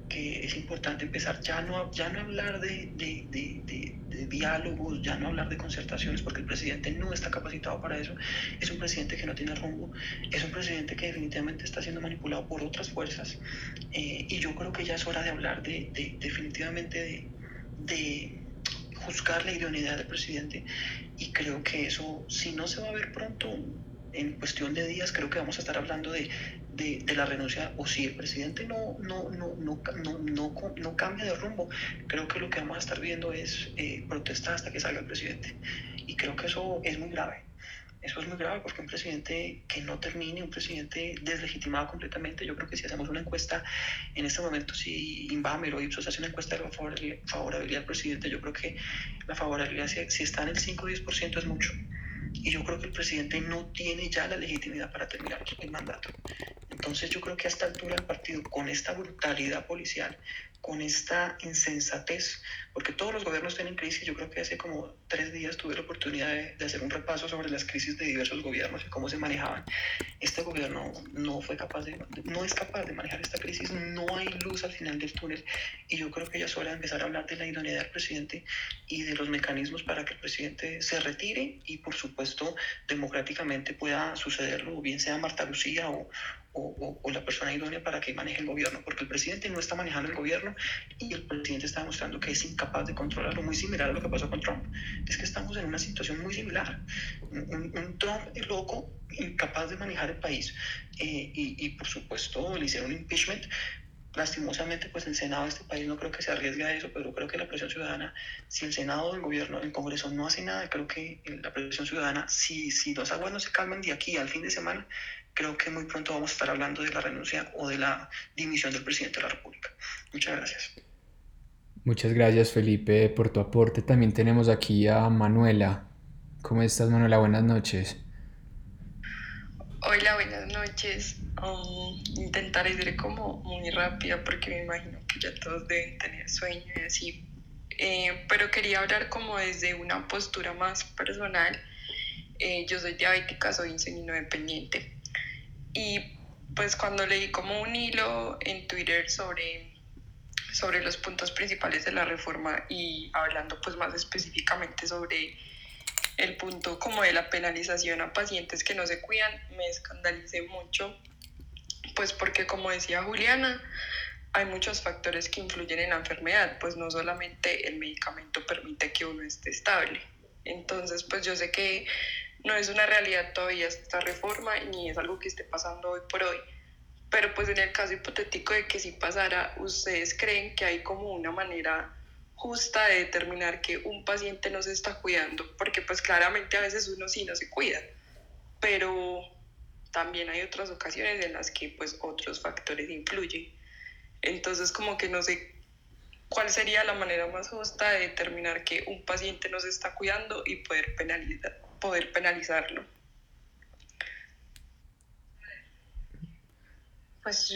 que es importante empezar ya no, ya no hablar de, de, de, de, diálogos, ya no hablar de concertaciones, porque el presidente no está capacitado para eso. Es un presidente que no tiene rumbo, es un presidente que definitivamente está siendo manipulado por otras fuerzas. Eh, y yo creo que ya es hora de hablar de, definitivamente de, juzgar la idoneidad del presidente. Y creo que eso, si no se va a ver pronto, en cuestión de días, creo que vamos a estar hablando de de, la renuncia o si el presidente no, no, no, no, no, no, cambia de rumbo, creo que lo que vamos a estar viendo es eh, hasta que salga el presidente. Y creo que eso es muy grave. Eso es muy grave porque un presidente que no termine, un presidente deslegitimado completamente, yo creo que si hacemos una encuesta en este momento, si Inbamer o Ipsos hace una encuesta de la favorabilidad del presidente, yo creo que la favorabilidad, si, si está en el 5 o 10% es mucho. Y yo creo que el presidente no tiene ya la legitimidad para terminar el mandato. Entonces yo creo que a esta altura del partido, con esta brutalidad policial, con esta insensatez, porque todos los gobiernos tienen crisis, yo creo que hace como tres días tuve la oportunidad de, hacer un repaso sobre las crisis de diversos gobiernos y cómo se manejaban. Este gobierno no fue capaz de, no es capaz de manejar esta crisis, no hay luz al final del túnel. Y yo creo que ya es de empezar a hablar de la idoneidad del presidente y de los mecanismos para que el presidente se retire y por supuesto democráticamente pueda sucederlo, bien sea Marta Lucía o, o, o, la persona idónea para que maneje el gobierno, porque el presidente no está manejando el gobierno y el presidente está demostrando que es incapaz de controlarlo, muy similar a lo que pasó con Trump. Es que estamos en una situación muy similar. Un, un Trump loco, incapaz de manejar el país eh, y, y, por supuesto le hicieron impeachment. Lastimosamente, pues el Senado de este país no creo que se arriesgue a eso, pero creo que la presión ciudadana, si el Senado, el gobierno, el Congreso no hace nada, creo que la presión ciudadana, si, si los aguas no se calman de aquí al fin de semana, creo que muy pronto vamos a estar hablando de la renuncia o de la dimisión del presidente de la República. Muchas gracias. Muchas gracias Felipe por tu aporte. También tenemos aquí a Manuela. ¿Cómo estás Manuela? Buenas noches. Hola, buenas noches. Um, intentaré ir como muy rápida porque me imagino que ya todos deben tener sueño y así. Eh, pero quería hablar como desde una postura más personal. Eh, yo soy diabética, soy insulino dependiente y pues cuando leí como un hilo en Twitter sobre, sobre los puntos principales de la reforma y hablando pues más específicamente sobre el punto como de la penalización a pacientes que no se cuidan, me escandalicé mucho, pues porque como decía Juliana, hay muchos factores que influyen en la enfermedad, pues no solamente el medicamento permite que uno esté estable. Entonces, pues yo sé que no es una realidad todavía esta reforma ni es algo que esté pasando hoy por hoy. Pero pues en el caso hipotético de que si pasara, ¿ustedes creen que hay como una manera justa de determinar que un paciente no se está cuidando? Porque pues claramente a veces uno sí no se cuida, pero también hay otras ocasiones en las que pues otros factores influyen. Entonces como que no sé cuál sería la manera más justa de determinar que un paciente no se está cuidando y poder penalizar poder penalizarlo. Pues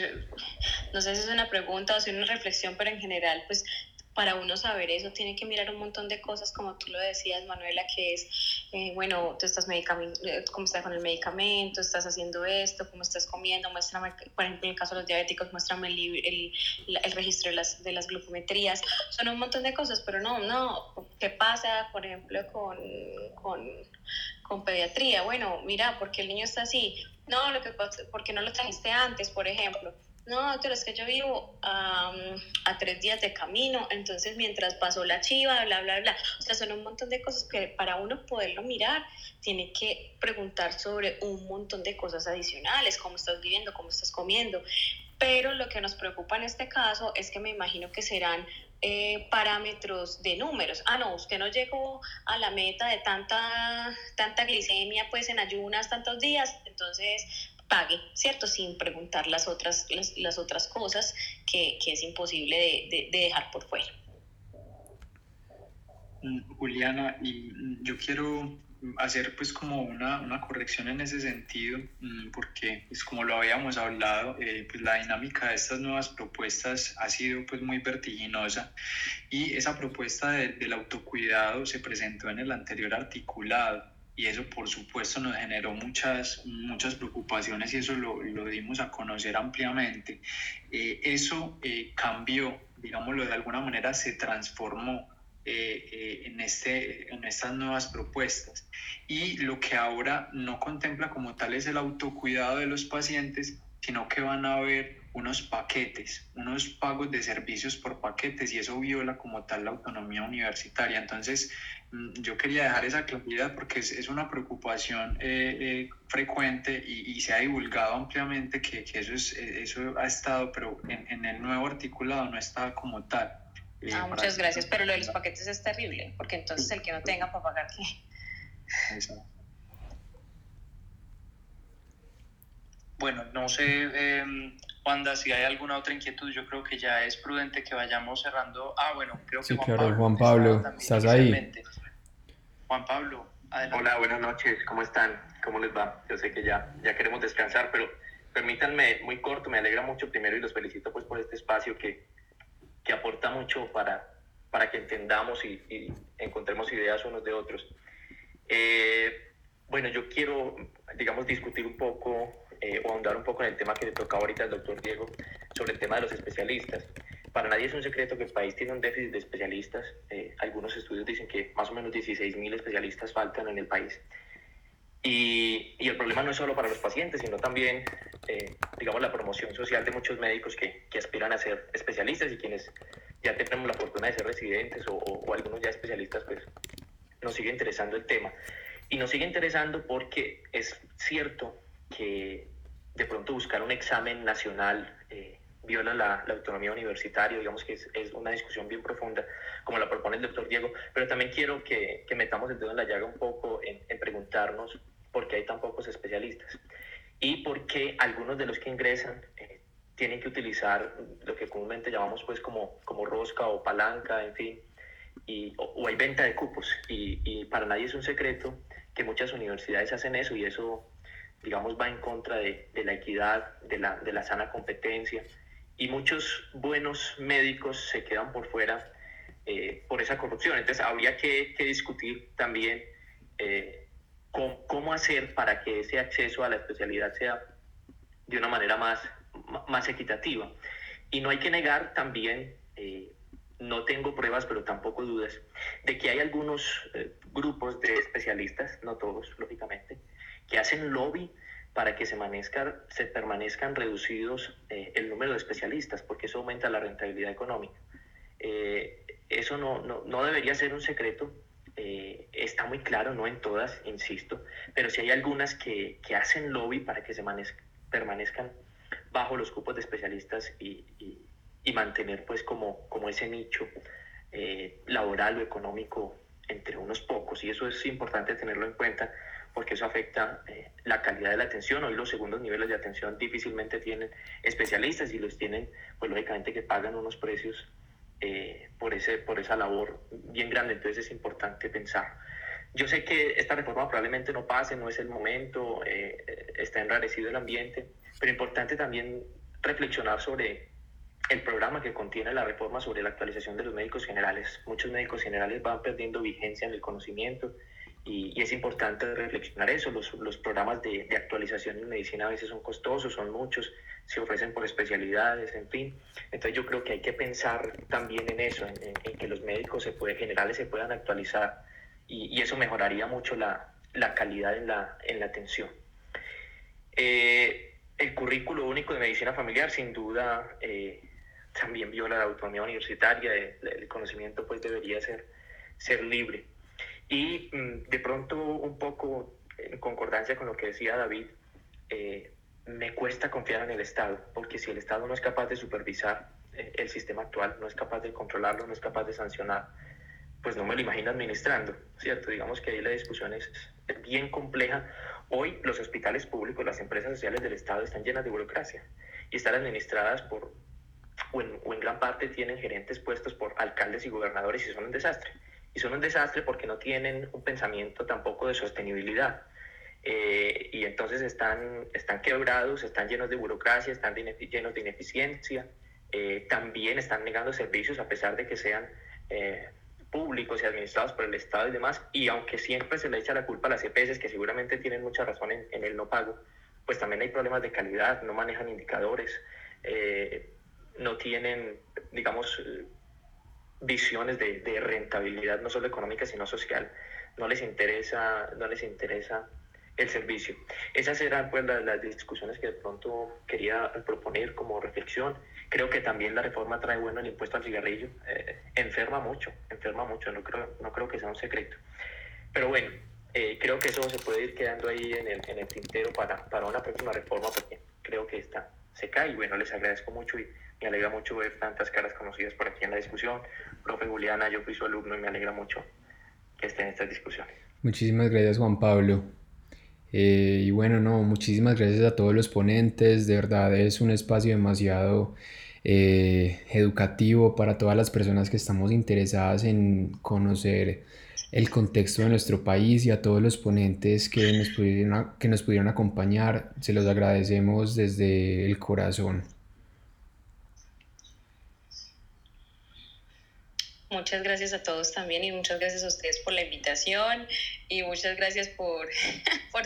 no sé si es una pregunta o si es una reflexión, pero en general, pues para uno saber eso tiene que mirar un montón de cosas, como tú lo decías, Manuela, que es, eh, bueno, tú estás eh, cómo estás con el medicamento, estás haciendo esto, cómo estás comiendo, muéstrame, por ejemplo, en el caso de los diabéticos, muéstrame el, el, el registro de las, de las glucometrías, son un montón de cosas, pero no, no, ¿qué pasa, por ejemplo, con, con, con pediatría? Bueno, mira, porque el niño está así? No, lo que pasa, porque no lo trajiste antes, por ejemplo no, pero es que yo vivo a tres días de camino, entonces mientras pasó la chiva, bla, bla, bla. O sea, son un montón de cosas que para uno poderlo mirar, tiene que preguntar sobre un montón de cosas adicionales, cómo estás viviendo, cómo estás comiendo. Pero lo que nos preocupa en este caso es que me imagino que serán eh, parámetros de números. Ah, no, usted no llegó a la meta de tanta, tanta glicemia pues en ayunas tantos días, entonces pague, ¿cierto? Sin preguntar las otras, las, otras cosas que, que, es imposible de, de, dejar por fuera. Mm, Juliana, y mm, yo quiero hacer pues como una, una, corrección en ese sentido, mm, porque pues como lo habíamos hablado, eh, pues la dinámica de estas nuevas propuestas ha sido pues muy vertiginosa y esa propuesta del autocuidado se presentó en el anterior articulado y eso por supuesto nos generó muchas, muchas preocupaciones y eso lo, lo dimos a conocer ampliamente. Eh, eso eh, cambió, digámoslo de alguna manera, se transformó eh, en, este, en estas nuevas propuestas. Y lo que ahora no contempla como tal es el autocuidado de los pacientes, sino que van a haber unos paquetes, unos pagos de servicios por paquetes y eso viola como tal la autonomía universitaria. Entonces, yo quería dejar esa claridad porque es, es una preocupación eh, eh, frecuente y, y, se ha divulgado ampliamente que, que, eso, es, eh, eso ha estado, pero en, en el nuevo articulado no está como tal. ah, muchas gracias, pero lo de los paquetes es terrible, porque entonces el que no tenga para pagar, ¿qué? Exacto. Bueno, no sé, eh, Wanda, si hay alguna otra inquietud, yo creo que ya es prudente que vayamos cerrando. Ah, bueno, creo que sí, Juan, claro, Pablo Juan Pablo, estás ahí. Juan Pablo, adelante. Hola, buenas noches, ¿cómo están? ¿Cómo les va? Yo sé que ya, ya queremos descansar, pero permítanme, muy corto, me alegra mucho primero y los felicito pues por este espacio que, que aporta mucho para, para que entendamos y, encontremos ideas unos de otros. Eh, bueno, yo quiero, digamos, discutir un poco eh, o ahondar un poco en el tema que le tocaba ahorita al doctor Diego sobre el tema de los especialistas. Para nadie es un secreto que el país tiene un déficit de especialistas. Eh, algunos estudios dicen que más o menos 16.000 especialistas faltan en el país. Y, y, el problema no es solo para los pacientes, sino también, eh, digamos, la promoción social de muchos médicos que, que, aspiran a ser especialistas y quienes ya tenemos la fortuna de ser residentes o, o, o algunos ya especialistas, pues nos sigue interesando el tema. Y nos sigue interesando porque es cierto que de pronto buscar un examen nacional eh, viola la, la, autonomía universitaria, digamos que es, es, una discusión bien profunda, como la propone el doctor Diego, pero también quiero que, que metamos el dedo en la llaga un poco en, en, preguntarnos por qué hay tan pocos especialistas y por qué algunos de los que ingresan eh, tienen que utilizar lo que comúnmente llamamos pues como, como rosca o palanca, en fin, y, o, o hay venta de cupos. Y, y para nadie es un secreto que muchas universidades hacen eso y eso digamos, va en contra de, de la equidad, de la, de la, sana competencia, y muchos buenos médicos se quedan por fuera eh, por esa corrupción. Entonces, habría que, que discutir también eh, cómo, cómo, hacer para que ese acceso a la especialidad sea de una manera más, más equitativa. Y no hay que negar también, eh, no tengo pruebas, pero tampoco dudas, de que hay algunos eh, grupos de especialistas, no todos, lógicamente, que hacen lobby para que se, se permanezcan reducidos eh, el número de especialistas, porque eso aumenta la rentabilidad económica. Eh, eso no, no, no, debería ser un secreto, eh, está muy claro, no en todas, insisto, pero sí hay algunas que, que hacen lobby para que se permanezcan bajo los cupos de especialistas y, y, y mantener pues como, como ese nicho laboral o económico entre unos pocos, y eso es importante tenerlo en cuenta porque eso afecta eh, la calidad de la atención. Hoy los segundos niveles de atención difícilmente tienen especialistas y los tienen, pues lógicamente que pagan unos precios eh, por, ese, por esa labor bien grande, entonces es importante pensar. Yo sé que esta reforma probablemente no pase, no es el momento, eh, está enrarecido el ambiente, pero importante también reflexionar sobre el programa que contiene la reforma sobre la actualización de los médicos generales. Muchos médicos generales van perdiendo vigencia en el conocimiento y, es importante reflexionar eso. Los, los programas de, de, actualización en medicina a veces son costosos, son muchos, se ofrecen por especialidades, en fin. Entonces yo creo que hay que pensar también en eso, en, que los médicos se puede, generales se puedan actualizar y, y eso mejoraría mucho la, la, calidad en la, en la atención. Eh, el currículo único de medicina familiar sin duda eh, también viola la autonomía universitaria, el, conocimiento pues debería ser, ser libre. Y mm, de pronto un poco en concordancia con lo que decía David, eh, me cuesta confiar en el Estado, porque si el Estado no es capaz de supervisar eh, el sistema actual, no es capaz de controlarlo, no es capaz de sancionar, pues no me lo imagino administrando, ¿cierto? Digamos que ahí la discusión es, bien compleja. Hoy los hospitales públicos, las empresas sociales del Estado están llenas de burocracia y están administradas por, o en, o en gran parte tienen gerentes puestos por alcaldes y gobernadores y son un desastre y son un desastre porque no tienen un pensamiento tampoco de sostenibilidad. Eh, y entonces están, están quebrados, están llenos de burocracia, están llenos de ineficiencia, eh, también están negando servicios a pesar de que sean eh, públicos y administrados por el Estado y demás, y aunque siempre se le echa la culpa a las EPS, que seguramente tienen mucha razón en, en el no pago, pues también hay problemas de calidad, no manejan indicadores, no tienen, digamos, visiones de, de, rentabilidad, no solo económica, sino social. No les interesa, no les interesa el servicio. Esas eran pues, las, las discusiones que de pronto quería proponer como reflexión. Creo que también la reforma trae bueno el impuesto al cigarrillo. Eh, enferma mucho, enferma mucho, no creo, no creo que sea un secreto. Pero bueno, eh, creo que eso se puede ir quedando ahí en el, en el tintero para, para una próxima reforma porque creo que está, se cae. Y bueno, les agradezco mucho y me alegra mucho ver tantas caras conocidas por aquí en la discusión. Profe Juliana, yo fui su alumno y me alegra mucho que estén estas discusiones. Muchísimas gracias Juan Pablo. Eh, y bueno, no, muchísimas gracias a todos los ponentes. De verdad es un espacio demasiado eh, educativo para todas las personas que estamos interesadas en conocer el contexto de nuestro país y a todos los ponentes que nos pudieron, que nos pudieron acompañar. Se los agradecemos desde el corazón. Muchas gracias a todos también y muchas gracias a ustedes por la invitación y muchas gracias por, (laughs) por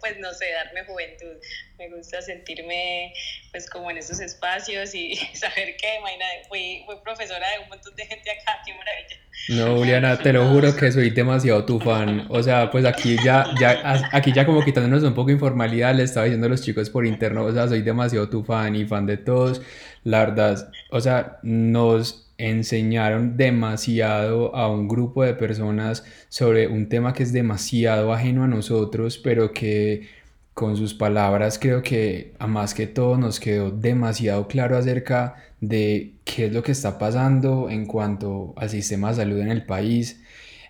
pues no sé, darme juventud. Me gusta sentirme pues como en esos espacios y (laughs) saber que, imagínate, fui, fui profesora de un montón de gente acá, qué maravilla. No, Juliana, te lo juro que soy demasiado tu fan. O sea, pues aquí ya, ya, aquí ya como quitándonos un poco de informalidad, le estaba diciendo a los chicos por interno, o sea, soy demasiado tu fan y fan de todos. La verdad, o sea, nos enseñaron demasiado a un grupo de personas sobre un tema que es demasiado ajeno a nosotros, pero que con sus palabras creo que a más que todo nos quedó demasiado claro acerca de qué es lo que está pasando en cuanto al sistema de salud en el país.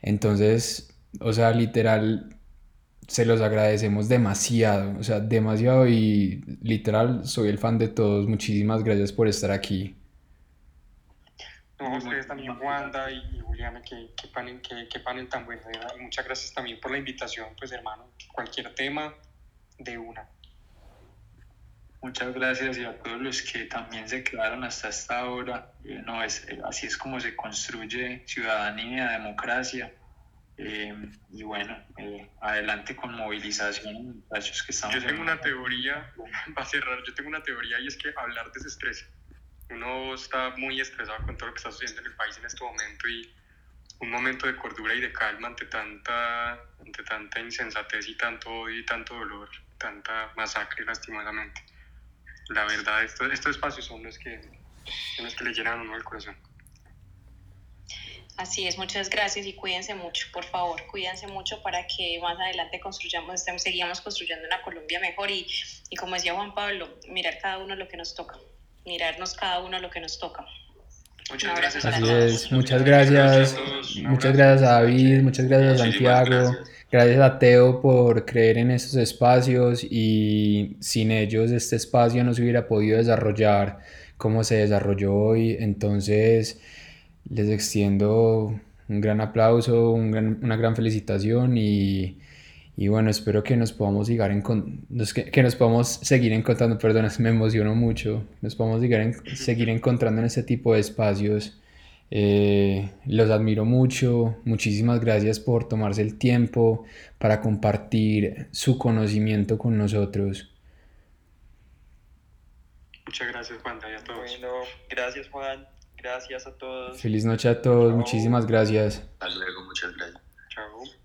Entonces, o sea, literal, se los agradecemos demasiado, o sea, demasiado y literal soy el fan de todos. Muchísimas gracias por estar aquí. No, ustedes también, Wanda y, Juliana, que, que, panel, que, panel tan bueno. Y muchas gracias también por la invitación, pues hermano, cualquier tema de una. Muchas gracias y a todos los que también se quedaron hasta esta hora. Eh, no, es, eh, así es como se construye ciudadanía, democracia. Eh, y bueno, adelante con movilización, muchachos que estamos. Yo tengo una teoría, (laughs) para cerrar, yo tengo una teoría y es que hablar desestresa uno está muy estresado con todo lo que está sucediendo en el país en este momento y un momento de cordura y de calma ante tanta, ante tanta insensatez y tanto odio y tanto dolor, tanta masacre lastimosamente. La verdad, estos, estos espacios son los que, los que le llenan a uno el corazón. Así es, muchas gracias y cuídense mucho, por favor, cuídense mucho para que más adelante construyamos, seguimos construyendo una Colombia mejor y, y como decía Juan Pablo, mirar cada uno lo que nos toca mirarnos cada uno lo que nos toca. Muchas gracias. Así es, muchas gracias. Muchas gracias a David, muchas gracias a Santiago. Gracias. a Teo por creer en estos espacios y sin ellos este espacio no se hubiera podido desarrollar como se desarrolló hoy. Entonces les extiendo un gran aplauso, una gran felicitación y, Y bueno, espero que nos podamos, llegar en, que, que, nos podamos seguir encontrando, perdón, me emociono mucho, nos podamos llegar seguir encontrando en este tipo de espacios. Eh, los admiro mucho, muchísimas gracias por tomarse el tiempo para compartir su conocimiento con nosotros. Muchas gracias Juan, y a todos. Bueno, gracias Juan, gracias a todos. Feliz noche a todos, muchísimas gracias. Hasta luego, muchas gracias. Chao.